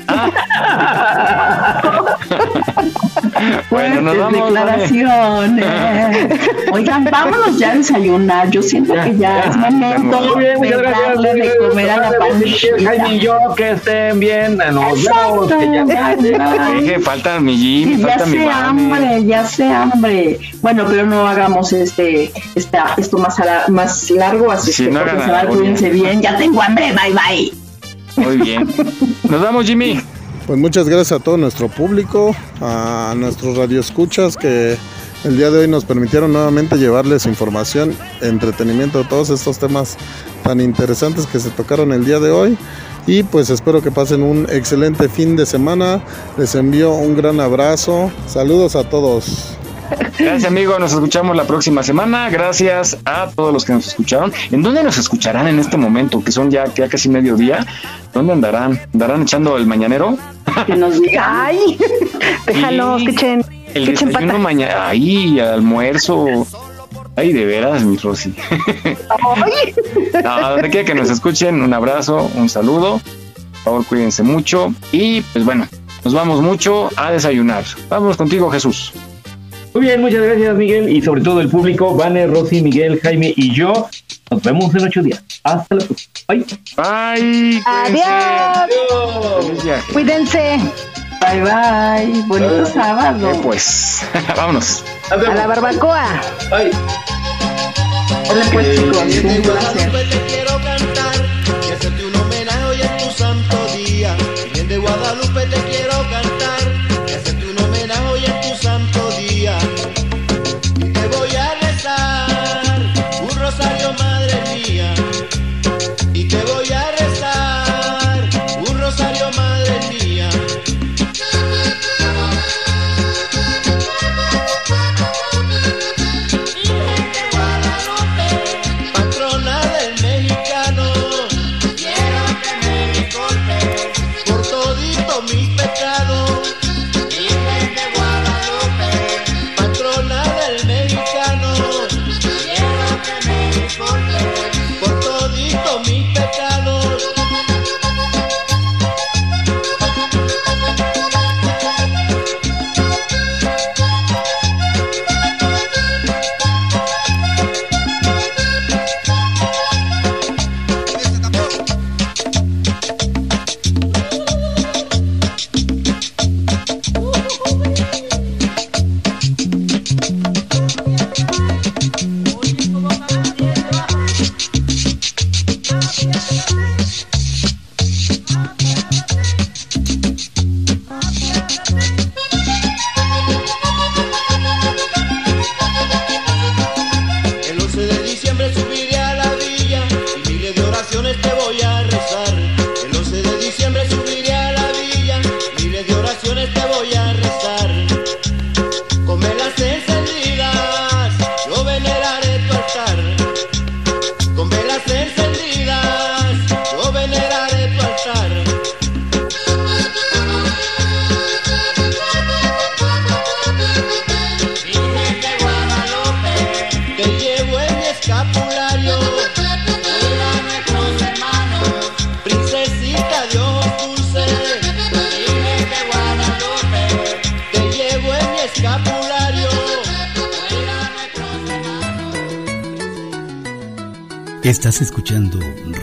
Bueno, nos vamos. declaraciones. Oigan, vámonos ya a desayunar. Yo siento que ya, es momento bien, muchas gracias, de comer a la. Jaime y yo, que estén bien. Nos vemos. Que ya... Falta mi Jimmy, ya falta mi sé hambre, ya sé hambre. Bueno, pero no hagamos este, esta, esto más, a más largo, así Sí, que no cuídense bien. Ya tengo hambre, bye bye. Muy bien. Nos vamos, Jimmy. Pues muchas gracias a todo nuestro público, a nuestros radioescuchas que el día de hoy nos permitieron nuevamente llevarles información, entretenimiento, todos estos temas tan interesantes que se tocaron el día de hoy. Y pues espero que pasen un excelente fin de semana. Les envío un gran abrazo. Saludos a todos. Gracias, amigo. Nos escuchamos la próxima semana. Gracias a todos los que nos escucharon. ¿En dónde nos escucharán en este momento? Que son ya, ya casi mediodía. ¿Dónde andarán? ¿Andarán echando el mañanero? Que nos. Ay, déjalos, que echen, El que desayuno mañana. Ahí, almuerzo. Ay, de veras, mi Rosy. No, donde quiera que nos escuchen, un abrazo, un saludo. Por favor, cuídense mucho. Y pues bueno, nos vamos mucho a desayunar. Vamos contigo, Jesús. Muy bien, muchas gracias, Miguel. Y sobre todo el público, Vane, Rosy, Miguel, Jaime y yo. Nos vemos en ocho días. Hasta la próxima. Bye. Bye. Adiós. Viaje. Cuídense. Bye bye. Bonito sábado. Eh, pues, vámonos. A la barbacoa. Bye. Hola, pues, chicos. Un placer. te quiero cantar y hacerte un homenaje hoy en tu santo día. Virgen de Guadalupe te